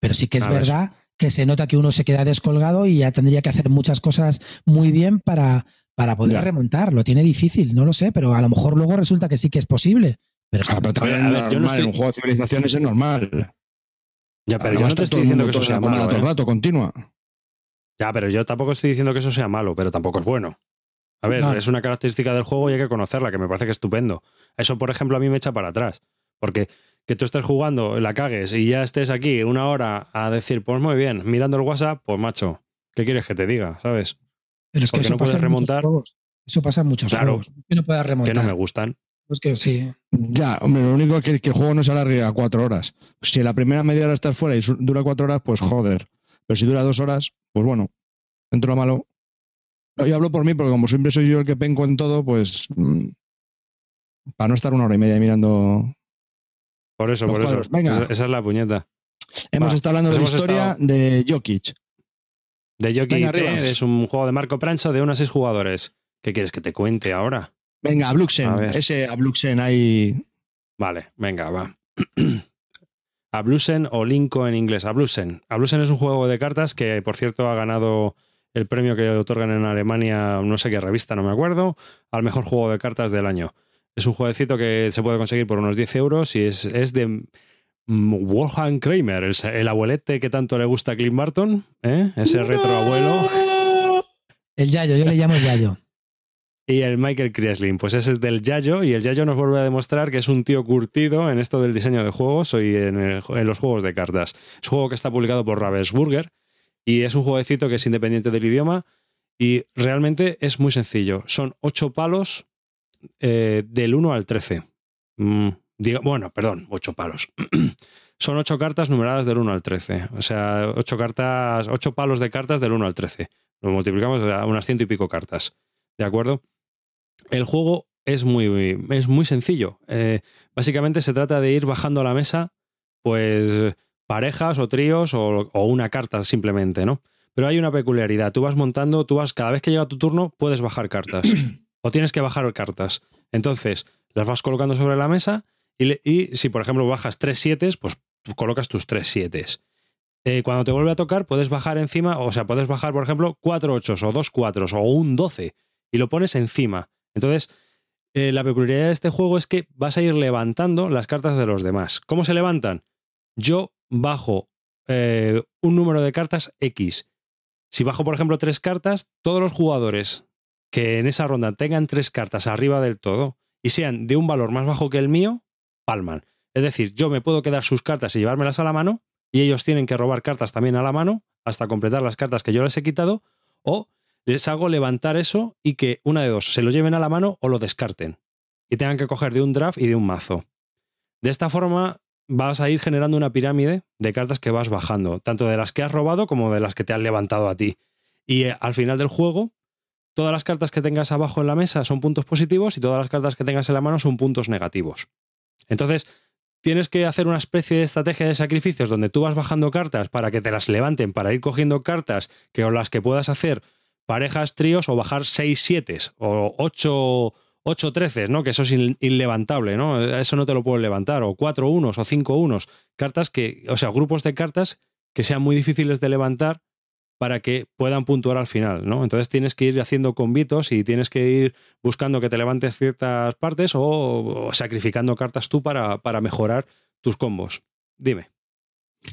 Pero sí que es A ver. verdad que se nota que uno se queda descolgado y ya tendría que hacer muchas cosas muy bien para, para poder Ya. remontar. Lo tiene difícil, no lo sé, pero a lo mejor luego resulta que sí que es posible. Pero es Ah, pero también A es ver, yo no normal, en estoy- un juego de civilizaciones es normal. Ya, pero yo no te estoy diciendo que eso sea malo. todo el ¿eh? rato, continua. Ya, pero yo tampoco estoy diciendo que eso sea malo, pero tampoco es bueno. A ver, No. es una característica del juego y hay que conocerla, que me parece que es estupendo. Eso, por ejemplo, a mí me echa para atrás. Porque que tú estés jugando, la cagues y ya estés aquí una hora a decir, pues muy bien, mirando el WhatsApp, pues macho, ¿qué quieres que te diga? ¿Sabes? Pero es que Porque eso no puedes pasa en muchos remontar. juegos. Eso pasa en muchos Claro. juegos. Que no puedas Que remontar. no me gustan. Es que sí. Ya, hombre, lo único es que, que el juego no se alargue a cuatro horas. Si la primera media hora estás fuera y dura cuatro horas, pues joder. Pero si dura dos horas, pues bueno, dentro de lo malo. No, Yo hablo por mí, porque como siempre soy yo el que penco en todo, pues. mm, para no estar una hora y media mirando. Por eso, Los por eso. venga. Esa, esa es la puñeta. Hemos Va, estado hablando de la pues historia estado- de Jokic. De Venga, arriba. es un juego de Marco Prancho de unos seis jugadores. ¿Qué quieres que te cuente ahora? Venga, Abluxen. A. Ese Abluxen ahí. Vale, venga, va. Ablusen o Linko en inglés. Ablusen. Ablusen es un juego de cartas que, por cierto, ha ganado el premio que otorgan en Alemania, no sé qué revista, no me acuerdo, al mejor juego de cartas del año. Es un jueguecito que se puede conseguir por unos 10 euros y es, es de Wolfgang Kramer, el, el abuelete que tanto le gusta a Clint Barton, ¿eh? ese retroabuelo. El Yayo, yo le llamo Yayo. Y el Michael Krieslin, pues ese es del Yayo, y el Yayo nos vuelve a demostrar que es un tío curtido en esto del diseño de juegos y en, los juegos de cartas. Es un juego que está publicado por Ravensburger y es un jueguecito que es independiente del idioma y realmente es muy sencillo. Son ocho palos eh, del 1 al 13. Mm, diga- bueno, perdón, ocho palos. Son ocho cartas numeradas del 1 al 13. O sea, ocho cartas, ocho palos de cartas del 1 al 13. Lo multiplicamos a unas ciento y pico cartas. ¿De acuerdo? El juego es muy, es muy sencillo. Eh, básicamente se trata de ir bajando a la mesa, pues parejas o tríos o, o una carta simplemente, ¿no? Pero hay una peculiaridad. Tú vas montando, tú vas, cada vez que llega tu turno, puedes bajar cartas. o tienes que bajar cartas. Entonces, las vas colocando sobre la mesa y, le- y si, por ejemplo, bajas tres siete, pues tú colocas tus tres siete. cuando te vuelve a tocar, puedes bajar encima, o sea, puedes bajar, por ejemplo, cuatro ochos o dos cuatros o un 12 y lo pones encima. Entonces, eh, la peculiaridad de este juego es que vas a ir levantando las cartas de los demás. ¿Cómo se levantan? Yo bajo eh, un número de cartas X. Si bajo, por ejemplo, tres cartas, todos los jugadores que en esa ronda tengan tres cartas arriba del todo y sean de un valor más bajo que el mío, palman. Es decir, yo me puedo quedar sus cartas y llevármelas a la mano y ellos tienen que robar cartas también a la mano hasta completar las cartas que yo les he quitado o les hago levantar eso y que una de dos se lo lleven a la mano o lo descarten y tengan que coger de un draft y de un mazo. De esta forma vas a ir generando una pirámide de cartas que vas bajando, tanto de las que has robado como de las que te han levantado a ti. Y eh, al final del juego, todas las cartas que tengas abajo en la mesa son puntos positivos y todas las cartas que tengas en la mano son puntos negativos. Entonces, tienes que hacer una especie de estrategia de sacrificios donde tú vas bajando cartas para que te las levanten, para ir cogiendo cartas que o las que puedas hacer parejas, tríos o bajar 6 7 o 8 8 13, ¿no? Que eso es in- inlevantable, ¿no? Eso no te lo puedo levantar o 4 unos o 5 unos, cartas que, o sea, grupos de cartas que sean muy difíciles de levantar para que puedan puntuar al final, ¿no? Entonces tienes que ir haciendo convitos y tienes que ir buscando que te levantes ciertas partes o, o sacrificando cartas tú para, para mejorar tus combos. Dime.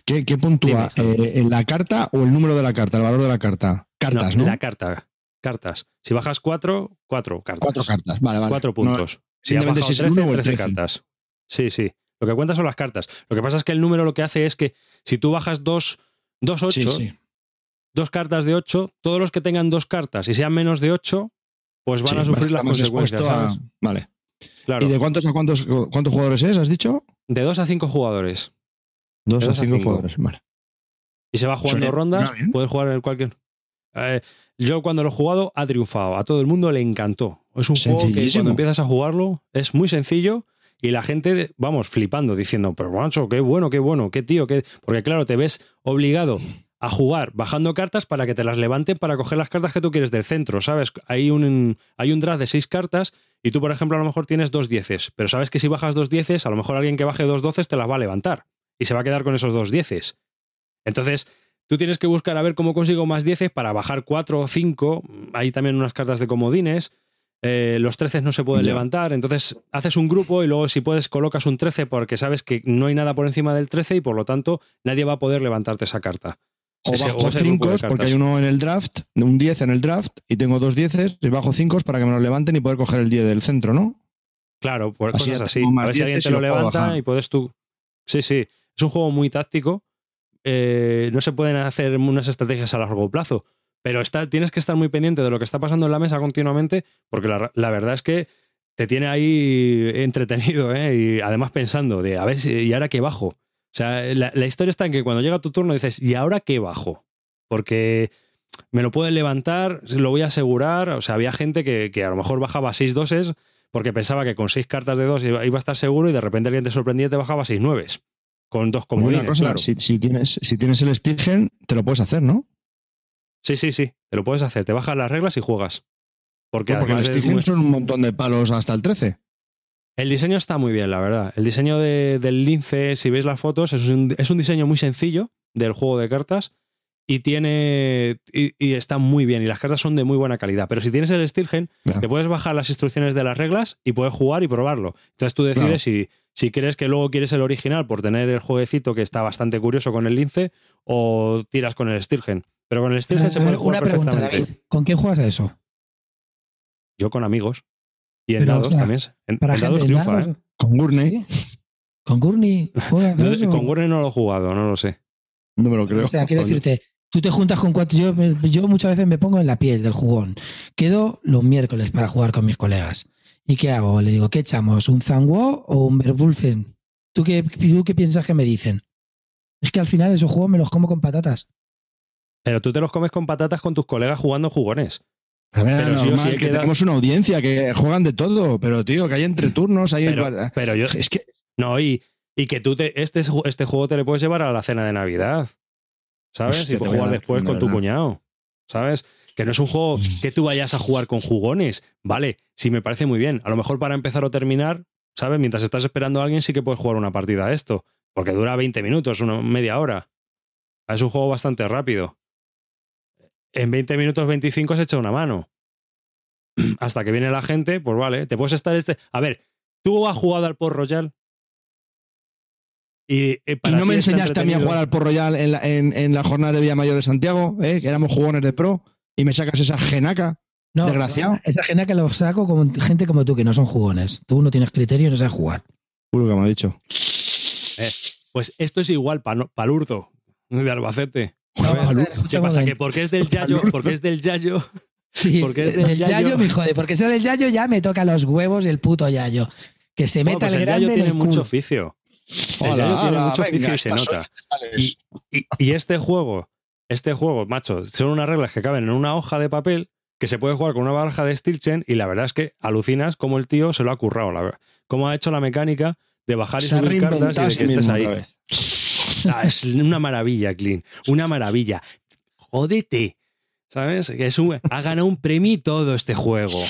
¿Qué, qué puntúa? Dime. Eh, ¿En la carta o el número de la carta? El valor de la carta. Cartas, ¿no? La carta. Cartas. Si bajas cuatro, cuatro cartas. Cuatro cartas. Vale, vale. Cuatro No, puntos. si has bajado si es el 13, uno o el 13 13. cartas. Sí, sí. Lo que cuenta son las cartas. Lo que pasa es que el número lo que hace es que si tú bajas dos, dos sí, ochos, sí. dos cartas de 8, todos los que tengan dos cartas y sean menos de 8, pues van Sí, a sufrir las consecuencias. a-. Vale. Claro. ¿Y de cuántos a cuántos, cuántos jugadores es, has dicho? De 2 a 5 jugadores. Dos a dos a cinco cinco. jugadores. Vale. Y se va jugando rondas, puedes jugar en cualquier. Eh, yo cuando lo he jugado ha triunfado, a todo el mundo le encantó. Es un juego que cuando empiezas a jugarlo es muy sencillo y la gente, vamos, flipando, diciendo, pero macho, qué bueno, qué bueno, qué tío, qué... Porque claro, te ves obligado a jugar bajando cartas para que te las levanten para coger las cartas que tú quieres del centro, ¿sabes? Hay un, hay un draft de seis cartas y tú, por ejemplo, a lo mejor tienes dos dieces, pero sabes que si bajas dos dieces, a lo mejor alguien que baje dos doces te las va a levantar y se va a quedar con esos dos dieces. Entonces, tú tienes que buscar a ver cómo consigo más dieces para bajar cuatro o cinco. Hay también unas cartas de comodines. Eh, los 13 no se pueden levantar, entonces haces un grupo y luego si puedes colocas un 13 porque sabes que no hay nada por encima del 13 y por lo tanto nadie va a poder levantarte esa carta. O Ese- bajo o ese grupo de 5 porque hay uno en el draft, un 10 en el draft, y tengo dos 10 y bajo 5 para que me lo levanten y poder coger el 10 del centro, ¿no? Claro, por Así cosas así. A ver si alguien te lo levanta bajar. y puedes tú. Sí, sí. Es un juego muy táctico. Eh, no se pueden hacer unas estrategias a largo plazo. Pero está, tienes que estar muy pendiente de lo que está pasando en la mesa continuamente, porque la, verdad es que te tiene ahí entretenido, ¿eh? Y además pensando de a ver si, ¿y ahora qué bajo? O sea, la, la historia está en que cuando llega tu turno dices, ¿y ahora qué bajo? Porque me lo pueden levantar, lo voy a asegurar. O sea, había gente que, que a lo mejor bajaba seis doses porque pensaba que con seis cartas de dos iba, iba a estar seguro y de repente alguien te sorprendía y te bajaba seis nueves. Con dos Como comodines, una cosa, claro. si, si tienes, si tienes el Stirgen, te lo puedes hacer, ¿no? Sí, sí, sí. Te lo puedes hacer. Te bajas las reglas y juegas. Porque, Porque el además es Stirgen son un montón de palos hasta el 13. el diseño está muy bien, la verdad. El diseño de- del lince, si veis las fotos, es un, es un diseño muy sencillo del juego de cartas y tiene y, y está muy bien y las cartas son de muy buena calidad. Pero si tienes el Stilgen, te puedes bajar las instrucciones de las reglas y puedes jugar y probarlo. Entonces tú decides Claro. si, si crees que luego quieres el original por tener el jueguecito que está bastante curioso con el lince o tiras con el Stilgen. Pero con el Stilgen se puede jugar una pregunta, perfectamente. David. ¿Con quién juegas a eso? Yo con amigos. Y en Pero, dados o sea, también. En, Para en gente dados en triunfa, dados, ¿eh? Con Gurney, ¿Con Gurney eso? Con Gurney no lo he jugado, no lo sé. no me lo creo. O sea, quiero decirte, tú te juntas con cuatro. Yo, yo muchas veces me pongo en la piel del jugón. Quedo los miércoles para jugar con mis colegas. ¿Y qué hago? Le digo, ¿qué echamos? ¿Un Zangwo o un Verwulfen? ¿Tú qué, ¿Tú qué piensas que me dicen? Es que al final esos juegos me los como con patatas. Pero tú te los comes con patatas con tus colegas jugando jugones. A ver, pero normal sí que tenemos una audiencia que juegan de todo, pero tío, que hay entre turnos, hay Pero, pero yo. es que No, y, y que tú te. Este, este juego te le puedes llevar a la cena de Navidad. ¿Sabes? Hostia, y puedes jugar después de con tu cuñado. ¿Sabes? Que no es un juego que tú vayas a jugar con jugones. Vale, sí me parece muy bien. A lo mejor para empezar o terminar, ¿sabes? Mientras estás esperando a alguien, sí que puedes jugar una partida a esto. Porque dura 20 minutos, una media hora. Es un juego bastante rápido. En 20 minutos 25 has hecho una mano. Hasta que viene la gente, pues vale, te puedes estar este. A ver, ¿tú has jugado al Port Royal? Y, eh, ¿Y para no me enseñaste a mí a jugar al Port Royal en la, en, en la jornada de Villamayor de Santiago, eh, que éramos jugones de pro, y me sacas esa genaca? No, Desgraciado. Esa gena que lo saco con gente como tú, que no son jugones. Tú no tienes criterio y no sabes jugar. Puro que me ha dicho. Pues eesto es igual para Palurdo, de Albacete. No, ¿Qué pasa? Que porque es del Yayo, porque es del Yayo. Sí, Porque es del del Yayo. yayo me jode, porque sea del yayo ya me toca los huevos el puto yayo. Que se Bueno, meta pues el el grande Yayo en tiene el mucho culo. oficio. El Hola, Yayo tiene hola, mucho venga, oficio y se nota. y este juego, este juego, macho, son unas reglas que caben en una hoja de papel que se puede jugar con una baraja de Stilchen y la verdad es que alucinas cómo el tío se lo ha currado, la verdad. Cómo ha hecho la mecánica de bajar y Se subir cartas y de que estés ahí. Ah, es una maravilla, Clean. Una maravilla. Jódete. ¿Sabes? Que es un, ha ganado un premio todo este juego.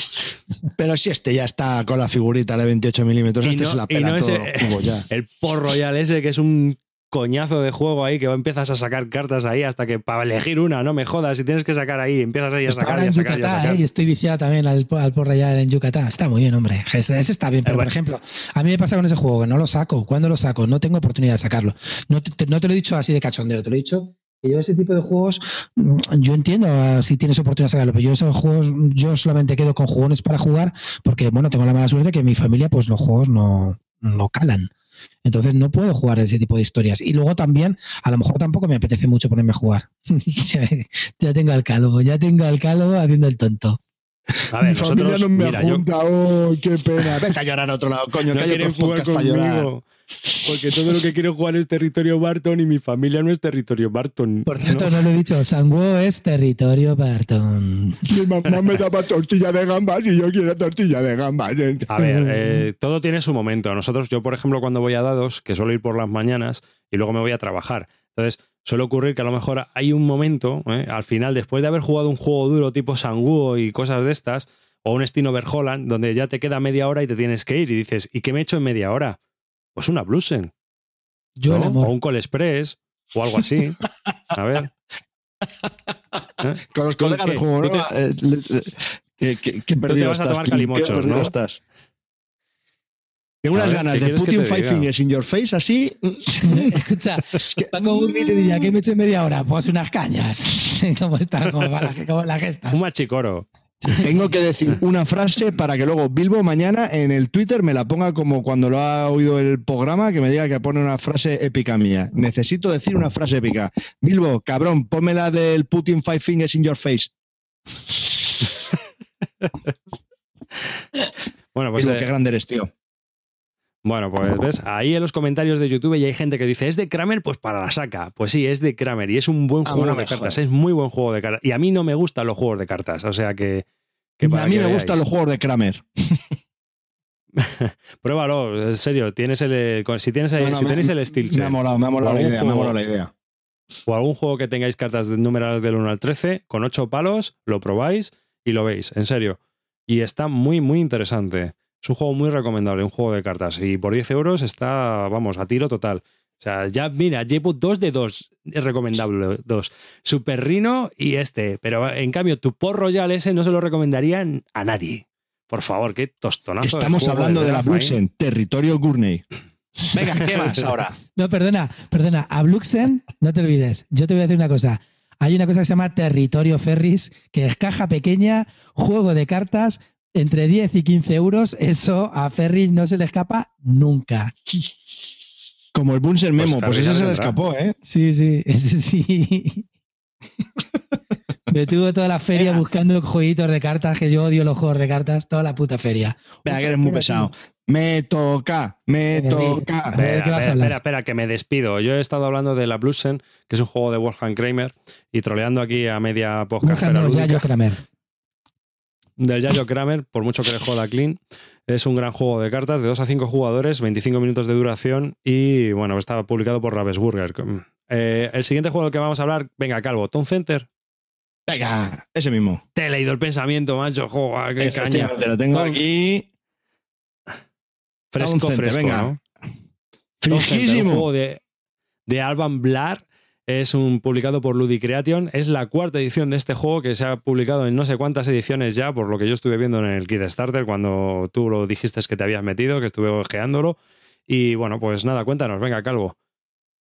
Pero si este ya está con la figurita de 28 milímetros, este no- se la y pela no todo ese- el. El Port Royal ese que es un coñazo de juego ahí que empiezas a sacar cartas ahí hasta que para elegir una, no me jodas, si tienes que sacar ahí, empiezas ahí a sacar ahora y a en sacar y a Yucatán, sacar. ¿eh? estoy viciado también al, al por allá en Yucatán. Está muy bien, hombre. Ese, ese está bien, pero Eh, por ejemplo, a mí me pasa con ese juego que no lo saco. ¿Cuándo lo saco? No tengo oportunidad de sacarlo. No te, no te lo he dicho así de cachondeo, te lo he dicho. yo ese tipo de juegos, mm, yo entiendo ah, si tienes oportunidad de sacarlo, pero yo esos juegos, yo solamente quedo con jugones para jugar, porque bueno, tengo la mala suerte que en mi familia, pues los juegos no, no calan. Entonces no puedo jugar ese tipo de historias. Y luego también, a lo mejor tampoco me apetece mucho ponerme a jugar. ya, tengo al calvo, ya tengo al calvo haciendo el tonto. A ver, Mi familia no me mira, oh, qué pena. Vete a llorar a otro lado, coño, que hay otros podcasts para llorar. Porque todo lo que quiero jugar es territorio Barton y mi familia no es territorio Barton. Por cierto, no, lo he dicho, Sanguo es territorio Barton. Mi mamá me daba tortilla de gambas y yo quiero tortilla de gambas. A ver, eh, todo tiene su momento. Nosotros, yo por ejemplo, cuando voy a dados, que suelo ir por las mañanas y luego me voy a trabajar. Entonces, suele ocurrir que a lo mejor hay un momento, eh, al final, después de haber jugado un juego duro tipo Sanguo y cosas de estas, o un estilo Verholland, donde ya te queda media hora y te tienes que ir y dices, ¿y qué me he hecho en media hora? Pues una Bluesen. Yo O un Call Express o algo así. A ver. ¿Eh? Con los colegas de juego, ¿no? Te, eh, eh, ¿Qué, qué, perdido te vas a tomar calimochos, ¿no? Estás? Tengo unas ganas de putting five fingers in your face, así. Escucha, Paco un vídeo y ya que me he hecho media hora, pues unas cañas. ¿Cómo está? ¿Cómo va la, cómo la gestas? Un machicoro. Tengo que decir una frase para que luego Bilbo mañana en el Twitter me la ponga como cuando lo ha oído el programa, que me diga que pone una frase épica mía. Necesito decir una frase épica. Bilbo, cabrón, pónmela del Putin Five Fingers in Your Face. bueno, pues. Bilbo, qué grande eres, tío. Bueno, pues ves, ahí en los comentarios de YouTube ya hay gente que dice, ¿es de Kramer? Pues para la saca. Pues sí, es de Kramer y es un buen ah, juego de cartas, es muy buen juego de cartas. Y a mí no me gustan los juegos de cartas, o sea que... a mí me gustan los juegos de Kramer. Pruébalo, en serio, tienes el, si, tienes si tenéis el Steel Me ha molado, me ha molado la idea, me ha molado la idea. O algún juego que tengáis cartas numeradas del 1 al 13, con 8 palos, lo probáis y lo veis, en serio. Y está muy, muy interesante. Es un juego muy recomendable, un juego de cartas. Y por 10 euros está, vamos, a tiro total. O sea, ya, mira, llevo dos de dos. Es recomendable, dos. Super Rino y este. Pero en cambio, tu Port Royal ese no se lo recomendarían a nadie. Por favor, qué tostonazo. Estamos hablando de, la Bluxen, territorio Gurney. Venga, ¿qué más ahora? No, perdona, perdona. A Bluxen, no te olvides. Yo te voy a decir una cosa. Hay una cosa que se llama Territorio Ferris, que es caja pequeña, juego de cartas, entre 10 y 15 euros, eso a Ferry no se le escapa nunca. Como el Bunsen Memo, pues, pues eso se le escapó, ¿eh? Sí, sí, ese sí. Me tuve toda la feria buscando jueguitos de cartas, que yo odio los juegos de cartas, toda la puta feria. Venga, que eres muy pesado. Me toca, me toca. Espera, espera, espera, que me despido. Yo he estado hablando de la Bluesen, que es un juego de Wolfgang Kramer, y troleando aquí a media podcast. No, ya yo Kramer del Yayo Kramer, por mucho que le joda clean. Es un gran juego de cartas de 2 a 5 jugadores, 25 minutos de duración y bueno, está publicado por Ravensburger. Eh, el siguiente juego del que vamos a hablar, venga, Calvo, Tom Center. Venga, ese mismo. Te he leído el pensamiento, macho. Joder, qué caña. Te lo tengo aquí. Fresco, fresco. Venga. ¿no? juego de, de Alban Blar es un publicado por Ludicreation. Es la cuarta edición de este juego que se ha publicado en no sé cuántas ediciones ya, por lo que yo estuve viendo en el Kit Starter cuando tú lo dijiste que te habías metido, que estuve ojeándolo. Y bueno, pues nada, cuéntanos, venga, Calvo.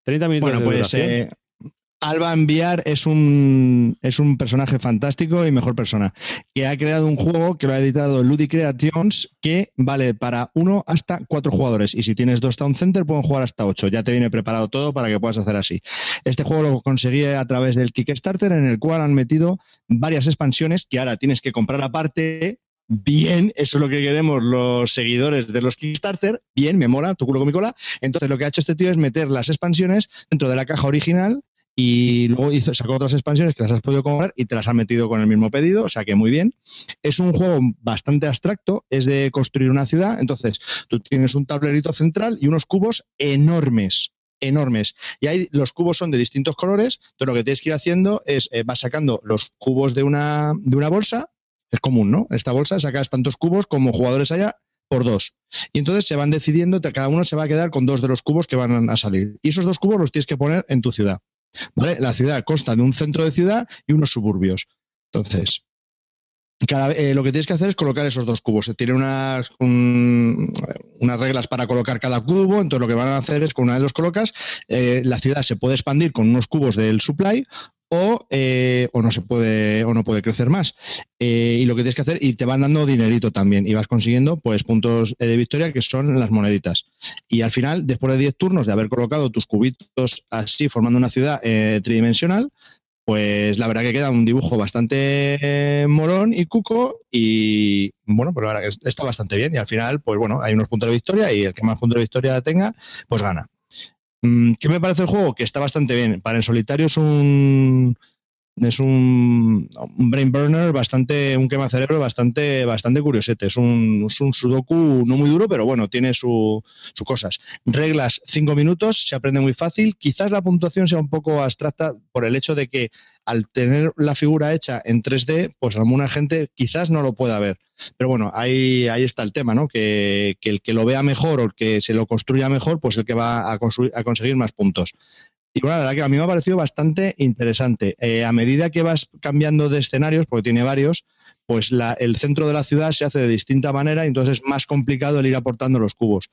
30 minutos bueno, de pues, eh, Alba Enviar es un, es un personaje fantástico y mejor persona, que ha creado un juego que lo ha editado Ludicreations que vale para uno hasta cuatro jugadores. Y si tienes dos Town Center, pueden jugar hasta ocho. Ya te viene preparado todo para que puedas hacer así. Este juego lo conseguí a través del Kickstarter, en el cual han metido varias expansiones que ahora tienes que comprar aparte bien, eso es lo que queremos los seguidores de los Kickstarter, bien, me mola, tu culo con mi cola. Entonces lo que ha hecho este tío es meter las expansiones dentro de la caja original y luego hizo, sacó otras expansiones que las has podido comprar y te las han metido con el mismo pedido, o sea que muy bien. Es un juego bastante abstracto, es de construir una ciudad, entonces tú tienes un tablerito central y unos cubos enormes, enormes. Y ahí los cubos son de distintos colores, entonces lo que tienes que ir haciendo es, eh, vas sacando los cubos de una, de una bolsa, es común, ¿no? Esta bolsa sacas tantos cubos como jugadores allá por dos. Y entonces se van decidiendo, cada uno se va a quedar con dos de los cubos que van a salir. Y esos dos cubos los tienes que poner en tu ciudad. La ciudad consta de un centro de ciudad y unos suburbios. Entonces, cada, eh, lo que tienes que hacer es colocar esos dos cubos. Tiene unas, unas reglas para colocar cada cubo, entonces lo que van a hacer es, con una de los colocas, eh, la ciudad se puede expandir con unos cubos del supply o, eh, o no se puede o no puede crecer más. Eh, y lo que tienes que hacer, y te van dando dinerito también, y vas consiguiendo pues puntos de victoria que son las moneditas. Y al final, después de 10 turnos de haber colocado tus cubitos así, formando una ciudad tridimensional, pues la verdad que queda un dibujo bastante morón y cuco y bueno, pero ahora está bastante bien y al final, pues bueno, hay unos puntos de victoria y el que más puntos de victoria tenga, pues gana. Mm, ¿Qué me parece el juego? Que está bastante bien. Para en solitario es un es un, brain burner bastante, un quema cerebro bastante, bastante curiosete. Es un, un sudoku no muy duro, pero bueno, tiene sus su cosas. Reglas cinco minutos, se aprende muy fácil. Quizás la puntuación sea un poco abstracta por el hecho de que al tener la figura hecha en 3D, pues alguna gente quizás no lo pueda ver. Pero bueno, ahí, ahí está el tema, ¿no? Que, que el que lo vea mejor o el que se lo construya mejor, pues el que va a, a conseguir más puntos. Y bueno, la verdad que a mí me ha parecido bastante interesante. Eh, a medida que vas cambiando de escenarios, porque tiene varios, pues el centro de la ciudad se hace de distinta manera y entonces es más complicado el ir aportando los cubos.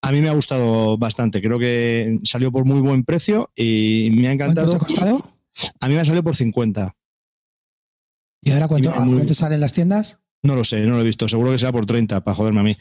A mí me ha gustado bastante, creo que salió por muy buen precio y me ha encantado. ¿Cuánto ha costado? A mí me ha salido por 50. ¿Y ahora cuánto, cuánto salen las tiendas? No lo sé, no lo he visto. Seguro que sea por 30, para joderme a mí.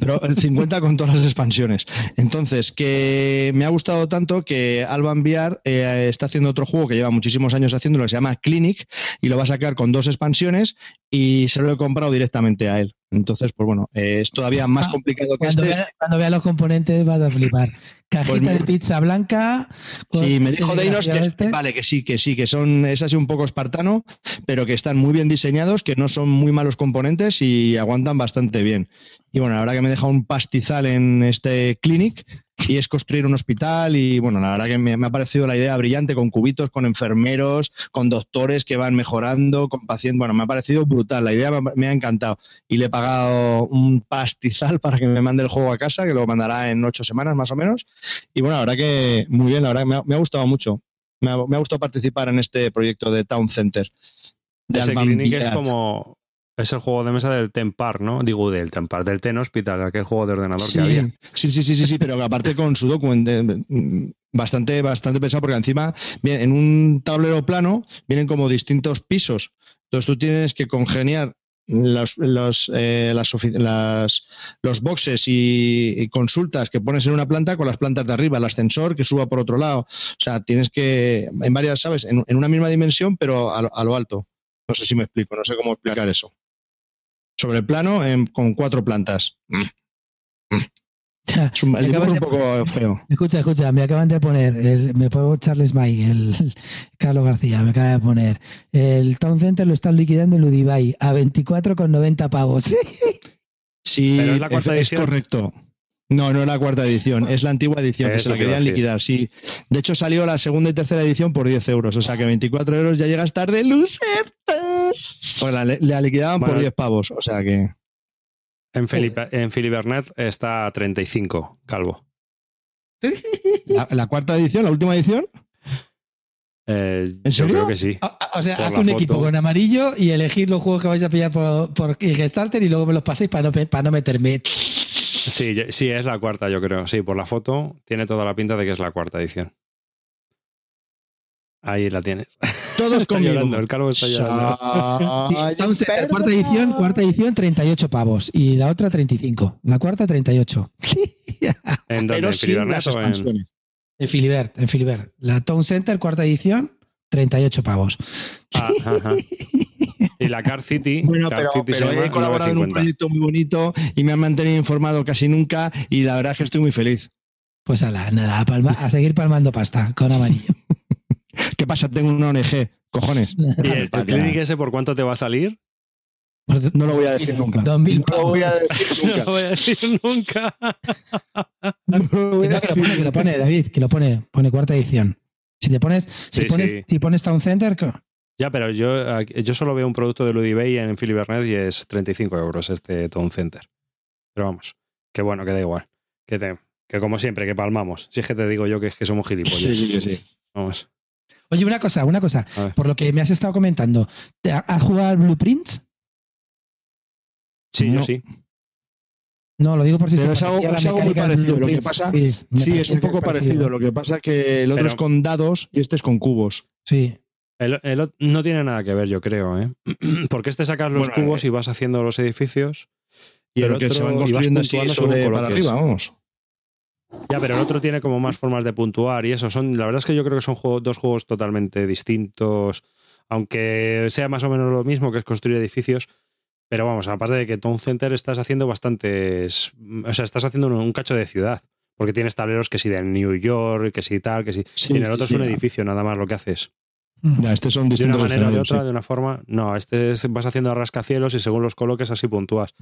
Pero el 50 con todas las expansiones. Entonces, que me ha gustado tanto que Alba Enviar eh, está haciendo otro juego que lleva muchísimos años haciendo, que se llama Clinic, y lo va a sacar con dos expansiones y se lo he comprado directamente a él. Entonces, pues bueno, eh, es todavía más ah, complicado que cuando este. Vea, cuando vea los componentes vas a flipar. Cajita pues de pizza blanca. Sí, me dijo Deinos que este. vale, que sí, que sí, que son, es así un poco espartano, pero que están muy bien diseñados, que no son muy malos componentes y aguantan bastante bien. Y bueno, la verdad que me deja un pastizal en este clinic y es construir un hospital y bueno, la verdad que me, ha parecido la idea brillante con cubitos, con enfermeros, con doctores que van mejorando, con pacientes, bueno, me ha parecido brutal, la idea me, ha encantado. Y le he pagado un pastizal para que me mande el juego a casa, que lo mandará en ocho semanas más o menos. Y bueno, la verdad que muy bien, la verdad que me ha, gustado mucho, me ha, gustado participar en este proyecto de Town Center. De clinic es como, es el juego de mesa del Tempar, ¿no? Digo, del Tempar, del Ten Hospital, aquel juego de ordenador que había. Sí, sí, sí, sí, sí, pero aparte con su documento bastante, bastante pensado, porque encima, bien, en un tablero plano vienen como distintos pisos. Entonces tú tienes que congeniar los, eh, las, los boxes y, consultas que pones en una planta con las plantas de arriba, el ascensor que suba por otro lado. O sea, tienes que, en varias, ¿sabes? En, una misma dimensión, pero a lo alto. No sé si me explico, no sé cómo explicar eso sobre el plano con cuatro plantas. Mm. Mm. Es un, el un poco feo. Escucha, escucha, me acaban de poner, el, me puedo Charles May, el, Carlos García, me acaba de poner, el Town Center lo están liquidando en Udibay a 24,90 pavos. Sí, es, correcto. No, no es la cuarta edición, es la antigua edición, que se la querían liquidar, sí. De hecho, salió la segunda y tercera edición por 10 euros, o sea que 24 euros ya llegas tarde, loser. Pues la, liquidaban por 10 pavos, o sea que. En, en Filibernet está a 35, calvo. ¿La, cuarta edición, la última edición? Eh, ¿En serio? Yo creo que sí. O, sea, haz un equipo con amarillo y elegir los juegos que vais a pillar por, por Kickstarter y luego me los paséis para no, para no meterme. Sí, sí, es la cuarta, yo creo. Sí, por la foto tiene toda la pinta de que es la cuarta edición. Ahí la tienes. Todos está Llorando, el calvo está llorando. cuarta edición, cuarta edición, 38 pavos. Y la otra, 35. La cuarta, 38. ¿En dónde? ¿En Filibert en...? En Filibert, en Filibert. La Town Center, cuarta edición, 38 pavos. Ah, y la Car City. Bueno, pero, he colaborado en un proyecto muy bonito y me han mantenido informado casi nunca y la verdad es que estoy muy feliz. Pues a la, nada, a, a seguir palmando pasta con amarillo. ¿Qué pasa? Tengo una ONG, cojones. ¿Y el, clinic ese por cuánto te va a salir? No lo voy a decir nunca. No lo voy a decir nunca. No lo voy a decir nunca. No lo voy a decir. Que lo pone, que lo pone, David, que lo pone, pone cuarta edición. Si te pones, si pones, si pones Town Center. Ya, pero yo, yo solo veo un producto de Ludibay en Filibernet y es 35 euros este Town Center. Pero vamos, que bueno, que da igual. Que, te, que como siempre, que palmamos. Si es que te digo yo que es que somos gilipollas. Sí, sí, sí. Vamos. Oye, una cosa, una cosa. Por lo que me has estado comentando, ¿has jugado al Blueprints? Sí, yo sí. No, lo digo por si Pero se es algo, es algo muy parecido. Lo que pasa, Sí, es un que poco parecido. Lo que pasa es que el otro Pero- es con dados y este es con cubos. Sí. El- el no tiene nada que ver, yo creo, ¿eh? Porque este sacas los Bueno, cubos y vas haciendo los edificios. Y pero el que otro se van construyendo así sobre para arriba, vamos. Ya, pero el otro tiene como más formas de puntuar y eso. Son, la verdad es que yo creo que son juego- dos juegos totalmente distintos, aunque sea más o menos lo mismo que es construir edificios. Pero vamos, aparte de que Town Center estás haciendo bastantes. O sea, estás haciendo un, un cacho de ciudad. Porque tienes tableros que si de New York, que si tal, que si. Sí, y en el otro sí, es un sí. edificio, nada más lo que haces. Ya, estos son De una distintos manera o de otra, de una forma. No, este es- vas haciendo rascacielos y según los coloques así puntúas.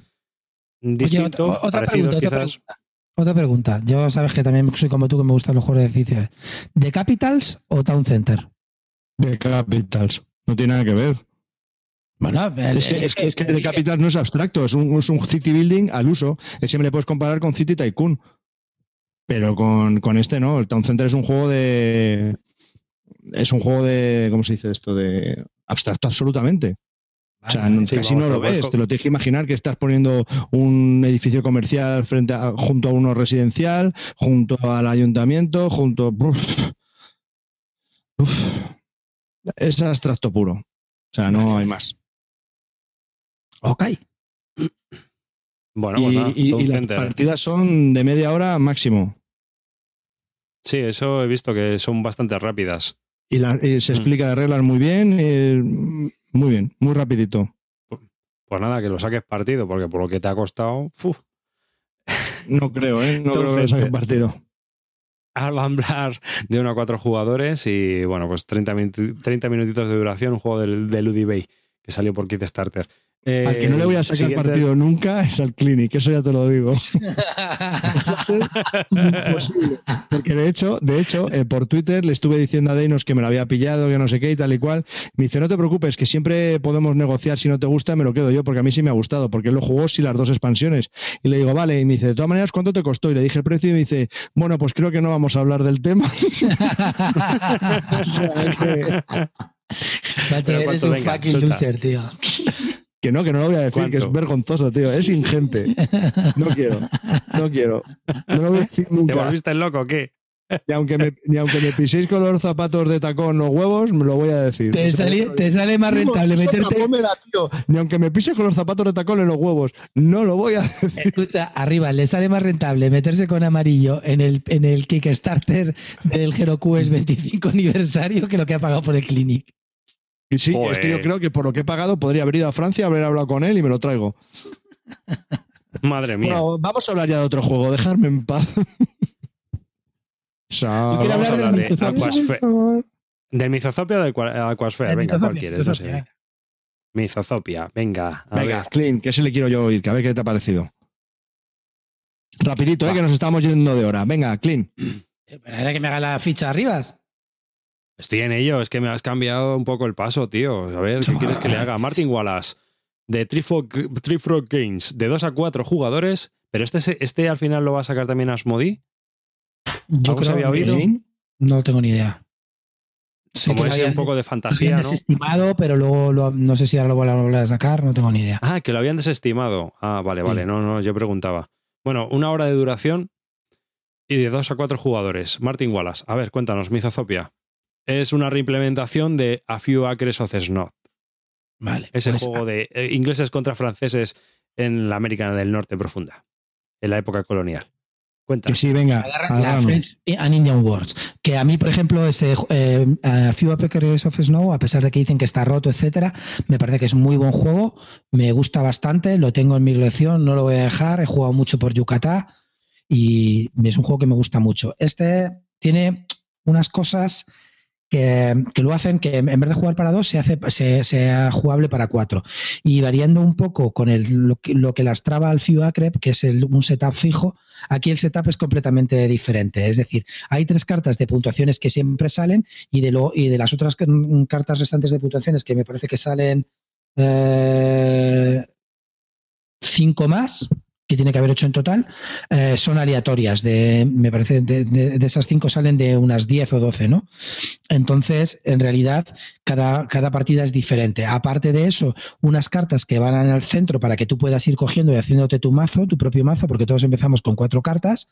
Distinto, Oye, otra, otra parecido pregunta, quizás. Otra pregunta. Yo sabes que también soy como tú que me gustan los juegos de edificios. ¿De Capitals o Town Center? De Capitals. No tiene nada que ver. Bueno, Es que, es que, es que de Capitals no es abstracto, es un, es un city building al uso. Me le puedes comparar con City Tycoon. Pero con, con este no. El Town Center es un juego de. Es un juego de. ¿Cómo se dice esto? De abstracto absolutamente. O sea, Vale, no- Sí, casi vamos, no lo lo ves. Te lo tienes que imaginar que estás poniendo un edificio comercial frente a, junto a uno residencial, junto al ayuntamiento, junto. Uf. Uf. Es abstracto puro. O sea, no hay más. Ok. Bueno, pues nada, y, y- las Center. partidas son de media hora máximo. Sí, eso he visto que son bastante rápidas. Y, la- y se Mm. explica de reglas muy bien. eh, muy bien, muy rapidito. Pues nada, que lo saques partido, porque por lo que te ha costado. No creo, ¿eh? No creo que lo saquen eh, partido. Al hablar de uno a cuatro jugadores y bueno, pues 30, minuti- 30 minutitos de duración, un juego del, del Udi Bay que salió por Kickstarter. Eh, Al que no le voy a sacar siguiente- partido nunca es al Clinic, eso ya te lo digo. Va a ser imposible. Porque de hecho, de hecho, eh, por Twitter le estuve diciendo a Deinos que me lo había pillado, que no sé qué y tal y cual. Me dice, no te preocupes, que siempre podemos negociar. Si no te gusta, me lo quedo yo, porque a mí sí me ha gustado, porque él lo jugó sí las dos expansiones. Y le digo, vale, y me dice, de todas maneras, ¿cuánto te costó? Y le dije el precio y me dice, bueno, pues creo que no vamos a hablar del tema. O sea, que, eres un venga, fucking suelta. loser, tío. Que no, que no lo voy a decir, que es vergonzoso, tío. Es ingente. No quiero, no quiero. No lo voy a decir ¿Te nunca. volviste loco o qué? Ni aunque, me, ni aunque me piséis con los zapatos de tacón los huevos, me lo voy a decir. Te, O sea, sale, te sale más rentable meterte. tío. Ni aunque me pises con los zapatos de tacón en los huevos, no lo voy a decir. Escucha, arriba, le sale más rentable meterse con amarillo en el, en el Kickstarter del HeroQuest 25 aniversario que lo que ha pagado por el Clinic. Y sí, Joder. es que yo creo que por lo que he pagado podría haber ido a Francia, haber hablado con él y me lo traigo. Madre mía. Bueno, vamos a hablar ya de otro juego, dejarme en paz. Yo quiero vamos a hablar hablar del de Mythosopia. Aquasfe- ¿Del Mizozopia o del? El Venga, ¿cuál quieres? No sé. Mizozopia, venga. A Venga, ver. Clint, que ese le quiero yo oír, que a ver qué te ha parecido. Rapidito, eh, que nos estamos yendo de hora. Venga, Clint. Pero era que me haga la ficha arriba. Estoy en ello, es que me has cambiado un poco el paso, tío. A ver, ¿qué quieres que le haga? Martin Wallace, de Tree Frog, Games, de 2 a 4 jugadores, pero este, este al final lo va a sacar también Asmodi. Yo ¿Algo se había oído? No tengo ni idea. Sé Como lo ese un poco de lo fantasía, habían ¿no? desestimado, pero luego lo- no sé si ahora lo van a volver a sacar, no tengo ni idea. Ah, que lo habían desestimado. Ah, vale, vale. Sí. No, no, yo preguntaba. Bueno, una hora de duración y de 2 a 4 jugadores. Martin Wallace. A ver, cuéntanos, Mizozopia. Es una reimplementación de A Few Acres of Snow. Vale. Ese pues, juego de eh, ingleses contra franceses en la América del Norte profunda, en la época colonial. Cuenta. Que sí, venga. Agarra la. French and Indian Wars. Que a mí, por ejemplo, ese eh, A Few Acres of Snow, a pesar de que dicen que está roto, etcétera, me parece que es un muy buen juego. Me gusta bastante, lo tengo en mi colección, no lo voy a dejar. He jugado mucho por Yucatán y es un juego que me gusta mucho. Este tiene unas cosas que, lo hacen que en vez de jugar para dos se hace se, sea jugable para cuatro y variando un poco con el, lo, que, lo que lastraba al Few Acre, que es el- un setup fijo Aquí el setup es completamente diferente. Es decir, hay tres cartas de puntuaciones que siempre salen y de, lo, y de las otras mm, cartas restantes de puntuaciones que me parece que salen eh, cinco más, que tiene que haber ocho en total, eh, son aleatorias. De, me parece, de, de, esas cinco salen de unas 10 o 12, ¿no? Entonces, en realidad, cada, cada partida es diferente. Aparte de eso, unas cartas que van al centro para que tú puedas ir cogiendo y haciéndote tu mazo, tu propio mazo, porque todos empezamos con cuatro cartas,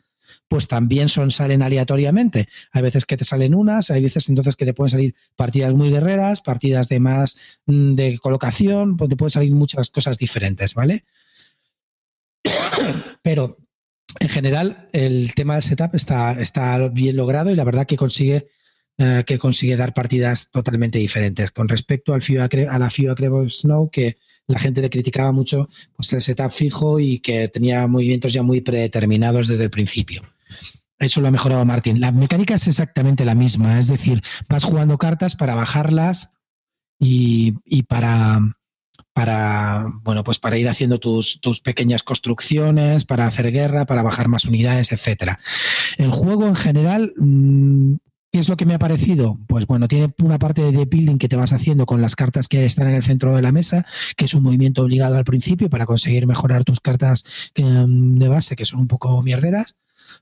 pues también son, salen aleatoriamente. Hay veces que te salen unas, hay veces entonces que te pueden salir partidas muy guerreras, partidas de más mm, de colocación, pues te pueden salir muchas cosas diferentes, ¿vale? Pero en general el tema del setup está, está bien logrado y la verdad que consigue eh, que consigue dar partidas totalmente diferentes. Con respecto al a la FIU Acrevo Snow, que la gente le criticaba mucho pues, el setup fijo y que tenía movimientos ya muy predeterminados desde el principio. Eso lo ha mejorado Martín. La mecánica es exactamente la misma, es decir, vas jugando cartas para bajarlas y, y para, para, bueno, pues para ir haciendo tus, tus, pequeñas construcciones, para hacer guerra, para bajar más unidades, etcétera. El juego en general, mm, ¿qué es lo que me ha parecido? Pues bueno, tiene una parte de building que te vas haciendo con las cartas que están en el centro de la mesa, que es un movimiento obligado al principio para conseguir mejorar tus cartas mm, de base, que son un poco mierderas.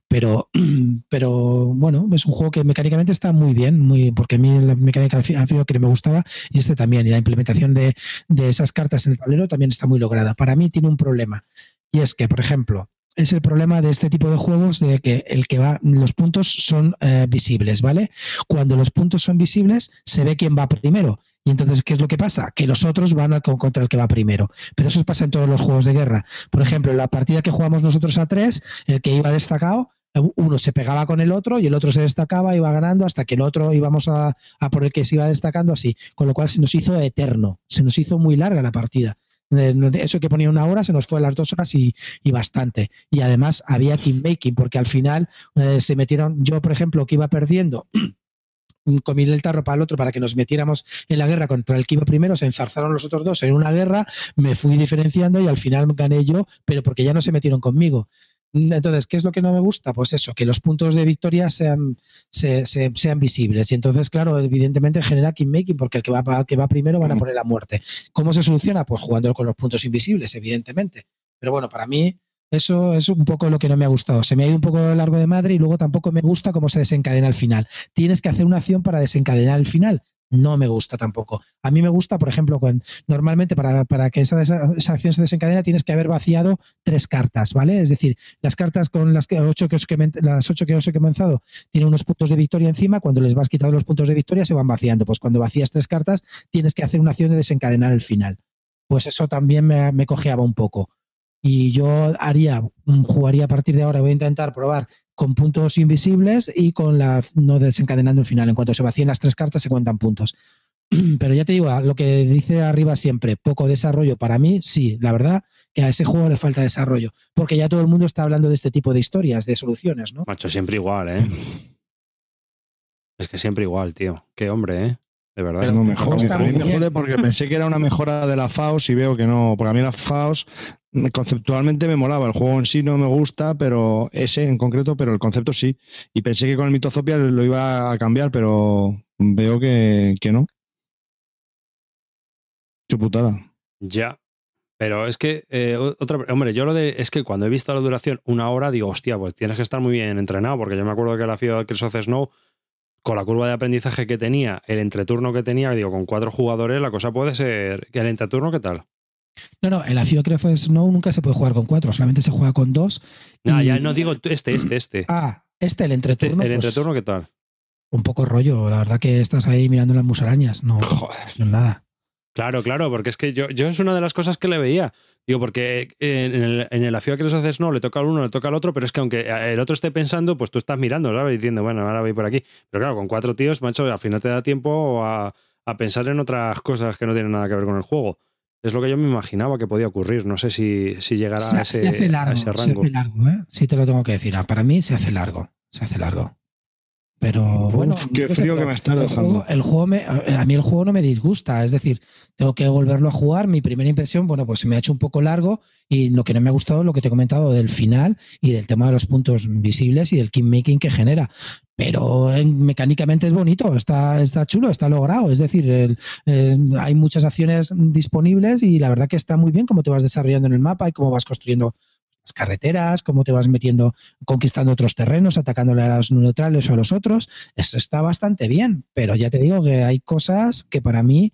Pero, pero bueno, es un juego que mecánicamente está muy bien, muy, porque a mí la mecánica ha sido que me gustaba y este también. Y la implementación de, de esas cartas en el tablero también está muy lograda. Para mí tiene un problema. Y es que, por ejemplo, es el problema de este tipo de juegos de que el que va los puntos son eh, visibles, ¿vale? Cuando los puntos son visibles se ve quién va primero y entonces qué es lo que pasa que los otros van a, contra el que va primero pero eso pasa en todos los juegos de guerra por ejemplo en la partida que jugamos nosotros a tres el que iba destacado uno se pegaba con el otro y el otro se destacaba, iba ganando hasta que el otro íbamos a, por el que se iba destacando así. Con lo cual se nos hizo eterno, se nos hizo muy larga la partida. Eso que ponía una hora se nos fue a las dos horas y, bastante. Y además había making porque al final eh, se metieron, yo por ejemplo, que iba perdiendo. comí el tarro para el otro para que nos metiéramos en la guerra contra el que iba primero, se enzarzaron los otros dos en una guerra, me fui diferenciando y al final gané yo, pero porque ya no se metieron conmigo. Entonces, ¿qué es lo que no me gusta? Pues eso, que los puntos de victoria sean, sean visibles. Y entonces, claro, evidentemente genera making porque el que va, que va primero van a poner la muerte. ¿Cómo se soluciona? Pues jugando con los puntos invisibles, evidentemente. Pero bueno, para mí eso es un poco lo que no me ha gustado. Se me ha ido un poco largo de madre y luego tampoco me gusta cómo se desencadena el final. Tienes que hacer una acción para desencadenar el final no me gusta tampoco. A mí me gusta, por ejemplo, cuando normalmente para, que esa, esa, acción se desencadene tienes que haber vaciado tres cartas, ¿vale? Es decir, las cartas con las que, ocho que os las ocho que os he comenzado tienen unos puntos de victoria encima, cuando les vas quitando los puntos de victoria se van vaciando. Pues cuando vacías tres cartas tienes que hacer una acción de desencadenar el final. Pues eso también me, me cojeaba un poco. Y yo haría, jugaría a partir de ahora, voy a intentar probar con puntos invisibles y con la no desencadenando el final. En cuanto se vacíen las tres cartas, se cuentan puntos. Pero ya te digo, lo que dice arriba siempre, poco desarrollo para mí, sí, la verdad que a ese juego le falta desarrollo, porque ya todo el mundo está hablando de este tipo de historias, de soluciones, ¿no? Macho, siempre igual, ¿eh? Es que siempre igual, tío. Qué hombre, ¿eh? De verdad. Pero no me jode, porque pensé que era una mejora de la FAOS y veo que no. Porque a mí la FAOS conceptualmente me molaba. El juego en sí no me gusta, pero ese en concreto, pero el concepto sí. Y pensé que con el Mitozopia lo iba a cambiar, pero veo que, no. Qué putada. Ya. Pero es que, eh, otra, hombre, yo lo de, es que cuando he visto la duración una hora, digo, hostia, pues tienes que estar muy bien entrenado, porque yo me acuerdo que la FIA Chris Snow con la curva de aprendizaje que tenía, el entreturno que tenía, digo, con cuatro jugadores, la cosa puede ser. ¿El entreturno qué tal? No, no, el Afio Crefo Snow nunca se puede jugar con cuatro, solamente se juega con dos. No, ya no digo este, este, este. Ah, este, el entreturno. Este, ¿El pues entreturno qué tal? Un poco rollo, la verdad que estás ahí mirando las musarañas, no, Joder. no nada. Claro, claro, porque es que yo, yo es una de las cosas que le veía. Digo, porque en el, en el afío que les haces no, le toca al uno, le toca al otro, pero es que aunque el otro esté pensando, pues tú estás mirando, ¿sabes? Diciendo, bueno, ahora voy por aquí. Pero claro, con cuatro tíos, macho, al final te da tiempo a, a pensar en otras cosas que no tienen nada que ver con el juego. Es lo que yo me imaginaba que podía ocurrir. No sé si, si llegará a, ese, rango. Se hace largo, ¿eh? Sí te lo tengo que decir. Ah, para mí se hace largo. Se hace largo. Pero bueno, qué frío que me está dejando. El juego, me, a mí el juego no me disgusta, es decir, tengo que volverlo a jugar. Mi primera impresión, bueno, pues se me ha hecho un poco largo y lo que no me ha gustado es lo que te he comentado del final y del tema de los puntos visibles y del making que genera. Pero eh, mecánicamente es bonito, está, está chulo, está logrado. Es decir, hay muchas acciones disponibles y la verdad que está muy bien cómo te vas desarrollando en el mapa y cómo vas construyendo las carreteras, cómo te vas metiendo, conquistando otros terrenos, atacándole a los neutrales o a los otros. Eso está bastante bien, pero ya te digo que hay cosas que para mí,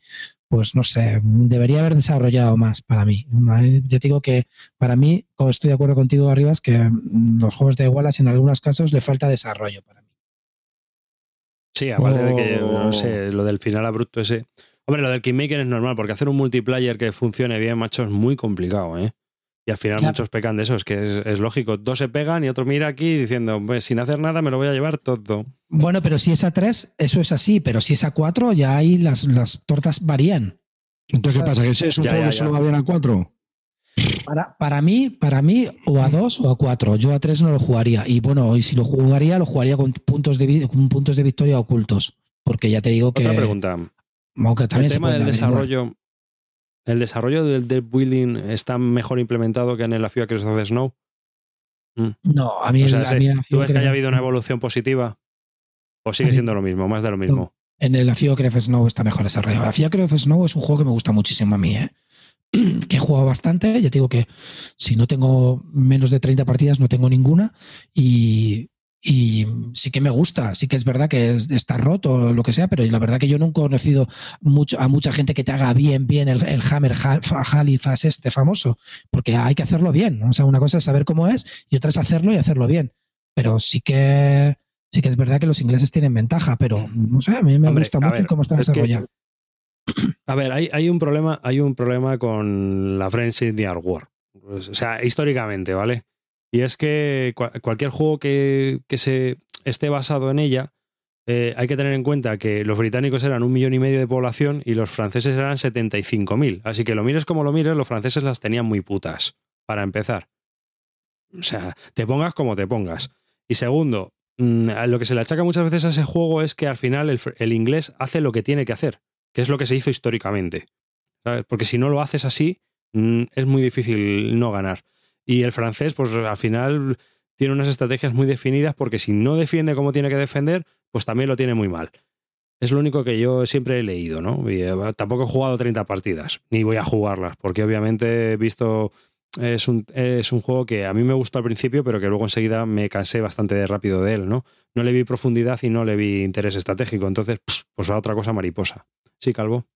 pues no sé, debería haber desarrollado más para mí. Yo te digo que para mí, estoy de acuerdo contigo, Arribas, que mm, los juegos de Wallace en algunos casos le falta desarrollo para mí. Sí, aparte de que, no sé, lo del final abrupto ese. Hombre, lo del Kingmaker es normal, porque hacer un multiplayer que funcione bien, macho, es muy complicado, ¿eh? Y al final muchos pecan de eso, es que es, lógico. Dos se pegan y otro mira aquí diciendo, pues sin hacer nada me lo voy a llevar todo. Bueno, pero si es a tres, eso es así, pero si es a cuatro, ya ahí las, las tortas varían. Entonces, ¿qué pasa? ¿Que ese es un juego que solo va bien a cuatro? Para, para, mí, para mí, o a dos o a cuatro. Yo a tres no lo jugaría. Y bueno, y si lo jugaría, lo jugaría con puntos de, con puntos de victoria ocultos. Porque ya te digo que. Otra pregunta. el tema del desarrollo, ¿El desarrollo del deep building está mejor implementado que en el FIA Crest of Snow? Mm. No, a mí, o sea, ¿Tú ves que haya habido una evolución positiva? ¿O sigue siendo lo mismo, más de lo mismo? En el FIA Crest of Snow está mejor desarrollado. La FIA Crest of Snow es un juego que me gusta muchísimo a mí, ¿eh? que he jugado bastante. Ya te digo que si no tengo menos de 30 partidas, no tengo ninguna. Y, y sí que me gusta, sí que es verdad que está roto o lo que sea, pero la verdad que yo nunca he conocido mucho, a mucha gente que te haga bien, bien el, Hammer Halifax este famoso, porque hay que hacerlo bien, o sea, una cosa es saber cómo es y otra es hacerlo y hacerlo bien, pero sí que sí que es verdad que los ingleses tienen ventaja, pero no sé, a mí me gusta mucho cómo está desarrollado. a ver, hay, hay, un problema, hay un problema con la Friendship de War. o sea, históricamente, ¿vale? Y es que cualquier juego que, se esté basado en ella, eh, hay que tener en cuenta que los británicos eran un millón y medio de población y los franceses eran 75.000. Así que lo mires como lo mires, los franceses las tenían muy putas, para empezar. O sea, te pongas como te pongas. Y segundo, mm, lo que se le achaca muchas veces a ese juego es que al final el, inglés hace lo que tiene que hacer, que es lo que se hizo históricamente. Porque si no lo haces así, mm, es muy difícil no ganar. Y el francés, pues al final tiene unas estrategias muy definidas porque si no defiende como tiene que defender, pues también lo tiene muy mal. Es lo único que yo siempre he leído, ¿no? Y, eh, tampoco he jugado 30 partidas, ni voy a jugarlas, porque obviamente he visto. Es un, es un juego que a mí me gustó al principio, pero que luego enseguida me cansé bastante rápido de él, ¿no? No le vi profundidad y no le vi interés estratégico. Entonces, pues a otra cosa mariposa. Sí, Calvo.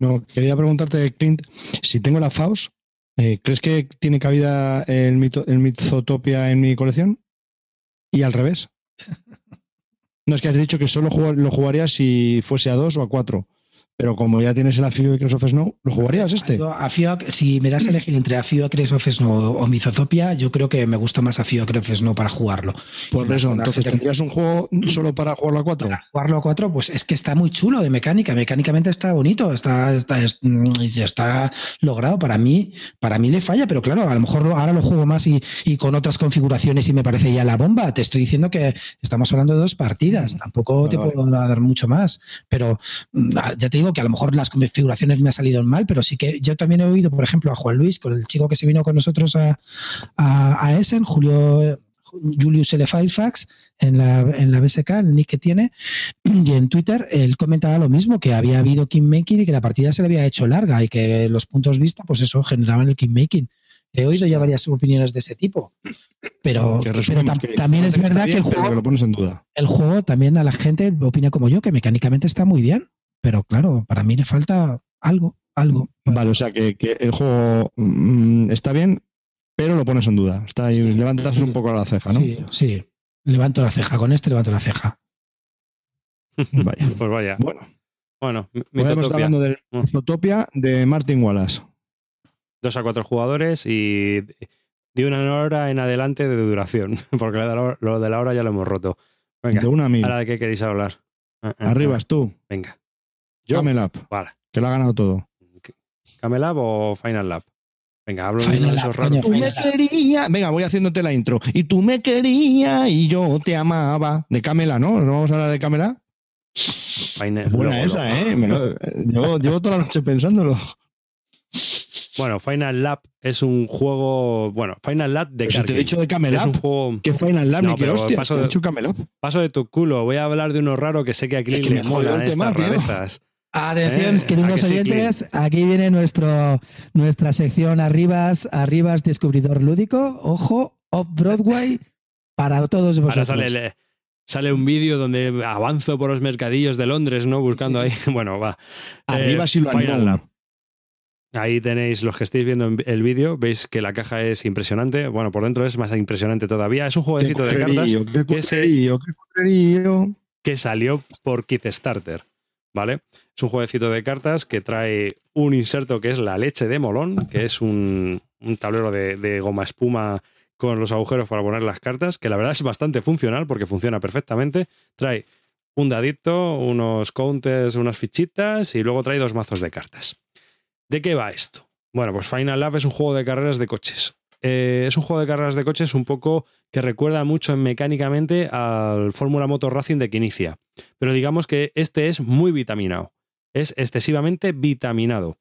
No, quería preguntarte, Clint, si tengo la Faust, eh, ¿Crees que tiene cabida el, mito, el Mythotopia en mi colección? Y al revés. No, es que has dicho que solo lo jugaría si fuese a dos o a cuatro. Pero como ya tienes el Afio Acres of Snow, ¿lo jugarías este? si me das a elegir entre Afio Acres of Snow o Mizotopia, yo creo que me gusta más Afio Acres of Snow para jugarlo. Por eso, entonces, ¿tendrías un juego solo para jugarlo a cuatro? Para jugarlo a cuatro, pues es que está muy chulo de mecánica. Mecánicamente está bonito, está, está, está logrado. Para mí, para mí le falla, pero claro, a lo mejor ahora lo juego más y, y con otras configuraciones y me parece ya la bomba. Te estoy diciendo que estamos hablando de dos partidas, tampoco te puedo dar mucho más. Pero mm, ya te digo que a lo mejor las configuraciones me han salido mal, pero sí que yo también he oído, por ejemplo, a Juan Luis, con el chico que se vino con nosotros a, a, Essen, Julio Julius L. Firefax en la, en la BSK, el nick que tiene, y en Twitter él comentaba lo mismo, que había habido kingmaking y que la partida se le había hecho larga y que los puntos vista, pues eso, generaban el kingmaking. He oído ya varias opiniones de ese tipo. Pero, también es verdad que el juego, lo pones en duda. el juego también a la gente opina como yo, que mecánicamente está muy bien. Pero claro, para mí le falta algo, algo. Vale, o sea que, el juego mm, está bien, pero lo pones en duda. Está ahí, levantas un poco la ceja, ¿no? Sí, sí. Levanto la ceja. Con este levanto la ceja. Vaya. pues vaya. Bueno. Bueno, Estamos hablando de Utopia de Martin Wallace. Dos a cuatro jugadores y de una hora en adelante de duración, porque lo de la hora ya lo hemos roto. Venga, de una ahora de qué queréis hablar. Ah, ah, Arribas ah. tú. Venga. Camelab. Vale. Que lo ha ganado todo. ¿Camelab o Final Lab? Venga, hablo de esos raros. Tú me querías. Venga, voy haciéndote la intro. Y tú me querías y yo te amaba. De Camela, ¿no? ¿No vamos a hablar de Camela? Final, Buena esa, ¿eh? llevo, llevo, toda la noche pensándolo. Bueno, Final Lab es un juego. Bueno, Final Lab de Pero te he dicho de Camelab. Es un juego. ¿Qué Final Lab? No, pero hostia, paso, de, paso de tu culo. Voy a hablar de uno raro que sé que a Clint le mola estas rarezas. Atención, ¿Eh? queridos ¿A que sí, oyentes, aquí viene nuestro, nuestra sección Arribas, Arribas Descubridor Lúdico. Ojo, Off Broadway para todos Ahora vosotros. sale, el- sale un vídeo donde avanzo por los mercadillos de Londres, ¿no? Buscando ahí. Bueno, va. Arriba Eh, sí lo. Ahí tenéis los que estéis viendo en- el vídeo, veis que la caja es impresionante. Bueno, por dentro es más impresionante todavía. Es un Qué jueguecito de cartas qué que se- que salió por Kickstarter, ¿vale? Es un jueguecito de cartas que trae un inserto que es la leche de molón, que es un, un tablero de, goma espuma con los agujeros para poner las cartas, que la verdad es bastante funcional porque funciona perfectamente. Trae un dadito, unos counters, unas fichitas y luego trae dos mazos de cartas. ¿De qué va esto? Bueno, pues Final Lap es un juego de carreras de coches. Eh, es un juego de carreras de coches un poco que recuerda mucho mecánicamente al Fórmula Motor Racing de Quinicia. Pero digamos que este es muy vitaminado. Es excesivamente vitaminado.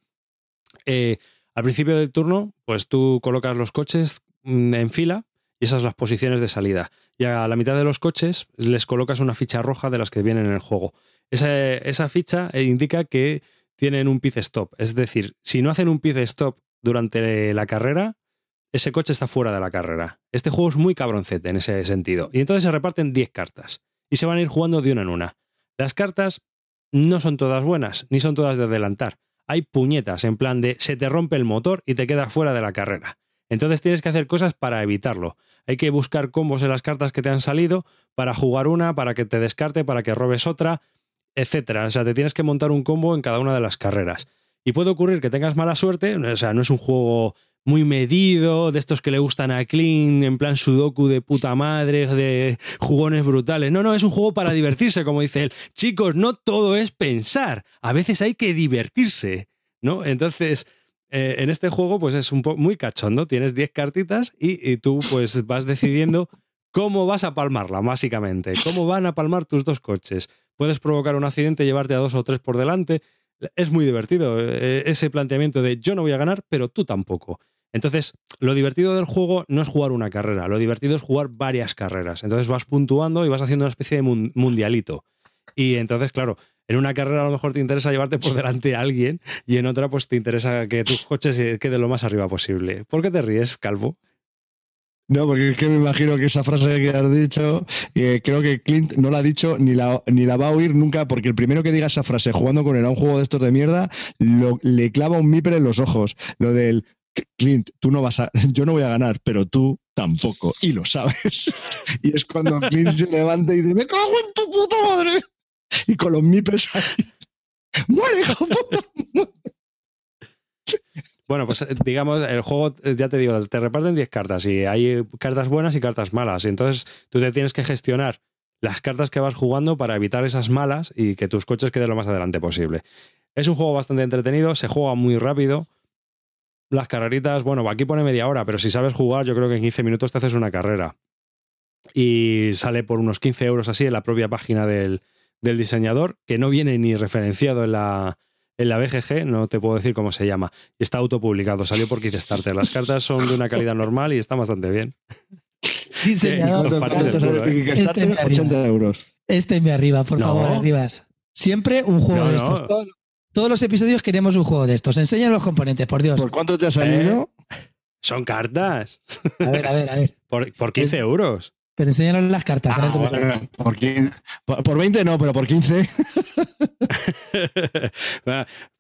Eh, al principio del turno, pues tú colocas los coches mm, en fila y esas son las posiciones de salida. Y a la mitad de los coches les colocas una ficha roja de las que vienen en el juego. Esa, esa ficha eh, indica que tienen un pit stop. Es decir, si no hacen un pit stop durante la carrera, ese coche está fuera de la carrera. Este juego es muy cabroncete en ese sentido. Y entonces se reparten 10 cartas y se van a ir jugando de una en una. Las cartas no son todas buenas, ni son todas de adelantar. Hay puñetas en plan de se te rompe el motor y te quedas fuera de la carrera. Entonces tienes que hacer cosas para evitarlo. Hay que buscar combos en las cartas que te han salido para jugar una, para que te descarte, para que robes otra, etcétera. O sea, te tienes que montar un combo en cada una de las carreras. Y puede ocurrir que tengas mala suerte, o sea, no es un juego muy medido, de estos que le gustan a Clean, en plan sudoku de puta madre, de jugones brutales. No, no, es un juego para divertirse, como dice él. Chicos, no todo es pensar, a veces hay que divertirse, ¿no? Entonces, eh, en este juego, pues es un muy cachondo, tienes 10 cartitas y, y tú pues vas decidiendo cómo vas a palmarla, básicamente, cómo van a palmar tus dos coches. Puedes provocar un accidente, llevarte a dos o tres por delante. Es muy divertido eh, ese planteamiento de yo no voy a ganar, pero tú tampoco. Entonces, lo divertido del juego no es jugar una carrera, lo divertido es jugar varias carreras. Entonces vas puntuando y vas haciendo una especie de mun- mundialito. Y entonces, claro, en una carrera a lo mejor te interesa llevarte por delante a alguien y en otra pues te interesa que tus coches queden lo más arriba posible. ¿Por qué te ríes, Calvo? No, porque es que me imagino que esa frase que has dicho, eh, creo que Clint no la ha dicho ni la, ni la va a oír nunca, porque el primero que diga esa frase jugando con él a un juego de estos de mierda, le clava un miper en los ojos. Lo del Clint, tú no vas a, yo no voy a ganar, pero tú tampoco, y lo sabes. Y es cuando Clint se levanta y dice, me cago en tu puta madre. Y con los mipers ahí, muere, hijo puta. Bueno, pues eh, digamos, el juego, eh, ya te digo, te reparten 10 cartas y hay cartas buenas y cartas malas. Y entonces tú te tienes que gestionar las cartas que vas jugando para evitar esas malas y que tus coches queden lo más adelante posible. Es un juego bastante entretenido, se juega muy rápido. Las carreritas, bueno, aquí pone media hora, pero si sabes jugar, yo creo que en 15 minutos te haces una carrera. Y sale por unos 15 euros así en la propia página del, del diseñador, que no viene ni referenciado en la, en la BGG, no te puedo decir cómo se llama. Está autopublicado, salió por Kickstarter. Las cartas son de una calidad normal y están bastante bien. Diseñador, Los ¿Cuánto partes del sale culo, este ¿eh? Kickstarter? Este me 80 euros. Este me arriba, por No. favor, arribas. Siempre un juego No, de no. estos. Todo- Todos los episodios queremos un juego de estos. Enseña los componentes, por Dios. ¿Por cuánto te ha salido? Son cartas. A ver, a ver, a ver. Por, por 15 euros. Pero enséñanos las cartas. Ah, bueno, por, 15 por- por 20 no, pero por 15.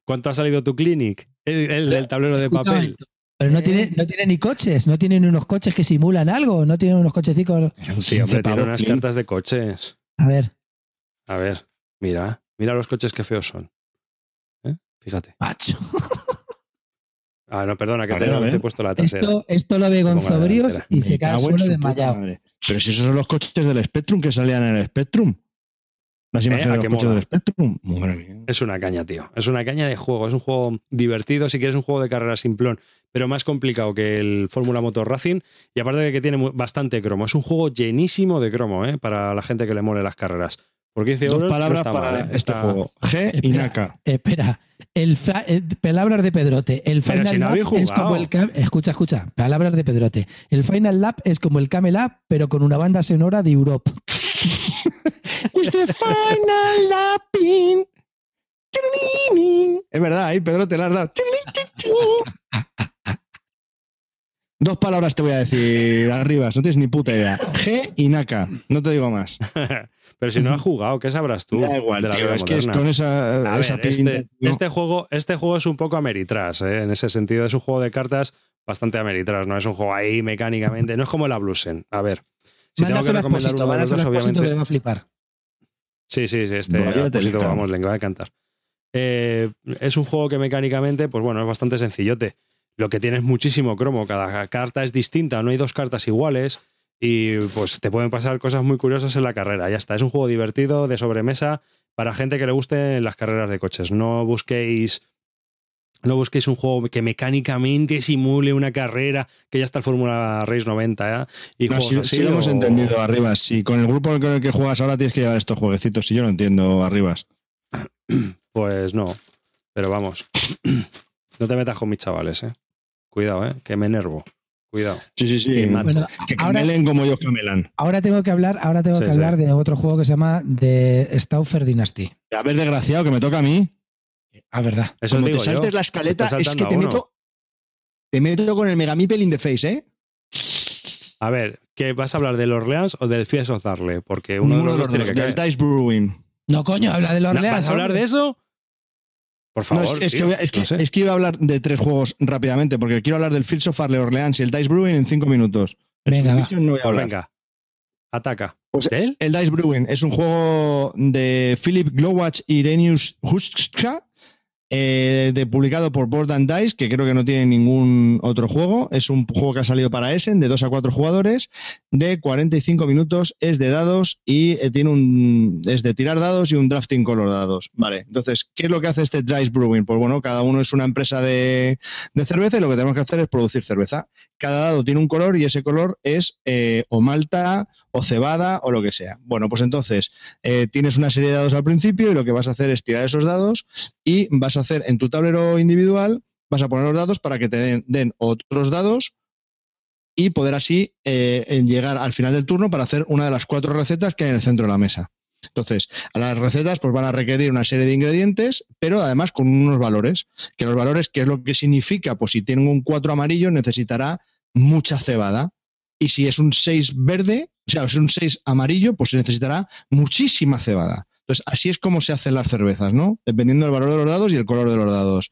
¿Cuánto ha salido tu clinic? El, el del tablero de papel. Pero no tiene, no tiene ni coches, no tienen unos coches que simulan algo, no tienen unos cochecicos. Sí, hombre, tiene unas cartas de coches. A ver, A ver, mira, mira los coches que feos son. ¿Eh? Fíjate. macho. Ah, no, perdona, que te, ver, he puesto la trasera. Esto, esto lo ve delantera. y se cae al suelo desmayado. Pero si esos son los coches del Spectrum que salían en el Spectrum. Las imágenes ¿a de qué los coches mola? del Spectrum. Madre mía. Es una caña, tío. Es una caña de juego. Es un juego divertido. Si quieres un juego de carrera simplón, pero más complicado que el Fórmula Motor Racing. Y aparte de que tiene bastante cromo. Es un juego llenísimo de cromo, ¿eh? Para la gente que le mole las carreras. Por 15 Dos euros. no palabras está para mal, ¿eh? este Está- juego. G y Espera. Naka. Espera, el fa- eh, palabras de Pedrote. El Pero Final si no Lap es como el escucha, escucha, palabras de Pedrote. El Final Lap es como el Camel Up, pero con una banda sonora de Europe. It's the final lapping. es verdad, ahí Pedro te la has dado. Dos palabras te voy a decir arriba, no tienes ni puta idea. G y Naka, no te digo más. Pero si no has jugado, ¿qué sabrás tú? Da igual, de la tío, vida es que es con esa, A esa ver, pinta, este, este juego, este juego es un poco Ameritrash, ¿eh? en ese sentido. Es un juego de cartas bastante Ameritrash, no es un juego ahí mecánicamente. No es como la Bluesen. A ver, si tengo que recomendar uno de los dos, Expósito que le obviamente. va a flipar. Sí, sí, sí, este Apósito, vamos, le va a encantar. Eh, es un juego que mecánicamente, pues bueno, es bastante sencillote. Lo que tiene es muchísimo cromo, cada carta es distinta, no hay dos cartas iguales y pues te pueden pasar cosas muy curiosas en la carrera. Ya está, es un juego divertido, de sobremesa, para gente que le guste las carreras de coches. No busquéis no busquéis un juego que mecánicamente simule una carrera, que ya está el Fórmula Race 90 ¿eh? y No, así, sí lo hemos entendido, Arribas. Si con el grupo con el que juegas ahora tienes que llevar estos jueguecitos, si yo lo entiendo, Arribas. Pues no. Pero vamos. No te metas con mis chavales, eh. Cuidado, eh. Que me enervo. Cuidado. Sí, sí, sí. Que. Bueno, que ahora, camelen como ellos camelan. ahora tengo que hablar, ahora tengo Sí, que sí. hablar de otro juego que se llama The Stauffer Dynasty. A ver, desgraciado, que me toca a mí. Ah, verdad. Eso Como te saltes yo. la escaleta, es que te uno. meto, te meto con el Megamipel in the face, ¿eh? A ver, ¿qué vas a hablar del Orleans o del Fies of Darle? Porque uno Ninguno de los dos tiene que del caer. Dice Brewing. No, coño, habla de los ¿No- Orleans. ¿Vas a hablar de eso? Por No, favor. es, es que, tío, voy a- es, que, no sé. es que iba a hablar de tres juegos rápidamente, porque quiero hablar del Fields of Farley Orleans y el Dice Brewing en cinco minutos. En Venga, va. No voy a hablar. venga. Ataca. Pues ¿De él? El Dice Brewing es un juego de Philip Glowacz y Irenius Huska, eh, de, publicado por Board and Dice, que creo que no tiene ningún otro juego. Es un juego que ha salido para Essen, de 2 a 4 jugadores, de 45 minutos, es de dados y eh, tiene un es de tirar dados y un drafting color dados. Vale, entonces, ¿qué es lo que hace este Dice Brewing? Pues bueno, cada uno es una empresa de, de cerveza y lo que tenemos que hacer es producir cerveza. Cada dado tiene un color y ese color es eh, o malta, o cebada o lo que sea. Bueno, pues entonces eh, tienes una serie de dados al principio y lo que vas a hacer es tirar esos dados y vas a hacer en tu tablero individual, vas a poner los dados para que te den, otros dados y poder así eh, llegar al final del turno para hacer una de las cuatro recetas que hay en el centro de la mesa. Entonces, a las recetas pues van a requerir una serie de ingredientes, pero además con unos valores. Que los valores, ¿qué es lo que significa? Pues si tienen un 4 amarillo, necesitará mucha cebada. Y si es un 6 verde, o sea, si es un 6 amarillo, pues se necesitará muchísima cebada. Entonces, así es como se hacen las cervezas, ¿no? Dependiendo del valor de los dados y el color de los dados.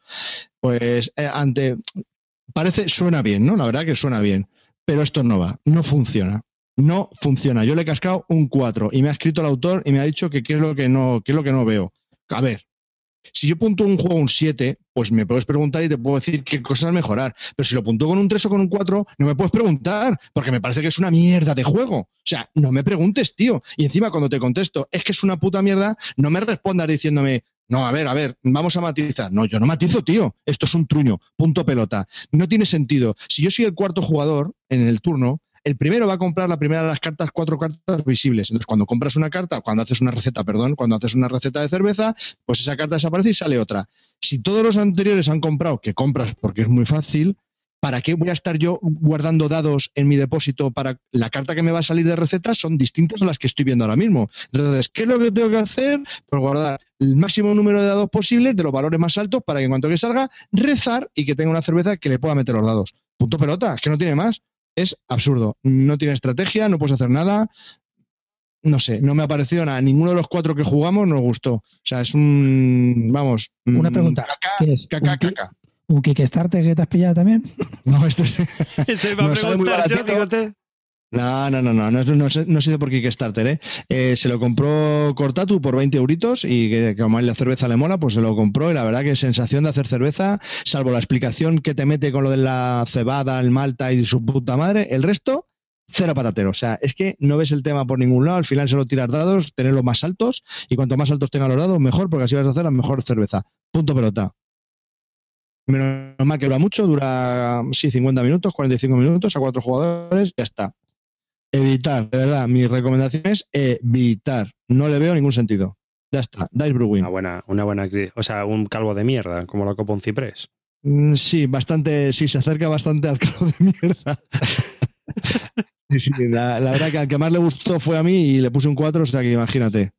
Pues eh, ante. Parece, suena bien, ¿no? La verdad que suena bien. Pero esto no va, no funciona. No funciona. Yo le he cascado un 4 y me ha escrito el autor y me ha dicho que qué es lo que no, qué es lo que no veo. A ver, si yo punto un juego un 7, pues me puedes preguntar y te puedo decir qué cosas mejorar. Pero si lo puntúo con un 3 o con un 4, no me puedes preguntar, porque me parece que es una mierda de juego. O sea, no me preguntes, tío. Y encima cuando te contesto, es que es una puta mierda, no me respondas diciéndome, no, a ver, a ver, vamos a matizar. No, yo no matizo, tío. Esto es un truño, punto pelota. No tiene sentido. Si yo soy el cuarto jugador en el turno, el primero va a comprar la primera de las cartas, cuatro cartas visibles. Entonces, cuando compras una carta, cuando haces una receta, perdón, cuando haces una receta de cerveza, pues esa carta desaparece y sale otra. Si todos los anteriores han comprado, que compras porque es muy fácil, ¿para qué voy a estar yo guardando dados en mi depósito para la carta que me va a salir de recetas? Son distintas a las que estoy viendo ahora mismo. Entonces, ¿qué es lo que tengo que hacer? Pues guardar el máximo número de dados posibles de los valores más altos para que en cuanto que salga, rezar y que tenga una cerveza que le pueda meter los dados. Punto pelota, es que no tiene más. Es absurdo. No tiene estrategia, no puedes hacer nada. No sé, no me ha parecido nada. Ninguno de los cuatro que jugamos nos gustó. O sea, es un. Vamos. Una mm, pregunta. Caca, ¿Qué es? caca, ¿Un caca. ¿Un Kickstarter que te has pillado también? No, este es. Se va a preguntar yo, baratito. fíjate. No, no, no, no, no, no, no ha sido por Kickstarter, ¿eh? Eh, Se lo compró Cortatu por 20 euritos y que, como a él la cerveza le mola, pues se lo compró y la verdad que sensación de hacer cerveza, salvo la explicación que te mete con lo de la cebada, el malta y su puta madre, el resto, cero patatero. O sea, es que no ves el tema por ningún lado, al final solo tirar dados, tenerlos más altos y cuanto más altos tengan los dados, mejor, porque así vas a hacer la mejor cerveza. Punto pelota. Menos mal que dura mucho, dura, sí, 50 minutos, 45 minutos a cuatro jugadores, ya está. Evitar, de verdad, mi recomendación es evitar. No le veo ningún sentido. Ya está, Dice Brewing. Una buena, una buena O sea, un calvo de mierda, como lo copa un ciprés. Mm, Sí, bastante, sí, se acerca bastante al caldo de mierda. Sí, sí, la, la verdad que al que más le gustó fue a mí y le puse un 4, o sea que imagínate.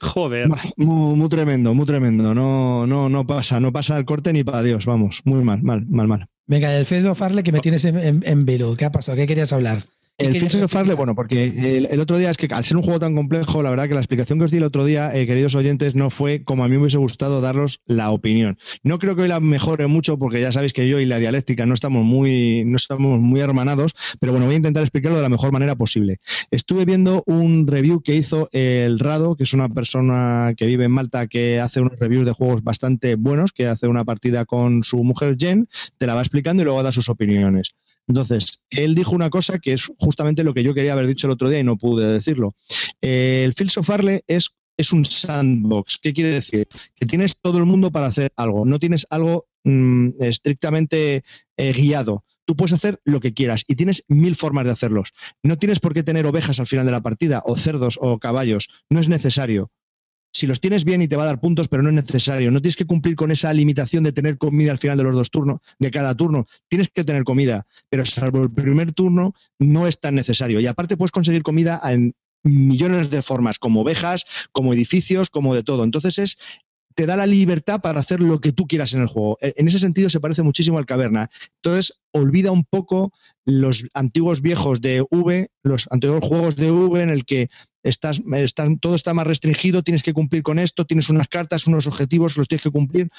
Joder. Muy, tremendo, muy tremendo. No, no, no pasa, no pasa el corte ni para Dios, vamos. Muy mal, mal, mal, mal. Venga, el Fed Farle que me tienes en, en, en ¿Qué ha pasado? ¿Qué querías hablar? El Fields of Farley, bueno, porque el, otro día es que al ser un juego tan complejo, la verdad que la explicación que os di el otro día, eh, queridos oyentes, no fue como a mí me hubiese gustado daros la opinión. No creo que hoy la mejore mucho, porque ya sabéis que yo y la dialéctica no estamos muy, no estamos muy hermanados, pero bueno, voy a intentar explicarlo de la mejor manera posible. Estuve viendo un review que hizo el Rado, que es una persona que vive en Malta, que hace unos reviews de juegos bastante buenos, que hace una partida con su mujer Jen, te la va explicando y luego da sus opiniones. Entonces, él dijo una cosa que es justamente lo que yo quería haber dicho el otro día y no pude decirlo. Eh, el of es, es un sandbox. ¿Qué quiere decir? Que tienes todo el mundo para hacer algo, no tienes algo mm, estrictamente eh, guiado. Tú puedes hacer lo que quieras y tienes mil formas de hacerlos. No tienes por qué tener ovejas al final de la partida, o cerdos, o caballos. No es necesario si los tienes bien y te va a dar puntos, pero no es necesario. No tienes que cumplir con esa limitación de tener comida al final de los dos turnos, de cada turno. Tienes que tener comida, pero salvo el primer turno no es tan necesario. Y aparte puedes conseguir comida en millones de formas, como ovejas, como edificios, como de todo. Entonces es te da la libertad para hacer lo que tú quieras en el juego. E, en ese sentido se parece muchísimo al Caverna. Entonces, olvida un poco los antiguos viejos de V, los antiguos juegos de V en el que estás, todo está más restringido, tienes que cumplir con esto, tienes unas cartas, unos objetivos, los tienes que cumplir.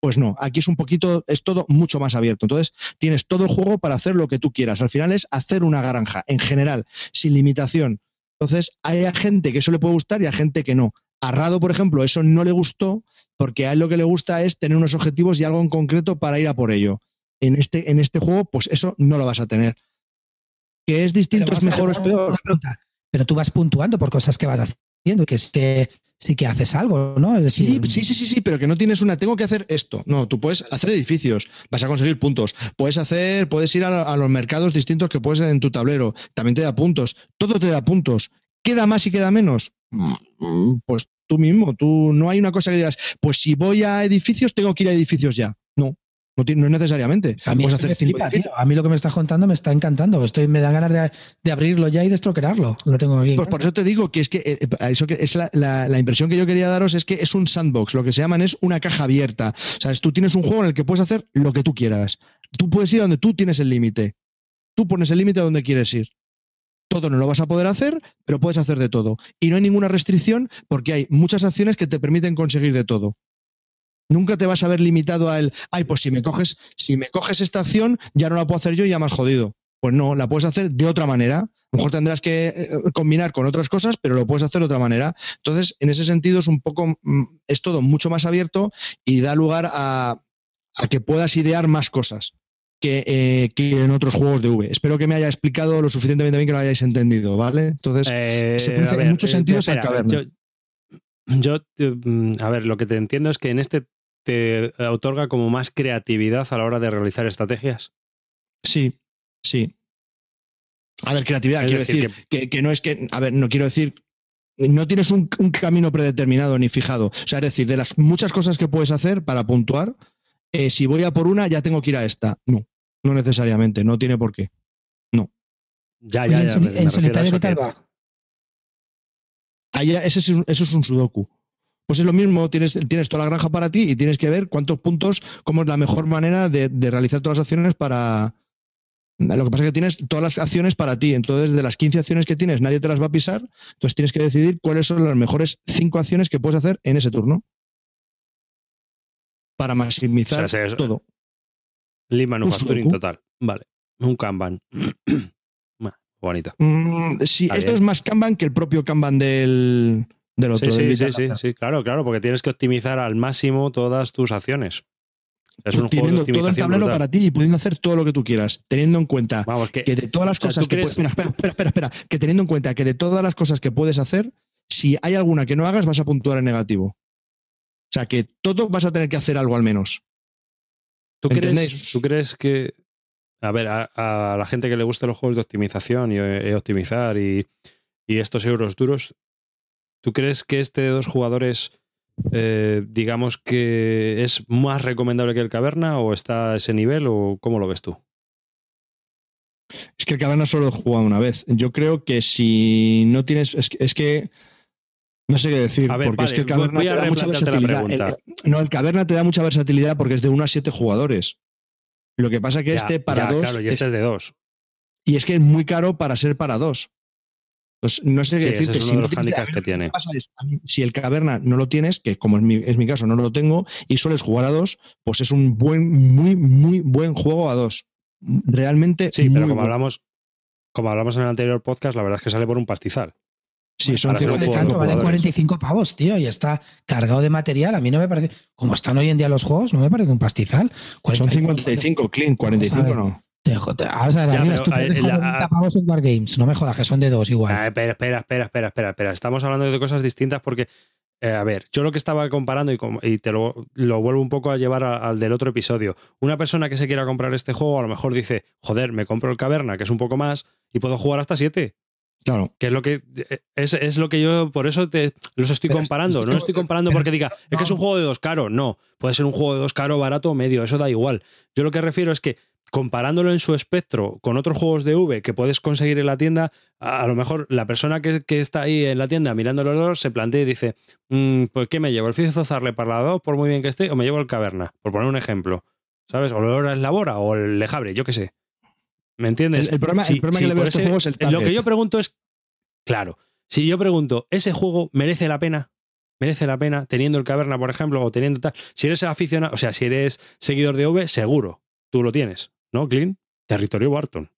Pues no, aquí es un poquito, es todo mucho más abierto. Entonces, tienes todo el juego para hacer lo que tú quieras. Al final es hacer una granja, en general, sin limitación. Entonces, hay gente que eso le puede gustar y a gente que no. A Rado, por ejemplo, eso no le gustó porque a él lo que le gusta es tener unos objetivos y algo en concreto para ir a por ello. En este, en este juego, pues eso no lo vas a tener. ¿Que es distinto, es mejor o es peor? Pero tú vas puntuando por cosas que vas haciendo, que es que sí que haces algo, ¿no? sí, sí, sí, sí, pero que no tienes una, tengo que hacer esto. No, tú puedes hacer edificios, vas a conseguir puntos. Puedes hacer, puedes ir a, a los mercados distintos que puedes en tu tablero, también te da puntos. Todo te da puntos. ¿Queda más y queda menos? Mm, pues tú mismo, tú no hay una cosa que digas, pues si voy a edificios, tengo que ir a edificios ya. No, no, necesariamente. A mí, a mí lo que me estás contando me está encantando. Estoy, me dan ganas de, abrirlo ya y destroquerarlo. Lo tengo aquí. Pues por eso te digo que es que eh, eh, eso que es la, la, impresión que yo quería daros es que es un sandbox. Lo que se llaman es una caja abierta. O sea, tú tienes un juego en el que puedes hacer lo que tú quieras. Tú puedes ir a donde tú tienes el límite. Tú pones el límite a donde quieres ir todo no lo vas a poder hacer, pero puedes hacer de todo. Y no hay ninguna restricción porque hay muchas acciones que te permiten conseguir de todo. Nunca te vas a ver limitado a el, ay, pues si me coges, si me coges esta acción, ya no la puedo hacer yo y ya más jodido. Pues no, la puedes hacer de otra manera. A lo mejor tendrás que eh, combinar con otras cosas, pero lo puedes hacer de otra manera. Entonces, en ese sentido es un poco, mm, es todo mucho más abierto y da lugar a que puedas idear más cosas. Eh, que, en otros juegos de V. Espero que me haya explicado lo suficientemente bien que lo hayáis entendido, ¿vale? Entonces, eh, se parece en muchos eh, sentidos al caverna. Yo, mm, a ver, lo que te entiendo es que en este te otorga como más creatividad a la hora de realizar estrategias. Sí, sí. A ver, creatividad, quiero decir, que, que, no es que, a ver, no quiero decir, no tienes un, un, camino predeterminado ni fijado. O sea, es decir, de las muchas cosas que puedes hacer para puntuar, eh, si voy a por una, ya tengo que ir a esta. No, no necesariamente, no tiene por qué. No. Ya, ya, ya. ¿En, solitario qué tal va? Ahí, ese es un, eso es un sudoku. Pues es lo mismo, tienes, tienes toda la granja para ti y tienes que ver cuántos puntos, cómo es la mejor manera de, realizar todas las acciones para, lo que pasa es que tienes todas las acciones para ti. Entonces, de las 15 acciones que tienes, nadie te las va a pisar. Entonces, tienes que decidir cuáles son las mejores 5 acciones que puedes hacer en ese turno para maximizar todo. Lean Manufacturing total. Vale. Un Kanban. bonito. Mm, sí, esto es más Kanban que el propio Kanban del, del otro. Sí, sí, sí, sí, claro, claro, porque tienes que optimizar al máximo todas tus acciones. Es un teniendo todo el tablero para ti y pudiendo hacer todo lo que tú quieras, teniendo en cuenta que, de todas las cosas que puedes, espera, espera, espera, que teniendo en cuenta que de todas las cosas que puedes hacer, si hay alguna que no hagas, vas a puntuar en negativo. O sea que todo vas a tener que hacer algo al menos. ¿Tú, crees, ¿tú crees que, a ver, a, la gente que le gustan los juegos de optimización y, eh, optimizar y, estos euros duros, ¿tú crees que este de dos jugadores, eh, digamos que es más recomendable que el Caverna o está a ese nivel o cómo lo ves tú? Es que el Caverna solo he jugado una vez. Yo creo que si no tienes. Es que, es que No sé qué decir, porque es que el Caverna te da mucha versatilidad. no, el Caverna te da mucha versatilidad porque es de 1 a 7 jugadores. Lo que pasa es que este para dos. Claro, y este es, de dos. Y es que es muy caro para ser para dos. Pues no sé qué decirte. si, no que tiene. si el Caverna no lo tienes, que como es mi, es mi caso no lo tengo, y sueles jugar a dos, pues es un buen, muy, muy buen juego a dos. Realmente. Sí, pero como hablamos, como hablamos en el anterior podcast, la verdad es que sale por un pastizal. Sí, son tanto, vale 45 pavos, tío, y está cargado de material. A mí no me parece, como están hoy en día los juegos, no me parece un pastizal. Son 55, clean, 45 no. Ya, te la, pavos en Wargames, no me jodas, que son de dos igual. Ah, espera, espera, espera, espera, espera, espera. Estamos hablando de cosas distintas porque, eh, a ver, yo lo que estaba comparando y, y te lo, lo, vuelvo un poco a llevar al del otro episodio. Una persona que se quiera comprar este juego a lo mejor dice, joder, me compro el Caverna, que es un poco más, y puedo jugar hasta 7. Claro. Que es lo que es, es, lo que yo por eso te los estoy comparando. no estoy comparando porque diga, es que es un juego de dos caro. No, puede ser un juego de dos caro, barato o medio, eso da igual. Yo lo que refiero es que comparándolo en su espectro con otros juegos de V que puedes conseguir en la tienda, a, lo mejor la persona que, está ahí en la tienda mirando el olor se plantea y dice, mm, pues ¿qué me llevo? ¿El Fizo Zarle para la por muy bien que esté, o me llevo el Caverna? Por poner un ejemplo. ¿Sabes? O el es Labora o el Lejabre, yo qué sé. ¿Me entiendes? El, problema, que le veo a este juego es el Lo que yo pregunto es, claro, si yo pregunto, ¿ese juego merece la pena? merece la pena teniendo el caverna, por ejemplo, o teniendo tal. Si eres aficionado, o sea, si eres seguidor de V, seguro, tú lo tienes, ¿no, Clean? Territorio Barton.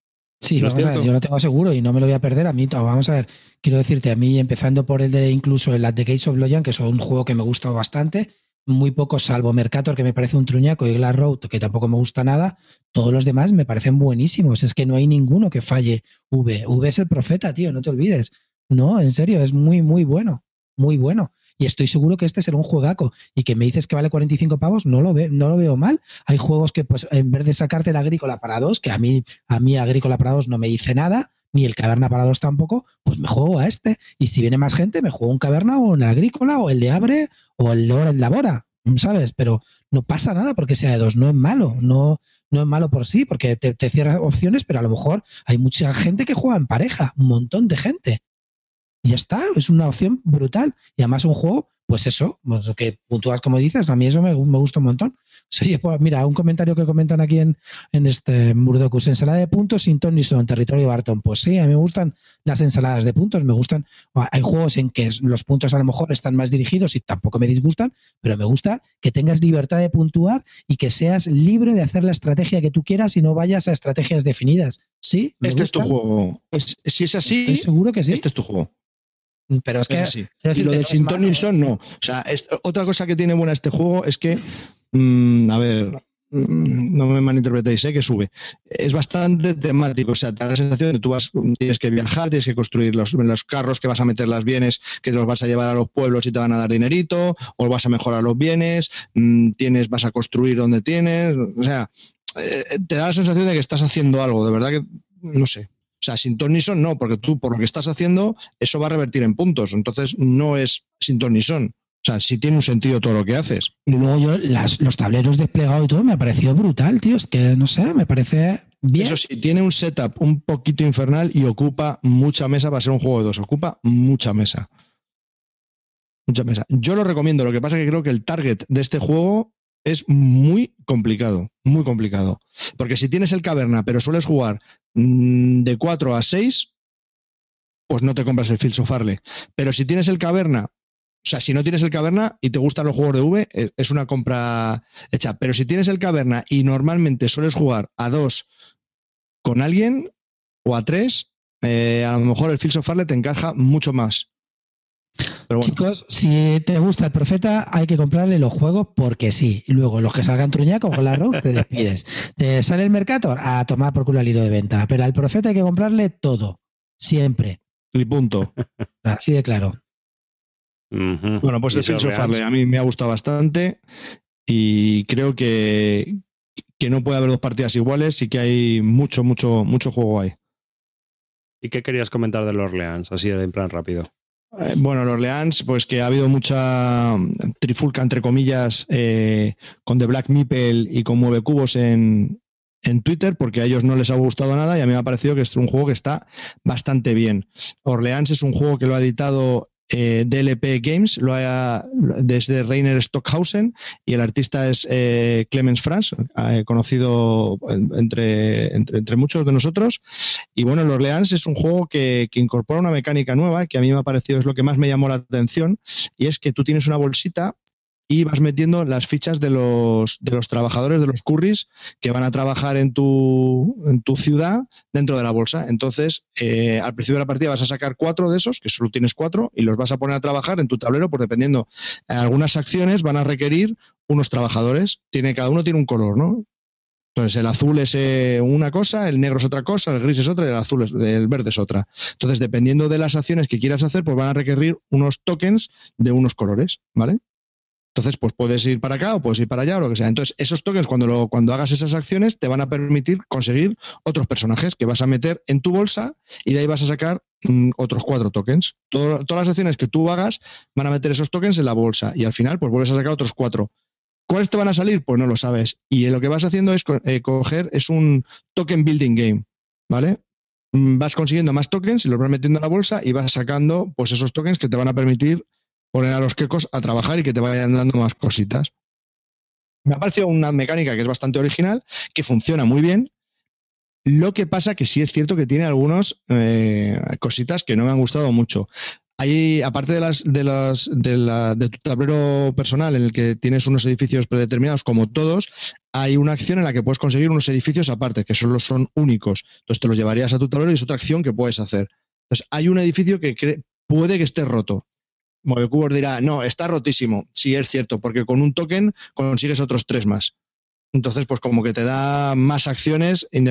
Sí, vamos a ver, yo lo tengo seguro y no me lo voy a perder. A mí, vamos a ver, quiero decirte, a mí, empezando por el de incluso el The Gates of Loyan, que es un juego que me gusta bastante, muy poco, salvo Mercator, que me parece un truñaco, y Glass Road, que tampoco me gusta nada, todos los demás me parecen buenísimos. Es que no hay ninguno que falle V. V es el profeta, tío, no te olvides. No, en serio, es muy, muy bueno. Muy bueno. Y estoy seguro que este será un juegaco. Y que me dices que vale 45 pavos, no lo, ve, no lo veo mal. Hay juegos que, pues, en vez de sacarte la agrícola para dos, que a mí, a mí agrícola para dos no me dice nada, ni el caverna para dos tampoco, pues me juego a este. Y si viene más gente, me juego un caverna o un agrícola o el de abre o el de labora, ¿sabes? Pero no pasa nada porque sea de dos, no es malo, no, no es malo por sí, porque te, te cierra opciones, pero a lo mejor hay mucha gente que juega en pareja, un montón de gente. Y ya está, es una opción brutal. Y además un juego pues eso, pues que puntúas como dices, a mí eso me, gusta un montón. Oye, pues mira, un comentario que comentan aquí en, en este Murdocus, ensalada de puntos sin ton ni son, territorio Barton. Pues sí, a mí me gustan las ensaladas de puntos, me gustan. Hay juegos en que los puntos a lo mejor están más dirigidos y tampoco me disgustan, pero me gusta que tengas libertad de puntuar y que seas libre de hacer la estrategia que tú quieras y no vayas a estrategias definidas. Sí, este es tu juego. si es así, seguro que sí. Este es tu juego. Pero es que. y lo del Sintonilson no. O sea, otra cosa que tiene buena este juego es que. Mm, a ver. Mm, no me malinterpretéis, ¿eh? que sube. Es bastante temático, o sea, te da la sensación de que tú vas, tienes que viajar, tienes que construir los, los carros que vas a meter las bienes, que los vas a llevar a los pueblos y te van a dar dinerito, o vas a mejorar los bienes, mm, tienes, vas a construir donde tienes, o sea, eh, te da la sensación de que estás haciendo algo, de verdad que, no sé, sea, sin ton ni son no, porque tú por lo que estás haciendo, eso va a revertir en puntos. Entonces no es sin ton ni son. O sea, sí tiene un sentido todo lo que haces. Y luego yo, los tableros desplegados y todo, me ha parecido brutal, tío. Es que, no sé, me parece bien. Eso sí, tiene un setup un poquito infernal y ocupa mucha mesa para ser un juego de dos. Ocupa mucha mesa. Mucha mesa. Yo lo recomiendo, lo que pasa es que creo que el target de este juego es muy complicado, muy complicado. Porque si tienes el caverna, pero sueles jugar mm, de 4 a 6, pues no te compras el of Pero si tienes el caverna, o sea, si no tienes el caverna y te gustan los juegos de V, e, es una compra hecha. Pero si tienes el caverna y normalmente sueles jugar a 2 con alguien o a 3, eh, a lo mejor el of te encaja mucho más. Chicos, si te gusta el profeta, hay que comprarle los juegos porque sí. Y luego, los que salgan truñacos con la road, te despides. Te sale el Mercator a tomar por culo el hilo de venta. Pero al profeta hay que comprarle todo. Siempre. Y punto. Así de claro. Bueno, pues el Fields a mí me ha gustado bastante y creo que, que no puede haber dos partidas iguales y que hay mucho, mucho, mucho juego ahí. ¿Y qué querías comentar de los Orleans? Así en plan rápido. Eh, bueno, los Orleans, pues que ha habido mucha trifulca, entre comillas, eh, con The Black Meeple y con Mueve Cubos en, en Twitter, porque a ellos no les ha gustado nada y a mí me ha parecido que es un juego que está bastante bien. Orleans es un juego que lo ha editado eh, DLP Games, lo ha, desde Rainer Stockhausen, y el artista es eh, Clemens Franz, eh, conocido entre, entre, muchos de nosotros. Y bueno, el Orleans es un juego que, que, incorpora una mecánica nueva, que a mí me ha parecido es lo que más me llamó la atención, y es que tú tienes una bolsita y vas metiendo las fichas de los, de los trabajadores, de los curris que van a trabajar en tu, en tu ciudad dentro de la bolsa. Entonces, eh, al principio de la partida vas a sacar cuatro de esos, que solo tienes cuatro, y los vas a poner a trabajar en tu tablero, pues dependiendo, algunas acciones van a requerir unos trabajadores. Tiene, cada uno tiene un color, ¿no? Entonces, el azul es eh, una cosa, el negro es otra cosa, el gris es otra y el azul es, el verde es otra. Entonces, dependiendo de las acciones que quieras hacer, pues van a requerir unos tokens de unos colores, ¿vale? Entonces, pues puedes ir para acá o puedes ir para allá o lo que sea. Entonces, esos tokens, cuando, lo, cuando hagas esas acciones, te van a permitir conseguir otros personajes que vas a meter en tu bolsa y de ahí vas a sacar mm, otros cuatro tokens. todas las acciones que tú hagas van a meter esos tokens en la bolsa y al final, pues vuelves a sacar otros cuatro. ¿Cuáles te van a salir? Pues no lo sabes. Y lo que vas haciendo es eh, coger, es un token building game, ¿vale? Mm, vas consiguiendo más tokens y los vas metiendo en la bolsa y vas sacando pues esos tokens que te van a permitir poner a los quecos a trabajar y que te vayan dando más cositas. Me ha parecido una mecánica que es bastante original, que funciona muy bien. Lo que pasa que sí es cierto que tiene algunas eh, cositas que no me han gustado mucho. Hay, aparte de las, de las, de, tu tablero personal en el que tienes unos edificios predeterminados como todos, hay una acción en la que puedes conseguir unos edificios aparte, que solo son únicos. Entonces te los llevarías a tu tablero y es otra acción que puedes hacer. Entonces hay un edificio que puede que esté roto. Movecubos dirá, no, está rotísimo. Sí, es cierto, porque con un token consigues otros tres más. Entonces, pues como que te da más acciones eh,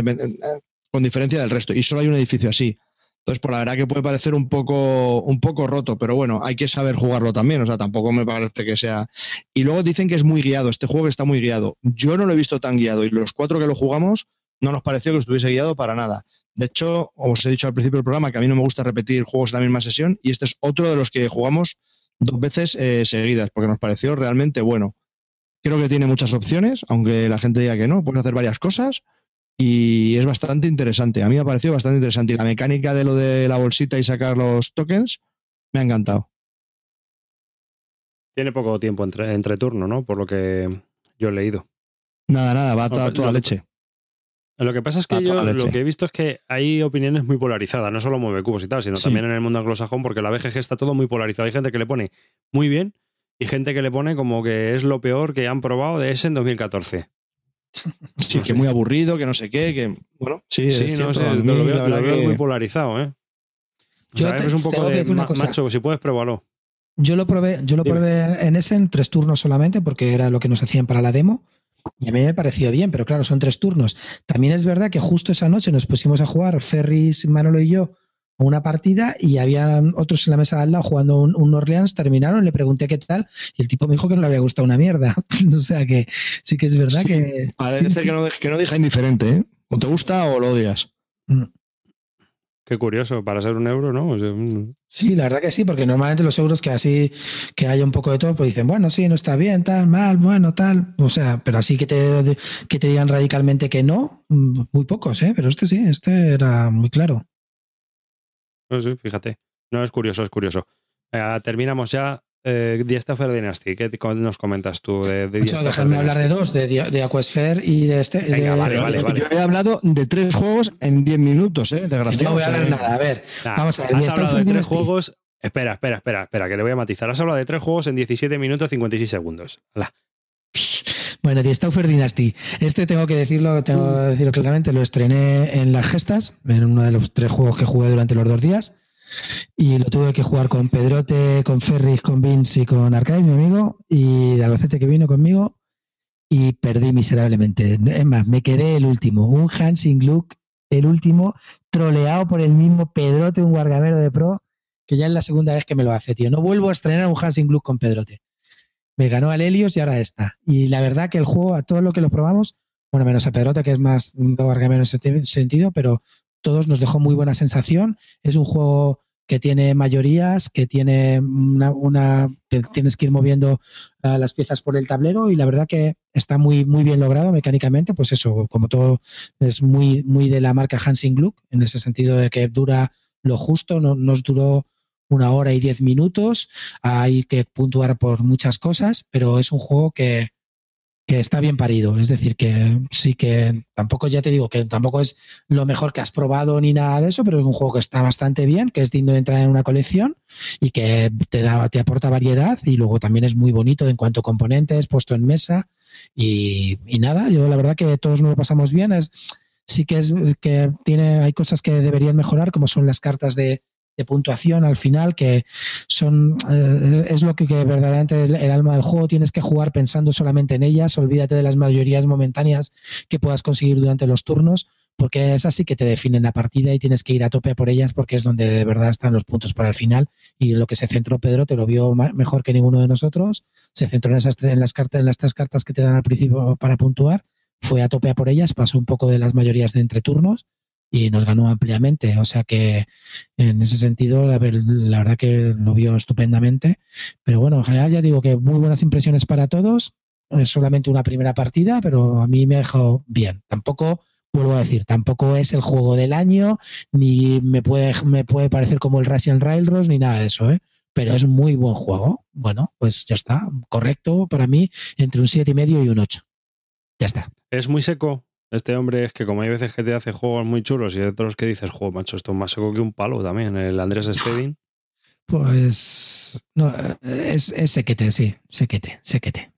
con diferencia del resto. Y solo hay un edificio así. Entonces, por pues la verdad que puede parecer un poco, un poco roto, pero bueno, hay que saber jugarlo también. O sea, tampoco me parece que sea. Y luego dicen que es muy guiado, este juego está muy guiado. Yo no lo he visto tan guiado y los cuatro que lo jugamos no nos pareció que estuviese guiado para nada. De hecho, os he dicho al principio del programa que a mí no me gusta repetir juegos en la misma sesión y este es otro de los que jugamos dos veces eh, seguidas porque nos pareció realmente bueno. Creo que tiene muchas opciones, aunque la gente diga que no, puedes hacer varias cosas y es bastante interesante. A mí me ha parecido bastante interesante y la mecánica de lo de la bolsita y sacar los tokens me ha encantado. Tiene poco tiempo entre, entre turno, ¿no? Por lo que yo he leído. Nada, nada, va toda, toda leche. Lo que pasa es que yo lo que he visto es que hay opiniones muy polarizadas, no solo mueve cubos y tal, sino también en el mundo anglosajón, porque la BGG está todo muy polarizado. Hay gente que le pone muy bien y gente que le pone como que es lo peor que han probado de ese en 2014. Sí, que muy aburrido, que no sé qué, que bueno, sí, sí no sé, lo, veo, muy polarizado, ¿eh? yo es un poco de macho, si puedes pruébalo. Yo lo probé, yo lo probé en ese en tres turnos solamente, porque era lo que nos hacían para la demo. Y a mí me pareció bien, pero claro, son tres turnos. También es verdad que justo esa noche nos pusimos a jugar, Ferris, Manolo y yo, una partida y había otros en la mesa de al lado jugando un, un, Orleans, terminaron, le pregunté qué tal y el tipo me dijo que no le había gustado una mierda. o sea que sí que es verdad que... Parece que no, que no deja indiferente, ¿eh? O te gusta o lo odias. Mm. Qué curioso, para ser un euro, ¿no? Sí, la verdad que sí, porque normalmente los euros que así, que haya un poco de todo, pues dicen, bueno, sí, no está bien, tal, mal, bueno, tal. O sea, pero así que te, que te digan radicalmente que no, muy pocos, ¿eh? Pero este sí, este era muy claro. Pues sí, fíjate. No, es curioso, es curioso. Eh, terminamos ya eh, Diestafer Dynasty, ¿qué nos comentas tú de, de Déjame hablar de dos, de, de Aquasphere y de este. vale, vale, Yo he hablado de tres juegos en diez minutos, ¿eh? Desgraciado. No voy a hablar nada, a ver. vamos a ver. Has hablado de tres juegos. Espera, espera, espera, espera, que le voy a matizar. Has hablado de tres juegos en 17 minutos 56 segundos. Bueno, The Stauffer Dynasty. Este tengo que decirlo, tengo que decirlo claramente, lo estrené en las gestas, en uno de los tres juegos que jugué durante los dos días. Y lo tuve que jugar con Pedrote, con Ferris, con Vince y con Arcade, mi amigo, y de Albacete que vino conmigo, y perdí miserablemente. Es más, me quedé el último, un Hansing Look, el último, troleado por el mismo Pedrote, un guargamero de pro, que ya es la segunda vez que me lo hace, tío. No vuelvo a estrenar un Hansing Look con Pedrote. Me ganó al Helios y ahora está. Y la verdad que el juego, a todos los que lo probamos, bueno, menos a Pedrote, que es más guargamero en ese sentido, pero todos nos dejó muy buena sensación. Es un juego que tiene mayorías, que tiene una, tienes que ir moviendo ah, las piezas por el tablero y la verdad que está muy muy bien logrado mecánicamente, pues eso, como todo es muy muy de la marca Hansing Gluck en ese sentido de que dura lo justo, no nos duró una hora y diez minutos, hay que puntuar por muchas cosas, pero es un juego que, que está bien parido. Es decir, que sí que tampoco, ya te digo, que tampoco es lo mejor que has probado ni nada de eso, pero es un juego que está bastante bien, que es digno de entrar en una colección y que te, da, te aporta variedad y luego también es muy bonito en cuanto a componentes, puesto en mesa y, nada, yo la verdad que todos nos lo pasamos bien. Es, sí que es que tiene, hay cosas que deberían mejorar, como son las cartas de, de puntuación al final, que son eh, es lo que, que verdaderamente el, alma del juego. Tienes que jugar pensando solamente en ellas, olvídate de las mayorías momentáneas que puedas conseguir durante los turnos, porque es así que te definen la partida y tienes que ir a tope por ellas porque es donde de verdad están los puntos para el final. Y lo que se centró Pedro, te lo vio mejor que ninguno de nosotros, se centró en, esas, en las cartas, en las tres cartas que te dan al principio para puntuar, fue a tope a por ellas, pasó un poco de las mayorías de entreturnos y nos ganó ampliamente. O sea que en ese sentido, la, la, verdad que lo vio estupendamente. Pero bueno, en general ya digo que muy buenas impresiones para todos. Es solamente una primera partida, pero a mí me ha dejado bien. Tampoco, vuelvo a decir, tampoco es el juego del año, ni me puede, me puede parecer como el Russian Railroads, ni nada de eso, ¿eh? Pero es muy buen juego. Bueno, pues ya está. Correcto para mí, entre un 7,5 y un 8. Ya está. Es muy seco. Este hombre es que como hay veces que te hace juegos muy chulos y hay otros que dices, juego, macho, esto es más seco que un palo también, el Andrés Stedin. Pues no, es, es sequete, sí, sequete, sequete.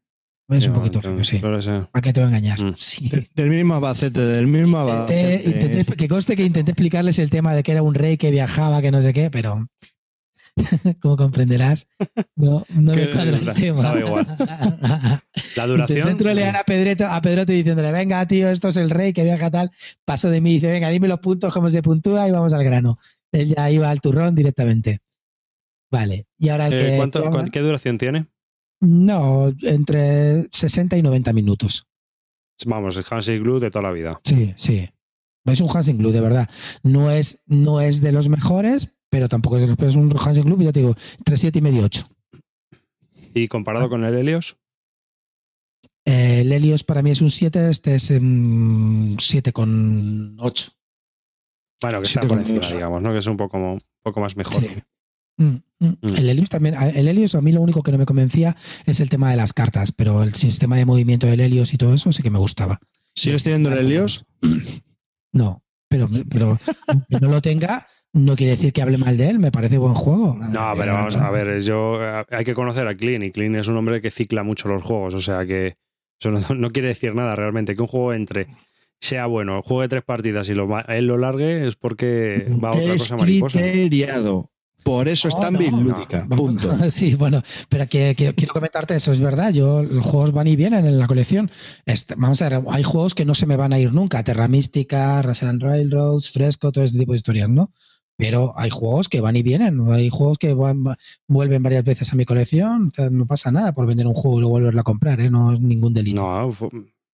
Es un poquito raro, sí. ¿Para qué te voy a engañar? Mm. Sí. Del mismo Albacete, del mismo. Intenté, intenté, que conste que intenté explicarles el tema de que era un rey que viajaba, que no sé qué, pero como comprenderás, no, no me cuadra el tema. No, igual. La duración. Dentro le a Pedreto, a Pedrote diciéndole, venga, tío, esto es el rey que viaja tal. Paso de mí y dice, venga, dime los puntos, cómo se puntúa y vamos al grano. Él ya iba al turrón directamente. Vale. Y ahora el eh, que. ¿cuánto, ¿Qué duración tiene? No, entre 60 y 90 minutos. Vamos, el Hansel Glue de toda la vida. Sí, sí. Es un Hansel Glue, de verdad. No es, no es de los mejores, pero tampoco es de los peores. Es un Hansel Glue, yo te digo, entre 7 y medio 8. ¿Y comparado ah. con el Helios? Eh, el Helios para mí es un 7, este es un 7,8. Bueno, que está por encima, digamos, ¿no? Que es un poco, un poco más mejor. Sí. Mm, mm. El Helios también, el Helios a mí lo único que no me convencía es el tema de las cartas, pero el sistema de movimiento del Helios y todo eso sí que me gustaba. ¿Sigues teniendo el Helios? No, pero, pero que no lo tenga no quiere decir que hable mal de él, me parece buen juego. No, pero vamos a ver, yo hay que conocer a Clean y Clean es un hombre que cicla mucho los juegos, o sea que eso no, no quiere decir nada realmente, que un juego entre sea bueno, juegue tres partidas y lo, él lo largue es porque va a otra es cosa mariposa. Criteriado. Por eso es tan no, lúdica. No. Punto. Sí, bueno, pero que, que, quiero comentarte eso, es verdad. Yo, los juegos van y vienen en la colección. Este, vamos a ver, hay juegos que no se me van a ir nunca. Terra Mística, Russian Railroads, Fresco, todo este tipo de historias, ¿no? Pero hay juegos que van y vienen. Hay juegos que van, vuelven varias veces a mi colección. O sea, no pasa nada por vender un juego y luego volverlo a comprar, ¿eh? No es ningún delito. No,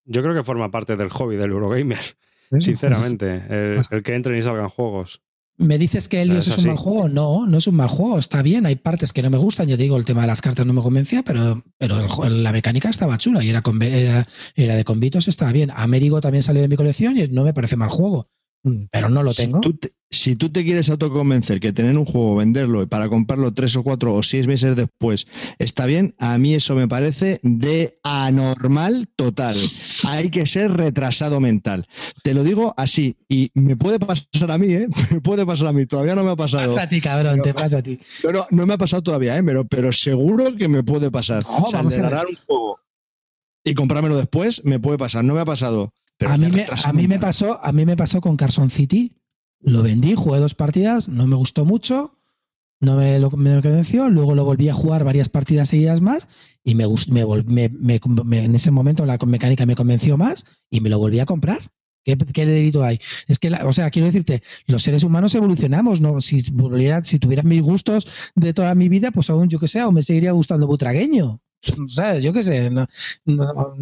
yo creo que forma parte del hobby del Eurogamer. Sinceramente, el, el que entren y salgan juegos. ¿Me dices que Helios es, es un mal juego? No, no es un mal juego. Está bien, hay partes que no me gustan. Yo digo, el tema de las cartas no me convencía, pero, pero el, la mecánica estaba chula y era, con, era, era de convitos, estaba bien. Américo también salió de mi colección y no me parece mal juego. Pero no lo tengo. Si tú, te, si tú te quieres autoconvencer que tener un juego, venderlo y para comprarlo tres o cuatro o seis meses después está bien, a mí eso me parece de anormal total. Hay que ser retrasado mental. Te lo digo así, y me puede pasar a mí, ¿eh? Me puede pasar a mí, todavía no me ha pasado. Pasa a ti, cabrón, pero, te pasa a ti. Pero no me ha pasado todavía, ¿eh? Pero, pero seguro que me puede pasar. O sea, vamos a un juego y comprármelo después, me puede pasar. No me ha pasado. Pero a, mí me, a mí me pasó, a mí me pasó con Carson City. Lo vendí, jugué dos partidas, no me gustó mucho, no me lo me convenció, luego lo volví a jugar varias partidas seguidas más y me, me, en ese momento la mecánica me convenció más y me lo volví a comprar. ¿Qué, ¿Qué, delito hay? Es que, la, o sea, quiero decirte, los seres humanos evolucionamos, ¿no? Si volviera, si tuvieran mis gustos de toda mi vida, pues aún yo que sé, o me seguiría gustando butragueño. ¿Sabes? Yo qué sé, no, no,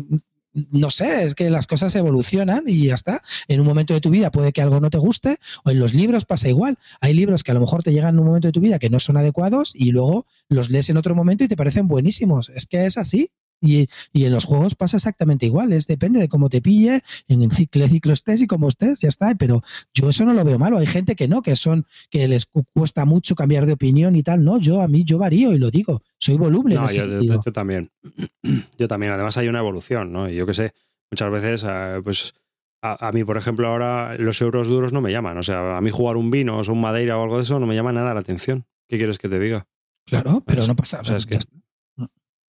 no sé, es que las cosas evolucionan y ya está. En un momento de tu vida puede que algo no te guste, o en los libros pasa igual. Hay libros que a lo mejor te llegan en un momento de tu vida que no son adecuados y luego los lees en otro momento y te parecen buenísimos. Es que es así. Y, en los juegos pasa exactamente igual, es depende de cómo te pille, en el ciclo, ciclo estés y cómo estés, ya está. Pero yo eso no lo veo malo. Hay gente que no, que son, que les cuesta mucho cambiar de opinión y tal. No, yo a mí yo varío y lo digo, soy voluble. No, yo, también. Yo también. Además hay una evolución, ¿no? Y yo que sé, muchas veces, eh, pues a, mí, por ejemplo, ahora los euros duros no me llaman. O sea, a mí jugar un vino o un madeira o algo de eso no me llama nada la atención. ¿Qué quieres que te diga? Claro, pero no pasa. O que...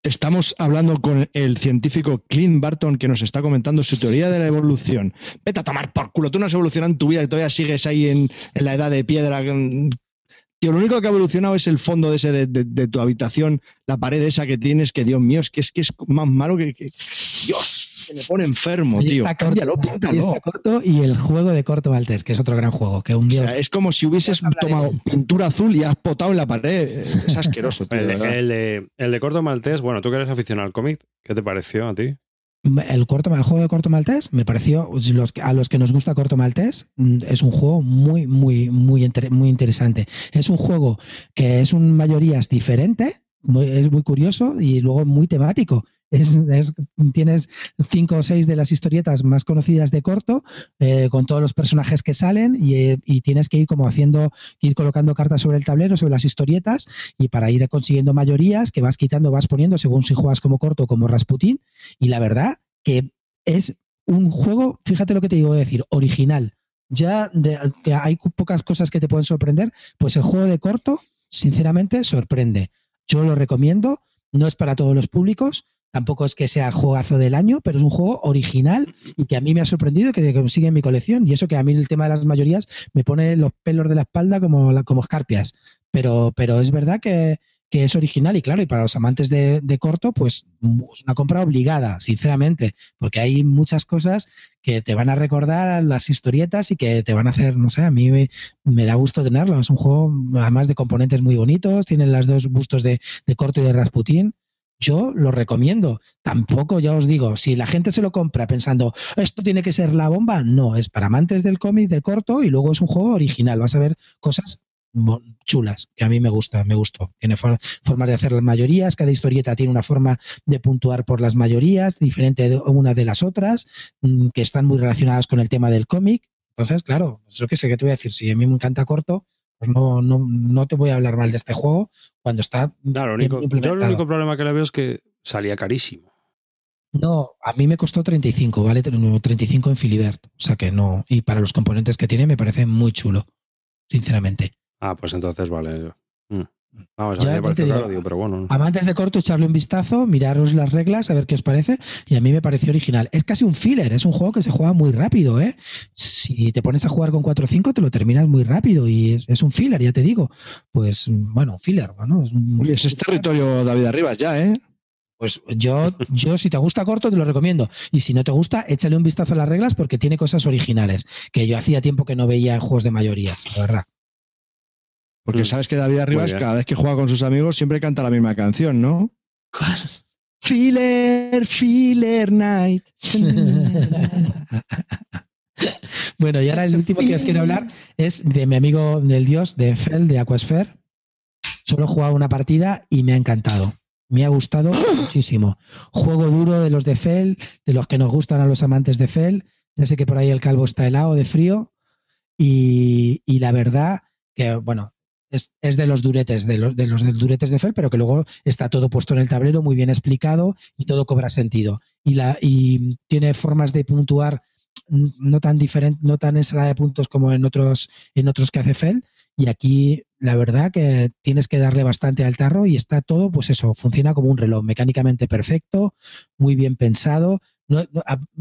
Estamos hablando con el científico Clint Barton que nos está comentando su teoría de la evolución. Vete a tomar por culo, tú no has evolucionado en tu vida y todavía sigues ahí en, la edad de piedra. Tío, lo único que ha evolucionado es el fondo de, ese de, tu habitación, la pared esa que tienes, que Dios mío, es que es, que es más malo que, que... Dios, se me pone enfermo, tío. Está corto, y el juego de corto maltés, que es otro gran juego. Que un día... es como si hubieses tomado pintura azul y has potado en la pared. Es asqueroso, tío. el, de, corto maltés, bueno, tú que eres aficionado al cómic, ¿qué te pareció a ti? El, corto, el juego de corto maltés me pareció, los, a los que nos gusta corto maltés, mm, es un juego muy, muy, muy, muy interesante. Es un juego que es un mayorías diferente, es muy curioso y luego muy temático tienes cinco o seis de las historietas más conocidas de corto, eh, con todos los personajes que salen, y, tienes que ir como haciendo, ir colocando cartas sobre el tablero, sobre las historietas, y para ir consiguiendo mayorías que vas quitando, vas poniendo según si juegas como corto o como Rasputin. Y la verdad que es un juego, fíjate lo que te digo decir, original. Ya que hay pocas cosas que te pueden sorprender, pues el juego de corto, sinceramente, sorprende. Yo lo recomiendo, no es para todos los públicos, Tampoco es que sea el juegazo del año, pero es un juego original y que a mí me ha sorprendido que, que sigue en mi colección. Y eso que a mí el tema de las mayorías me pone los pelos de la espalda como, como escarpias. Pero, pero es verdad que, es original y claro, y para los amantes de, corto, pues es una compra obligada, sinceramente, porque hay muchas cosas que te van a recordar a las historietas y que te van a hacer, no sé, a mí me, da gusto tenerlo. Es un juego además de componentes muy bonitos, tienen las dos bustos de, de corto y de Rasputín yo lo recomiendo. Tampoco, ya os digo, si la gente se lo compra pensando, esto tiene que ser la bomba, no, es para amantes del cómic de corto y luego es un juego original. Vas a ver cosas chulas, que a mí me gusta, me gustó. Tiene formas de hacer las mayorías, cada historieta tiene una forma de puntuar por las mayorías, diferente de una de las otras, mm, que están muy relacionadas con el tema del cómic. Entonces, claro, eso que sé que te voy a decir, si a mí me encanta corto, pues no, no, no te voy a hablar mal de este juego cuando está. Claro, único, yo el único problema que le veo es que salía carísimo. No, a mí me costó 35, ¿vale? 35 en Filibert. O sea que no. Y para los componentes que tiene me parece muy chulo, sinceramente. Ah, pues entonces vale. Mm. Vamos, a pero bueno. Amantes de corto, echarle un vistazo, miraros las reglas, a ver qué os parece. Y a mí me pareció original. Es casi un filler, es un juego que se juega muy rápido, ¿eh? Si te pones a jugar con 4 o 5, te lo terminas muy rápido. Y es, un filler, ya te digo. Pues, bueno, un filler, bueno. Es, un, es territorio David Arribas ya, ¿eh? Pues yo, yo, si te gusta corto, te lo recomiendo. Y si no te gusta, échale un vistazo a las reglas porque tiene cosas originales que yo hacía tiempo que no veía en juegos de mayorías, la verdad. Porque mm. sabes que David Arribas, cada vez que juega con sus amigos, siempre canta la misma canción, ¿no? Filler, Filler Night. bueno, y ahora el último que os quiero hablar es de mi amigo del dios, de Fel, de Aquasphere. Solo he jugado una partida y me ha encantado. Me ha gustado muchísimo. Juego duro de los de Fel, de los que nos gustan a los amantes de Fel. Ya sé que por ahí el calvo está helado de frío. Y, y la verdad que, bueno, es, de los duretes, de los, de los duretes de Fel, pero que luego está todo puesto en el tablero, muy bien explicado y todo cobra sentido. Y, la, y tiene formas de puntuar no tan diferente, no tan ensalada de puntos como en otros, en otros que hace Fel. Y aquí la verdad que tienes que darle bastante al tarro y está todo, pues eso, funciona como un reloj, mecánicamente perfecto, muy bien pensado,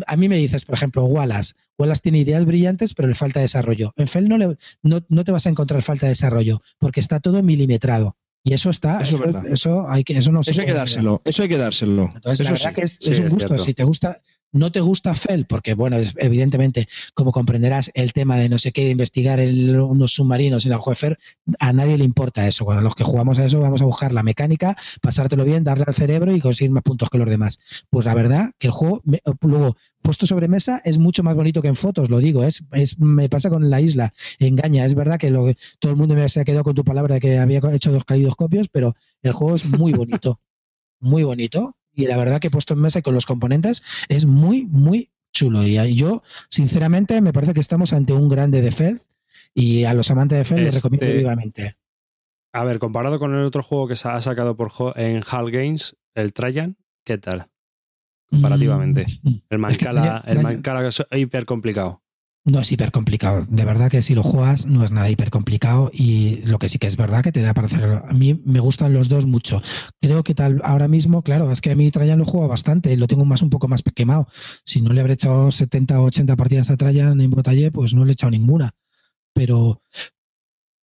a, mí me dices, por ejemplo, Wallace. Wallace tiene ideas brillantes, pero le falta desarrollo. En Fel no, le, no, te vas a encontrar falta de desarrollo, porque está todo milimetrado. Y eso está, eso, eso, hay que, eso no Eso hay que dárselo, eso hay que dárselo. Entonces, la verdad que es, un gusto. Si te gusta, no te gusta Fel, porque bueno, evidentemente, como comprenderás, el tema de no sé qué, de investigar unos submarinos en la Juefer, a nadie le importa eso. Cuando los que jugamos a eso vamos a buscar la mecánica, pasártelo bien, darle al cerebro y conseguir más puntos que los demás. Pues la verdad que el juego, luego, puesto sobre mesa, es mucho más bonito que en fotos, lo digo, es, es me pasa con la isla, engaña, es verdad que lo, todo el mundo me se ha quedado con tu palabra de que había hecho dos calidoscopios, pero el juego es muy bonito, muy bonito y la verdad que he puesto en mesa y con los componentes es muy, muy chulo. Y yo, sinceramente, me parece que estamos ante un grande de Feld y a los amantes de Feld les recomiendo Este- vivamente. A ver, comparado con el otro juego que se ha sacado por en HAL Games, el Trajan, ¿qué tal? Comparativamente. Mm, El Es que Mancala, Trajan- el Mancala es hiper complicado. No es hiper complicado. De verdad que si lo juegas no es nada hiper complicado y lo que sí que es verdad que te da para hacerlo. A mí me gustan los dos mucho. Creo que tal ahora mismo, claro, es que a mí Trajan lo juego bastante, lo tengo más un poco más quemado. Si no le habré echado 70 o 80 partidas a Trajan en Botallé, pues no le he echado ninguna. Pero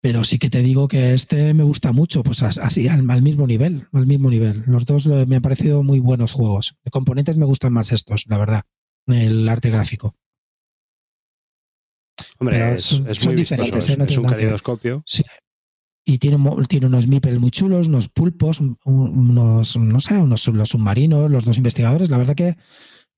pero sí que te digo que este me gusta mucho, pues as- así al, al mismo nivel, al mismo nivel. Los dos me han parecido muy buenos juegos. De componentes me gustan más estos, la verdad. El arte gráfico. Hombre, es, son- es son muy vistoso, es, ¿eh? No es un caleidoscopio. Sí. Y tiene, unos meeples muy chulos, unos pulpos, un- unos, no sé, unos los submarinos, los dos investigadores. La verdad que,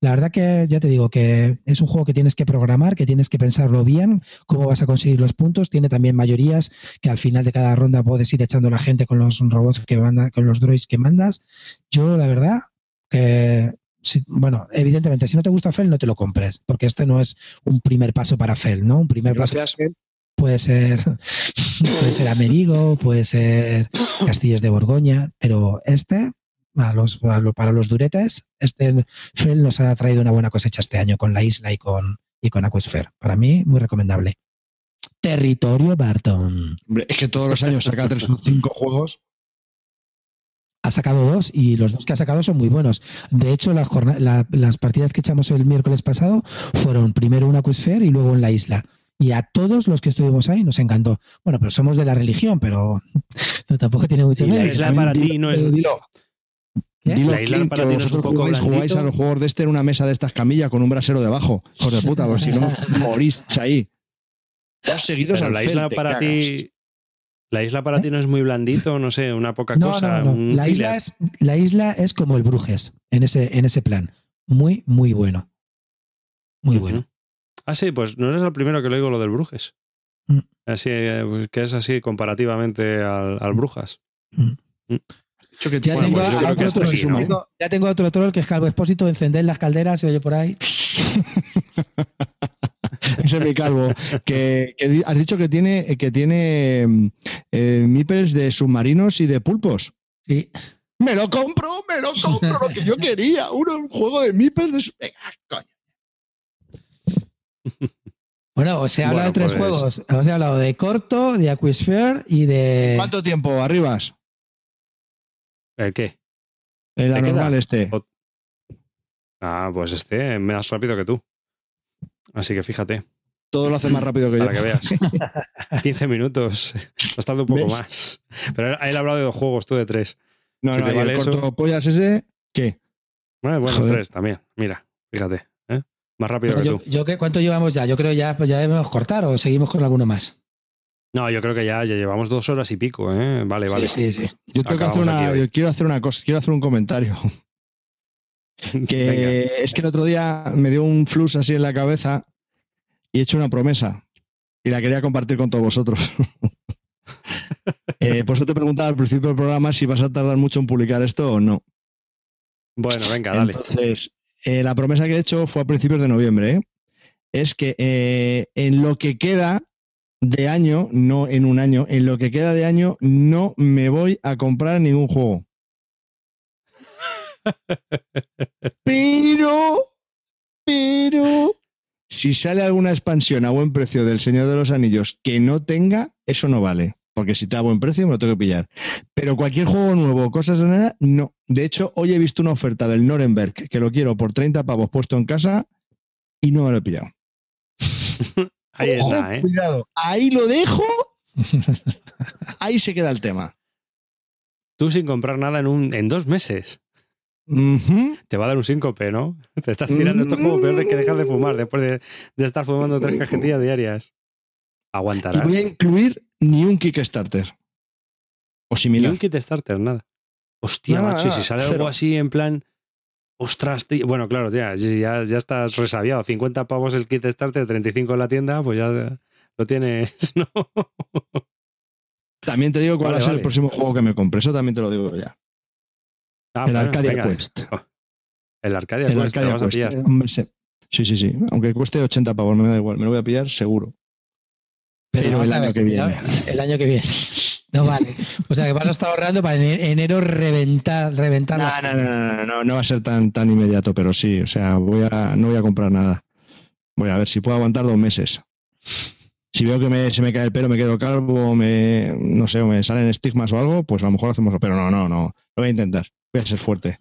la verdad que ya te digo que es un juego que tienes que programar, que tienes que pensarlo bien, cómo vas a conseguir los puntos. Tiene también mayorías que al final de cada ronda puedes ir echando a la gente con los robots que manda, con los droids que mandas. Yo, la verdad, que si- bueno, evidentemente, si no te gusta Fel, no te lo compres, porque este no es un primer paso para Fel, ¿no? Un primer paso Gracias. puede ser puede ser Amerigo, puede ser Castillos de Borgoña, pero este a los, a lo- para los duretes, este Fel nos ha traído una buena cosecha este año con la isla y con y con Aquasphere. Para mí muy recomendable. Territorio Barton. Hombre, es que todos los años saca tres o cinco juegos. Ha sacado dos y los dos que ha sacado son muy buenos. De hecho, la jorna- la- las partidas que echamos el miércoles pasado fueron primero en Aquasphere y luego en la isla. Y a todos los que estuvimos ahí nos encantó. Bueno, pero somos de la religión, pero, pero tampoco tiene mucho Y la isla para ti no es. Dilo, ¿Qué? dilo, La isla Clint, para que ti no es un vosotros poco jugáis, jugáis a los juegos de este en una mesa de estas camillas con un brasero debajo. Hijos de puta, pues si no, morís ahí. Dos seguidos Pero al la isla para ti. La isla para ti no es muy blandito, no sé, una poca No, cosa. no, no. un La isla, es, la isla es como el Brujes en ese, en ese plan. Muy, muy bueno. Muy bueno. Ah, sí, pues no eres el primero que le digo lo del Brujes. Mm. Así, pues, que es así comparativamente al, al Brujas. Que Ya, bueno, tengo pues creo otro tengo- ya tengo otro troll que es Calvo Expósito, encender las calderas, se oye por ahí. Que, que has dicho que tiene, que tiene mm, eh, meeples de submarinos y de pulpos. Sí. Me lo compro, me lo compro, lo que yo quería. Uno, un juego de meeples de su- Venga, coño. Bueno, os he hablado Bueno, de tres pues- juegos. Os he hablado de Corto, de Aquasphere y de. ¿Cuánto tiempo? Arribas. ¿El qué? El anormal este. O- Ah, pues este más rápido que tú. Así que fíjate, Todo lo hace más rápido que yo. para que veas. 15 minutos. Has tardado un poco ¿Ves? más. Pero él ha hablado de dos juegos, tú de tres. No, Si no, te vale el eso- corto pollas ese, ¿qué? Bueno, bueno, Joder. tres también. Mira, fíjate. ¿eh? Más rápido que Yo, tú. yo qué- ¿Cuánto llevamos ya? Yo creo ya, pues ya debemos cortar o seguimos con alguno más. No, yo creo que ya, ya llevamos dos horas y pico. ¿eh? Vale, vale. Sí, sí, sí. Yo tengo que hacer una, yo quiero hacer una cosa, quiero hacer un comentario. Que Venga. es que el otro día me dio un flux así en la cabeza y he hecho una promesa y la quería compartir con todos vosotros. Eh, por eso te preguntaba al principio del programa si vas a tardar mucho en publicar esto o no. Bueno, venga, dale. Entonces, eh, la promesa que he hecho fue a principios de noviembre. ¿eh? Es que en lo que queda de año, no en un año, en lo que queda de año no me voy a comprar ningún juego. Pero, pero, si sale alguna expansión a buen precio del Señor de los Anillos que no tenga, eso no vale. Porque si está a buen precio me lo tengo que pillar. Pero cualquier juego nuevo, cosas de nada, no. De hecho, hoy he visto una oferta del Norenberg que lo quiero por 30 pavos puesto en casa y no me lo he pillado. Ahí Ojo, está, ¿eh? Cuidado, ahí lo dejo, ahí se queda el tema. Tú sin comprar nada en, un, en dos meses. Te va a dar un síncope, ¿no? Te estás tirando estos juegos peor de que dejar de fumar después de, de estar fumando tres cajetillas diarias. Y Aguantarás. voy a incluir ni un Kickstarter. O Ni similar. un kit starter, nada. Hostia, Nada, macho, y si nada, sale cero. algo así en plan. Ostras, tío. Bueno, claro, ya, ya, ya estás resabiado. 50 pavos el kit starter, 35 en la tienda, pues ya lo tienes, ¿no? También te digo cuál Vale, va a ser vale. el próximo juego que me compre. Eso también te lo digo ya. Ah, el bueno, Arcadia venga. Quest. Oh, el Arcadia El Quest, te lo Arcadia Quest. eh, hombre, sí. Sí, sí. Aunque cueste 80 pavos, me da igual. Me lo voy a pillar seguro. Pero vamos el a año ver, que viene. El año que viene. No vale. O sea que vas a estar ahorrando para en enero reventar, reventar No, las- no, no, no, no, no, no va a ser tan, tan inmediato, pero sí. O sea, voy a, no voy a comprar nada. Voy a ver si puedo aguantar dos meses. Si veo que me, se me cae el pelo, me quedo calvo, me, no sé, o me salen estigmas o algo, pues a lo mejor hacemos. Pero no, no, no. Lo voy a intentar. Voy a ser fuerte.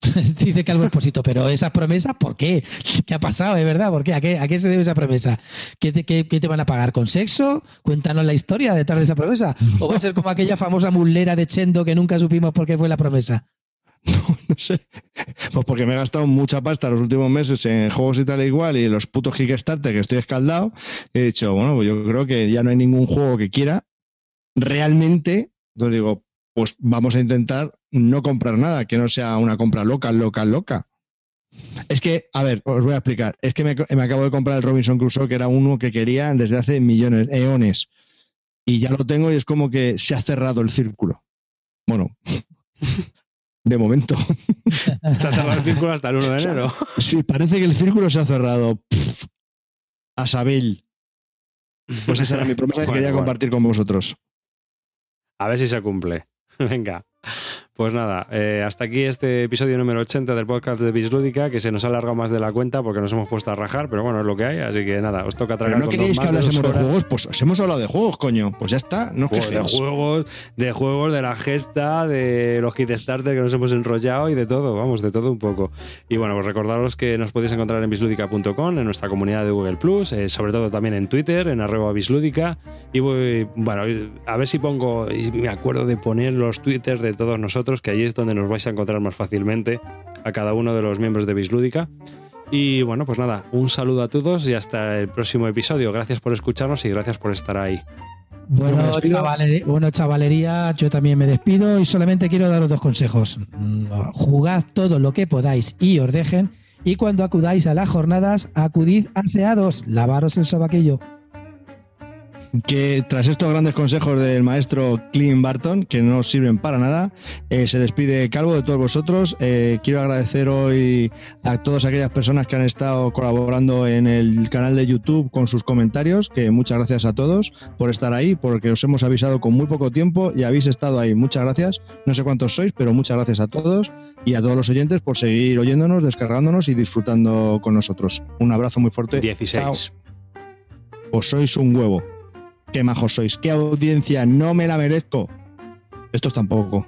Dice Calvo Esposito, pero esa promesa, ¿por qué? ¿Qué ha pasado, de verdad? ¿Por qué? ¿A qué, a qué se debe esa promesa? ¿Qué te, qué- qué te van a pagar? ¿Con sexo? Cuéntanos la historia detrás de esa promesa. ¿O va a ser como aquella famosa mulera de Chendo que nunca supimos por qué fue la promesa? No sé. Pues porque me he gastado mucha pasta los últimos meses en juegos y tal e igual y en los putos Kickstarter que estoy escaldado. He dicho, bueno, pues yo creo que ya no hay ningún juego que quiera realmente. Entonces digo, pues vamos a intentar no comprar nada, que no sea una compra loca, loca, loca. Es que, a ver, os voy a explicar. Es que me, me acabo de comprar el Robinson Crusoe, que era uno que quería desde hace millones, eones. Y ya lo tengo y es como que se ha cerrado el círculo. Bueno, de momento. Se ha cerrado el círculo hasta el 1 de enero. Sí, parece que el círculo se ha cerrado. Pff, a Sabel. Pues esa era mi promesa que quería bueno. compartir con vosotros. A ver si se cumple. Venga. Pues nada, eh, hasta aquí este episodio número 80 del podcast de Bislúdica, que se nos ha alargado más de la cuenta porque nos hemos puesto a rajar, pero bueno, es lo que hay, así que nada, os toca Pero tragar no con queréis que de hablásemos de juegos, pues os hemos hablado de juegos, coño. Pues ya está, no Joder, de juegos, de juegos, de la gesta, de los Kickstarter que nos hemos enrollado y de todo, vamos, de todo un poco. Y bueno, pues recordaros que nos podéis encontrar en bislúdica.com, en nuestra comunidad de Google Plus, eh, sobre todo también en Twitter, en arroba bislúdica. Y voy, bueno, a ver si pongo, y me acuerdo de poner los twitters de todos nosotros, que ahí es donde nos vais a encontrar más fácilmente a cada uno de los miembros de Bislúdica. Y bueno, pues nada, un saludo a todos y hasta el próximo episodio. Gracias por escucharnos y gracias por estar ahí. Bueno, chavalería, bueno, chavalería, yo también me despido y solamente quiero daros dos consejos. Mm, Jugad todo lo que podáis y os dejen. Y cuando acudáis a las jornadas, acudid ansiados, lavaros el sobaquillo. Que tras estos grandes consejos del maestro Clint Barton, que no sirven para nada, eh, se despide Calvo de todos vosotros. Eh, quiero agradecer hoy a todas aquellas personas que han estado colaborando en el canal de YouTube con sus comentarios, que muchas gracias a todos por estar ahí, porque os hemos avisado con muy poco tiempo y habéis estado ahí. Muchas gracias. No sé cuántos sois, pero muchas gracias a todos y a todos los oyentes por seguir oyéndonos, descargándonos y disfrutando con nosotros. Un abrazo muy fuerte. 16. Chao. Os sois un huevo. Qué majos sois. Qué audiencia. No me la merezco. Estos tampoco.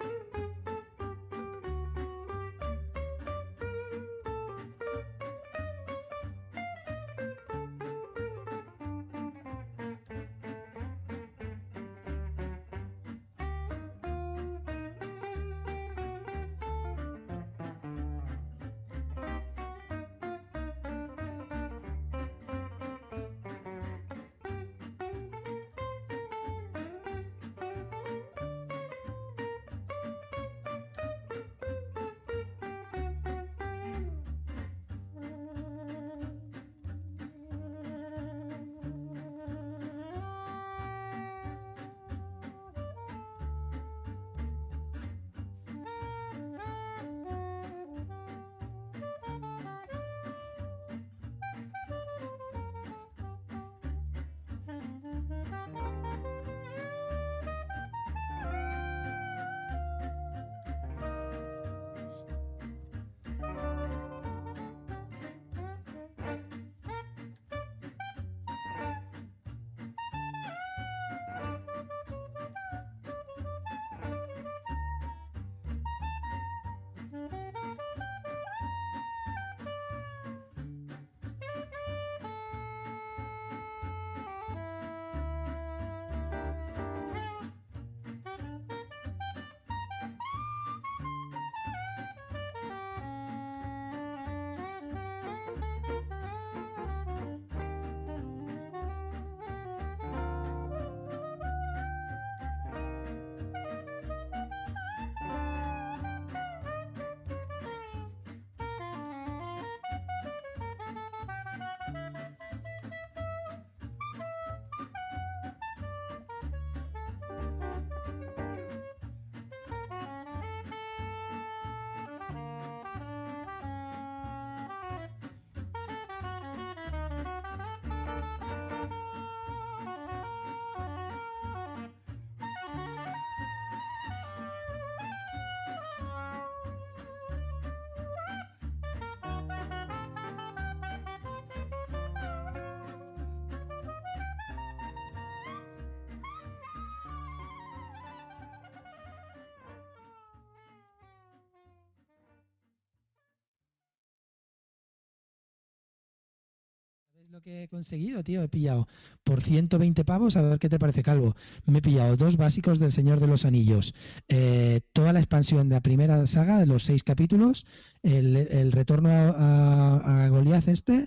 Lo que he conseguido, tío? He pillado por 120 pavos, a ver qué te parece, Calvo. Me he pillado dos básicos del Señor de los Anillos, eh, toda la expansión de la primera saga, de los seis capítulos, el, retorno a, a, Goliath este,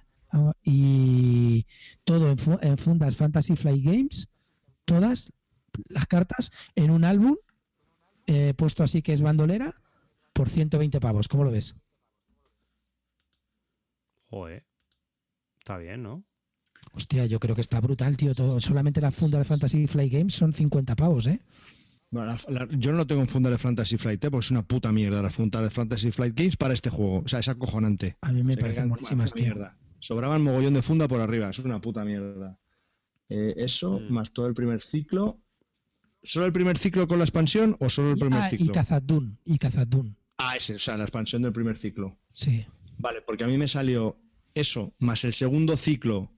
y todo en, fundas Fantasy Flight Games, todas las cartas en un álbum, eh, puesto así que es bandolera, por 120 pavos. ¿Cómo lo ves? Joder. Está bien, ¿no? Hostia, yo creo que está brutal, tío. Todo, solamente la funda de Fantasy Flight Games son 50 pavos, ¿eh? yo no lo tengo en funda de Fantasy Flight, ¿eh? porque es una puta mierda la funda de Fantasy Flight Games para este juego. O sea, es acojonante. A mí me parece buenísima mierda. Sobraban mogollón de funda por arriba, es una puta mierda. Eh, eso, mm. más todo el primer ciclo. ¿Solo el primer ciclo con la expansión o solo el primer ah, ciclo? Y Kazadun, y Kazadun. Ah, ese, o sea, la expansión del primer ciclo. Sí. Vale, porque a mí me salió eso, más el segundo ciclo,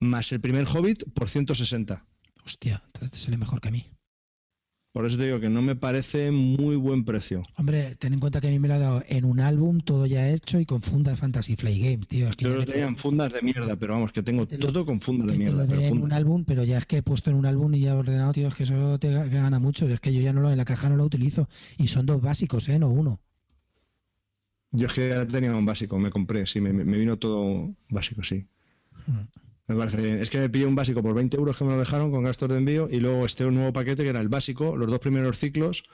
más el primer Hobbit, por 160. Hostia, entonces te sale mejor que a mí. Por eso te digo que no me parece muy buen precio. Hombre, ten en cuenta que a mí me lo ha dado en un álbum, todo ya hecho y con fundas Fantasy Flight Games, tío. Es que yo lo tenía en fundas de mierda, pero vamos, que tengo todo con fundas de mierda. Pero en un álbum, pero ya es que he puesto en un álbum y ya he ordenado, tío, es que eso te gana mucho. Es que yo ya no lo, en la caja no lo utilizo. Y son dos básicos, ¿eh? No uno. Yo es que ya tenía un básico, me compré, sí, me, vino todo básico, sí. Hmm. Me parece bien. Es que me pillé un básico por 20 euros que me lo dejaron con gastos de envío y luego este nuevo paquete que era el básico, los dos primeros ciclos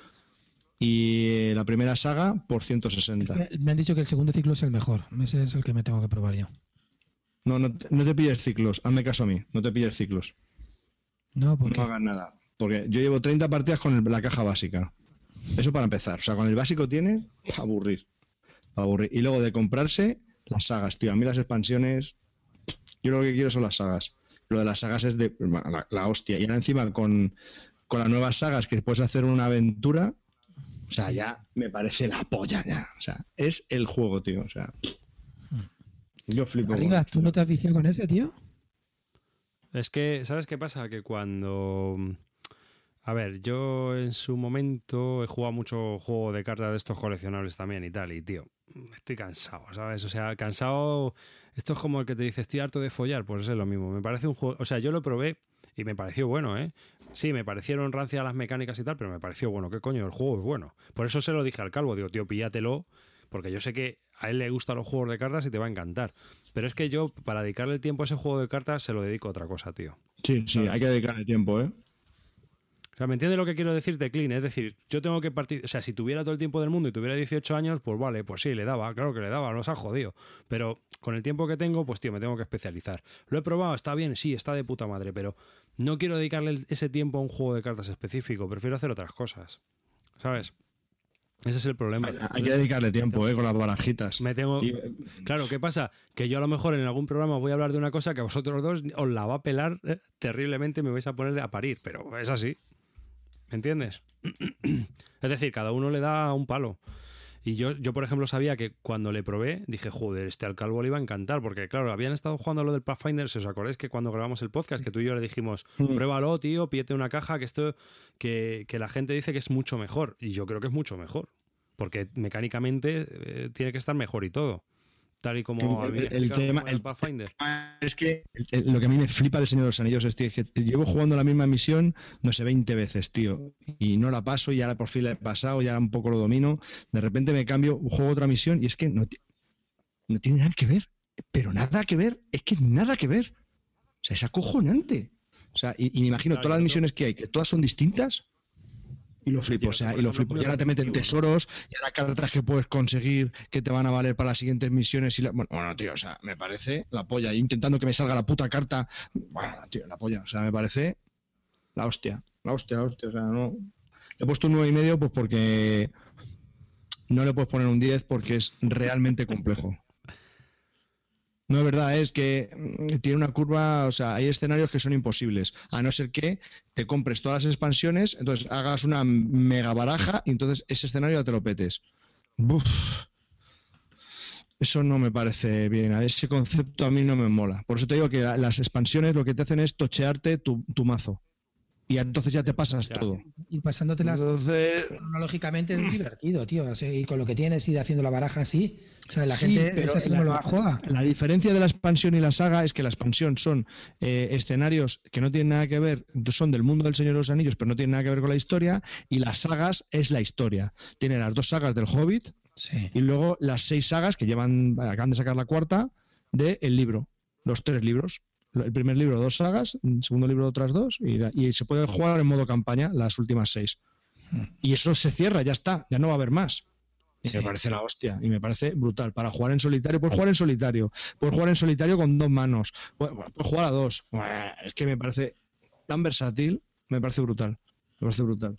y la primera saga por 160. me han dicho que el segundo ciclo es el mejor. Ese es el que me tengo que probar yo. No, no, no te pilles ciclos. Hazme caso a mí. No te pilles ciclos. No, No hagas nada. Porque yo llevo 30 partidas con la caja básica. Eso para empezar. O sea, con el básico tiene aburrir. Y luego de comprarse las sagas, tío. A mí las expansiones, yo lo que quiero son las sagas. Lo de las sagas es de la, hostia. Y ahora encima con, las nuevas sagas que puedes hacer una aventura, o sea, ya me parece la polla ya. O sea, es el juego, tío. O sea, yo flipo. Arriba, ¿tú no te has viciado con ese, tío? Es que, ¿sabes qué pasa? Que cuando a ver, yo en su momento he jugado mucho juego de cartas de estos coleccionables también y tal, y tío, estoy cansado, ¿sabes? O sea, cansado. Esto es como el que te dice, estoy harto de follar, pues es lo mismo. Me parece un juego. O sea, yo lo probé y me pareció bueno, ¿eh? Sí, me parecieron rancias las mecánicas y tal, pero me pareció bueno. ¿Qué coño? El juego es bueno. Por eso se lo dije al calvo, digo, tío, píllatelo, porque yo sé que a él le gustan los juegos de cartas y te va a encantar. Pero es que yo, para dedicarle el tiempo a ese juego de cartas, se lo dedico a otra cosa, tío. Sí, sí, hay que dedicarle tiempo, ¿eh? O sea, ¿me entiendes lo que quiero decirte, Clean? Es decir, yo tengo que partir. O sea, si tuviera todo el tiempo del mundo y tuviera 18 años, pues vale, pues sí, le daba, claro que le daba, nos ha jodido. Pero con el tiempo que tengo, pues tío, me tengo que especializar. Lo he probado, está bien, sí, está de puta madre, pero no quiero dedicarle ese tiempo a un juego de cartas específico, prefiero hacer otras cosas. ¿Sabes? Ese es el problema. Hay, que dedicarle tiempo, ¿eh? Con las barajitas. Me tengo... Claro, ¿qué pasa? Que yo a lo mejor en algún programa voy a hablar de una cosa que a vosotros dos os la va a pelar eh, terriblemente y me vais a poner a parir, pero es así. ¿Me entiendes? es decir, cada uno le da un palo. Y yo, yo, por ejemplo, sabía que cuando le probé, dije, joder, este al calvo le iba a encantar, porque claro, habían estado jugando lo del Pathfinder, si os acordáis que cuando grabamos el podcast, que tú y yo le dijimos, pruébalo, tío, pídete una caja, que esto, que, que, la gente dice que es mucho mejor. Y yo creo que es mucho mejor, porque mecánicamente eh, tiene que estar mejor y todo tal y como el, tema, el, Pathfinder. es que lo que a mí me flipa del Señor de los Anillos es que llevo jugando la misma misión, no sé, 20 veces, tío, y no la paso, y ahora por fin la he pasado, ya un poco lo domino, de repente me cambio, juego otra misión y es que no, no tiene nada que ver, pero nada que ver, es que nada que ver. O sea, es acojonante. O sea, y, me imagino todas las misiones que hay, que todas son distintas, y lo flipo, o sea, y lo flipo. Y ahora te meten tesoros, y ahora cartas que puedes conseguir que te van a valer para las siguientes misiones. Y bueno, bueno, tío, o sea, me parece la polla. intentando que me salga la puta carta. Bueno, tío, la polla. O sea, me parece la hostia. La hostia, la hostia. O sea, no. Le he puesto un 9,5 y medio, pues porque no le puedes poner un 10 porque es realmente complejo. No es verdad, es que mm, tiene una curva, o sea, hay escenarios que son imposibles, a no ser que te compres todas las expansiones, entonces hagas una mega baraja y entonces ese escenario te lo petes. Eso no me parece bien, ese concepto a mí no me mola. Por eso te digo que las expansiones lo que te hacen es tochearte tu, mazo. Y entonces ya te pasas todo. Y pasándotelas Entonces, cronológicamente es divertido, tío. O sea, y con lo que tienes, ir haciendo la baraja así. O sea, la Sí, gente pero esa sí la- no lo juega. La diferencia de la expansión y la saga es que la expansión son eh, escenarios que no tienen nada que ver, son del mundo del Señor de los Anillos, pero no tienen nada que ver con la historia, y las sagas es la historia. Tiene las dos sagas del Hobbit Sí. y luego las seis sagas que llevan, acaban de sacar la cuarta, del el libro, los tres libros. El primer libro, dos sagas, el segundo libro, otras dos, y, y se puede jugar en modo campaña las últimas seis. Y eso se cierra, ya está, ya no va a haber más. Y Sí. me parece la hostia, y me parece brutal. Para jugar en solitario, puedes jugar en solitario, puedes jugar en solitario con dos manos, puedes, puedes jugar a dos. Es que me parece tan versátil, me parece brutal. Me parece brutal.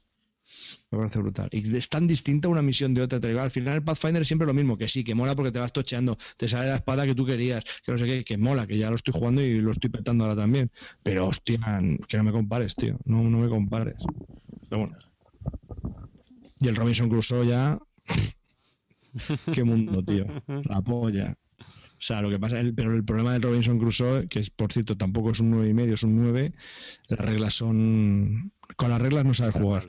Me parece brutal. Y es tan distinta una misión de otra. te digo, Al final el Pathfinder es siempre lo mismo, que sí, que mola porque te vas tocheando, te sale la espada que tú querías, que no sé qué, que mola, que ya lo estoy jugando y lo estoy petando ahora también. Pero hostia, que no me compares, tío. No, no me compares. Pero bueno. Y el Robinson Crusoe ya. Qué mundo, tío. La polla. O sea, lo que pasa, el- pero el problema del Robinson Crusoe, que es, por cierto, tampoco es un 9 y medio, es un 9, las reglas son... Con las reglas no sabes jugar.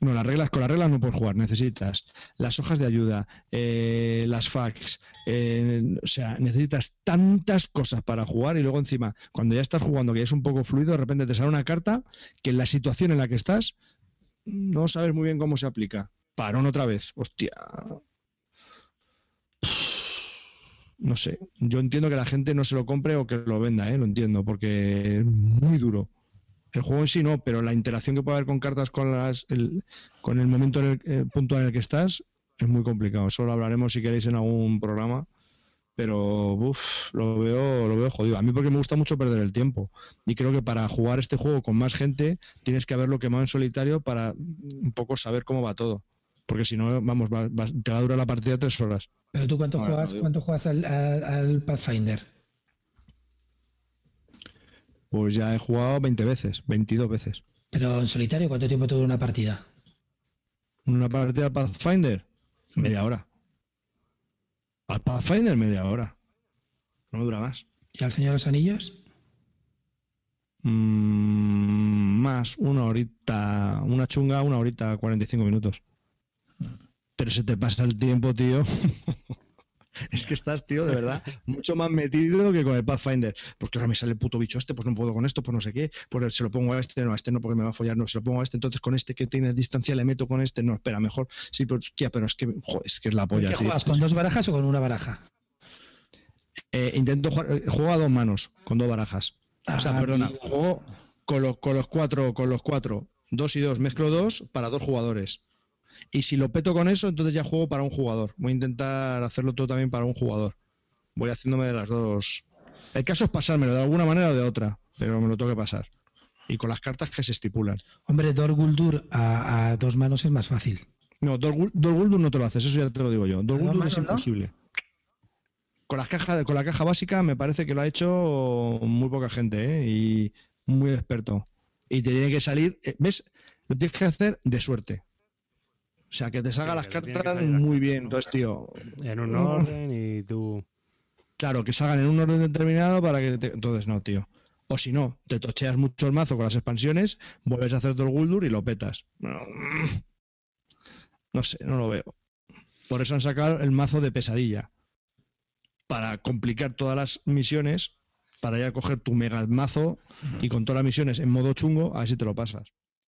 No, las reglas, con las reglas no puedes jugar. Necesitas las hojas de ayuda, eh, las fax, eh, o sea, necesitas tantas cosas para jugar y luego encima, cuando ya estás jugando, que es un poco fluido, de repente te sale una carta que en la situación en la que estás no sabes muy bien cómo se aplica. Parón otra vez. Hostia. No sé. Yo entiendo que la gente no se lo compre o que lo venda, ¿eh? Lo entiendo, porque es muy duro. El juego en sí no, pero la interacción que puede haber con cartas con las el, con el momento en el, el punto en el que estás es muy complicado. Eso lo hablaremos si queréis en algún programa. Pero uf, lo veo, lo veo jodido. A mí porque me gusta mucho perder el tiempo. Y creo que para jugar este juego con más gente tienes que haberlo quemado en solitario para un poco saber cómo va todo. Porque si no, vamos, va- va- te va a durar la partida tres horas. Pero tú cuánto Bueno, juegas, cuánto juegas al, al- al Pathfinder? Pues ya he jugado 20 veces, 22 veces. Pero en solitario, ¿cuánto tiempo te dura una partida? Una partida al Pathfinder, media hora. Al Pathfinder, media hora. No me dura más. ¿Y al Señor de los Anillos? Mm, más una horita, una chunga, una horita, 45 minutos. Pero se te pasa el tiempo, tío. es que estás, tío, de verdad, mucho más metido que con el Pathfinder. Pues que ahora me sale el puto bicho este, pues no puedo con esto, pues no sé qué. Pues se lo pongo a este, no, a este no, porque me va a follar, no, se lo pongo a este, entonces con este que tiene distancia le meto con este, no, espera, mejor. Sí, pero, hostia, pero es que, joder, es que es la polla, ¿Qué tío. juegas? ¿Con dos barajas o con una baraja? Eh, intento jugar, eh, juego a dos manos, con dos barajas. O sea, Ah, perdona, tío. juego con los, con los cuatro, con los cuatro, dos y dos, mezclo dos para dos jugadores. Y si lo peto con eso, entonces ya juego para un jugador. Voy a intentar hacerlo todo también para un jugador. Voy haciéndome de las dos. El caso es pasármelo de alguna manera o de otra, pero me lo tengo que pasar. Y con las cartas que se estipulan. Hombre, Dor Guldur a, a dos manos es más fácil. No, Gul- Dol Guldur no te lo haces, eso ya te lo digo yo. Dol ¿A dos Guldur es no? imposible. Con, las cajas, con la caja básica me parece que lo ha hecho muy poca gente ¿eh? y muy experto. Y te tiene que salir, eh, ¿ves? Lo tienes que hacer de suerte. O sea, que te salga Sí, las cartas muy bien. ¿no? Entonces, tío, En un orden y tú. claro, que salgan en un orden determinado para que te... Entonces, no, tío. O si no, te tocheas mucho el mazo con las expansiones, vuelves a hacer Dol Guldur y lo petas. No, no sé, no lo veo. Por eso han sacado el mazo de pesadilla. Para complicar todas las misiones, para ya coger tu mega mazo y con todas las misiones en modo chungo, a ver si te lo pasas.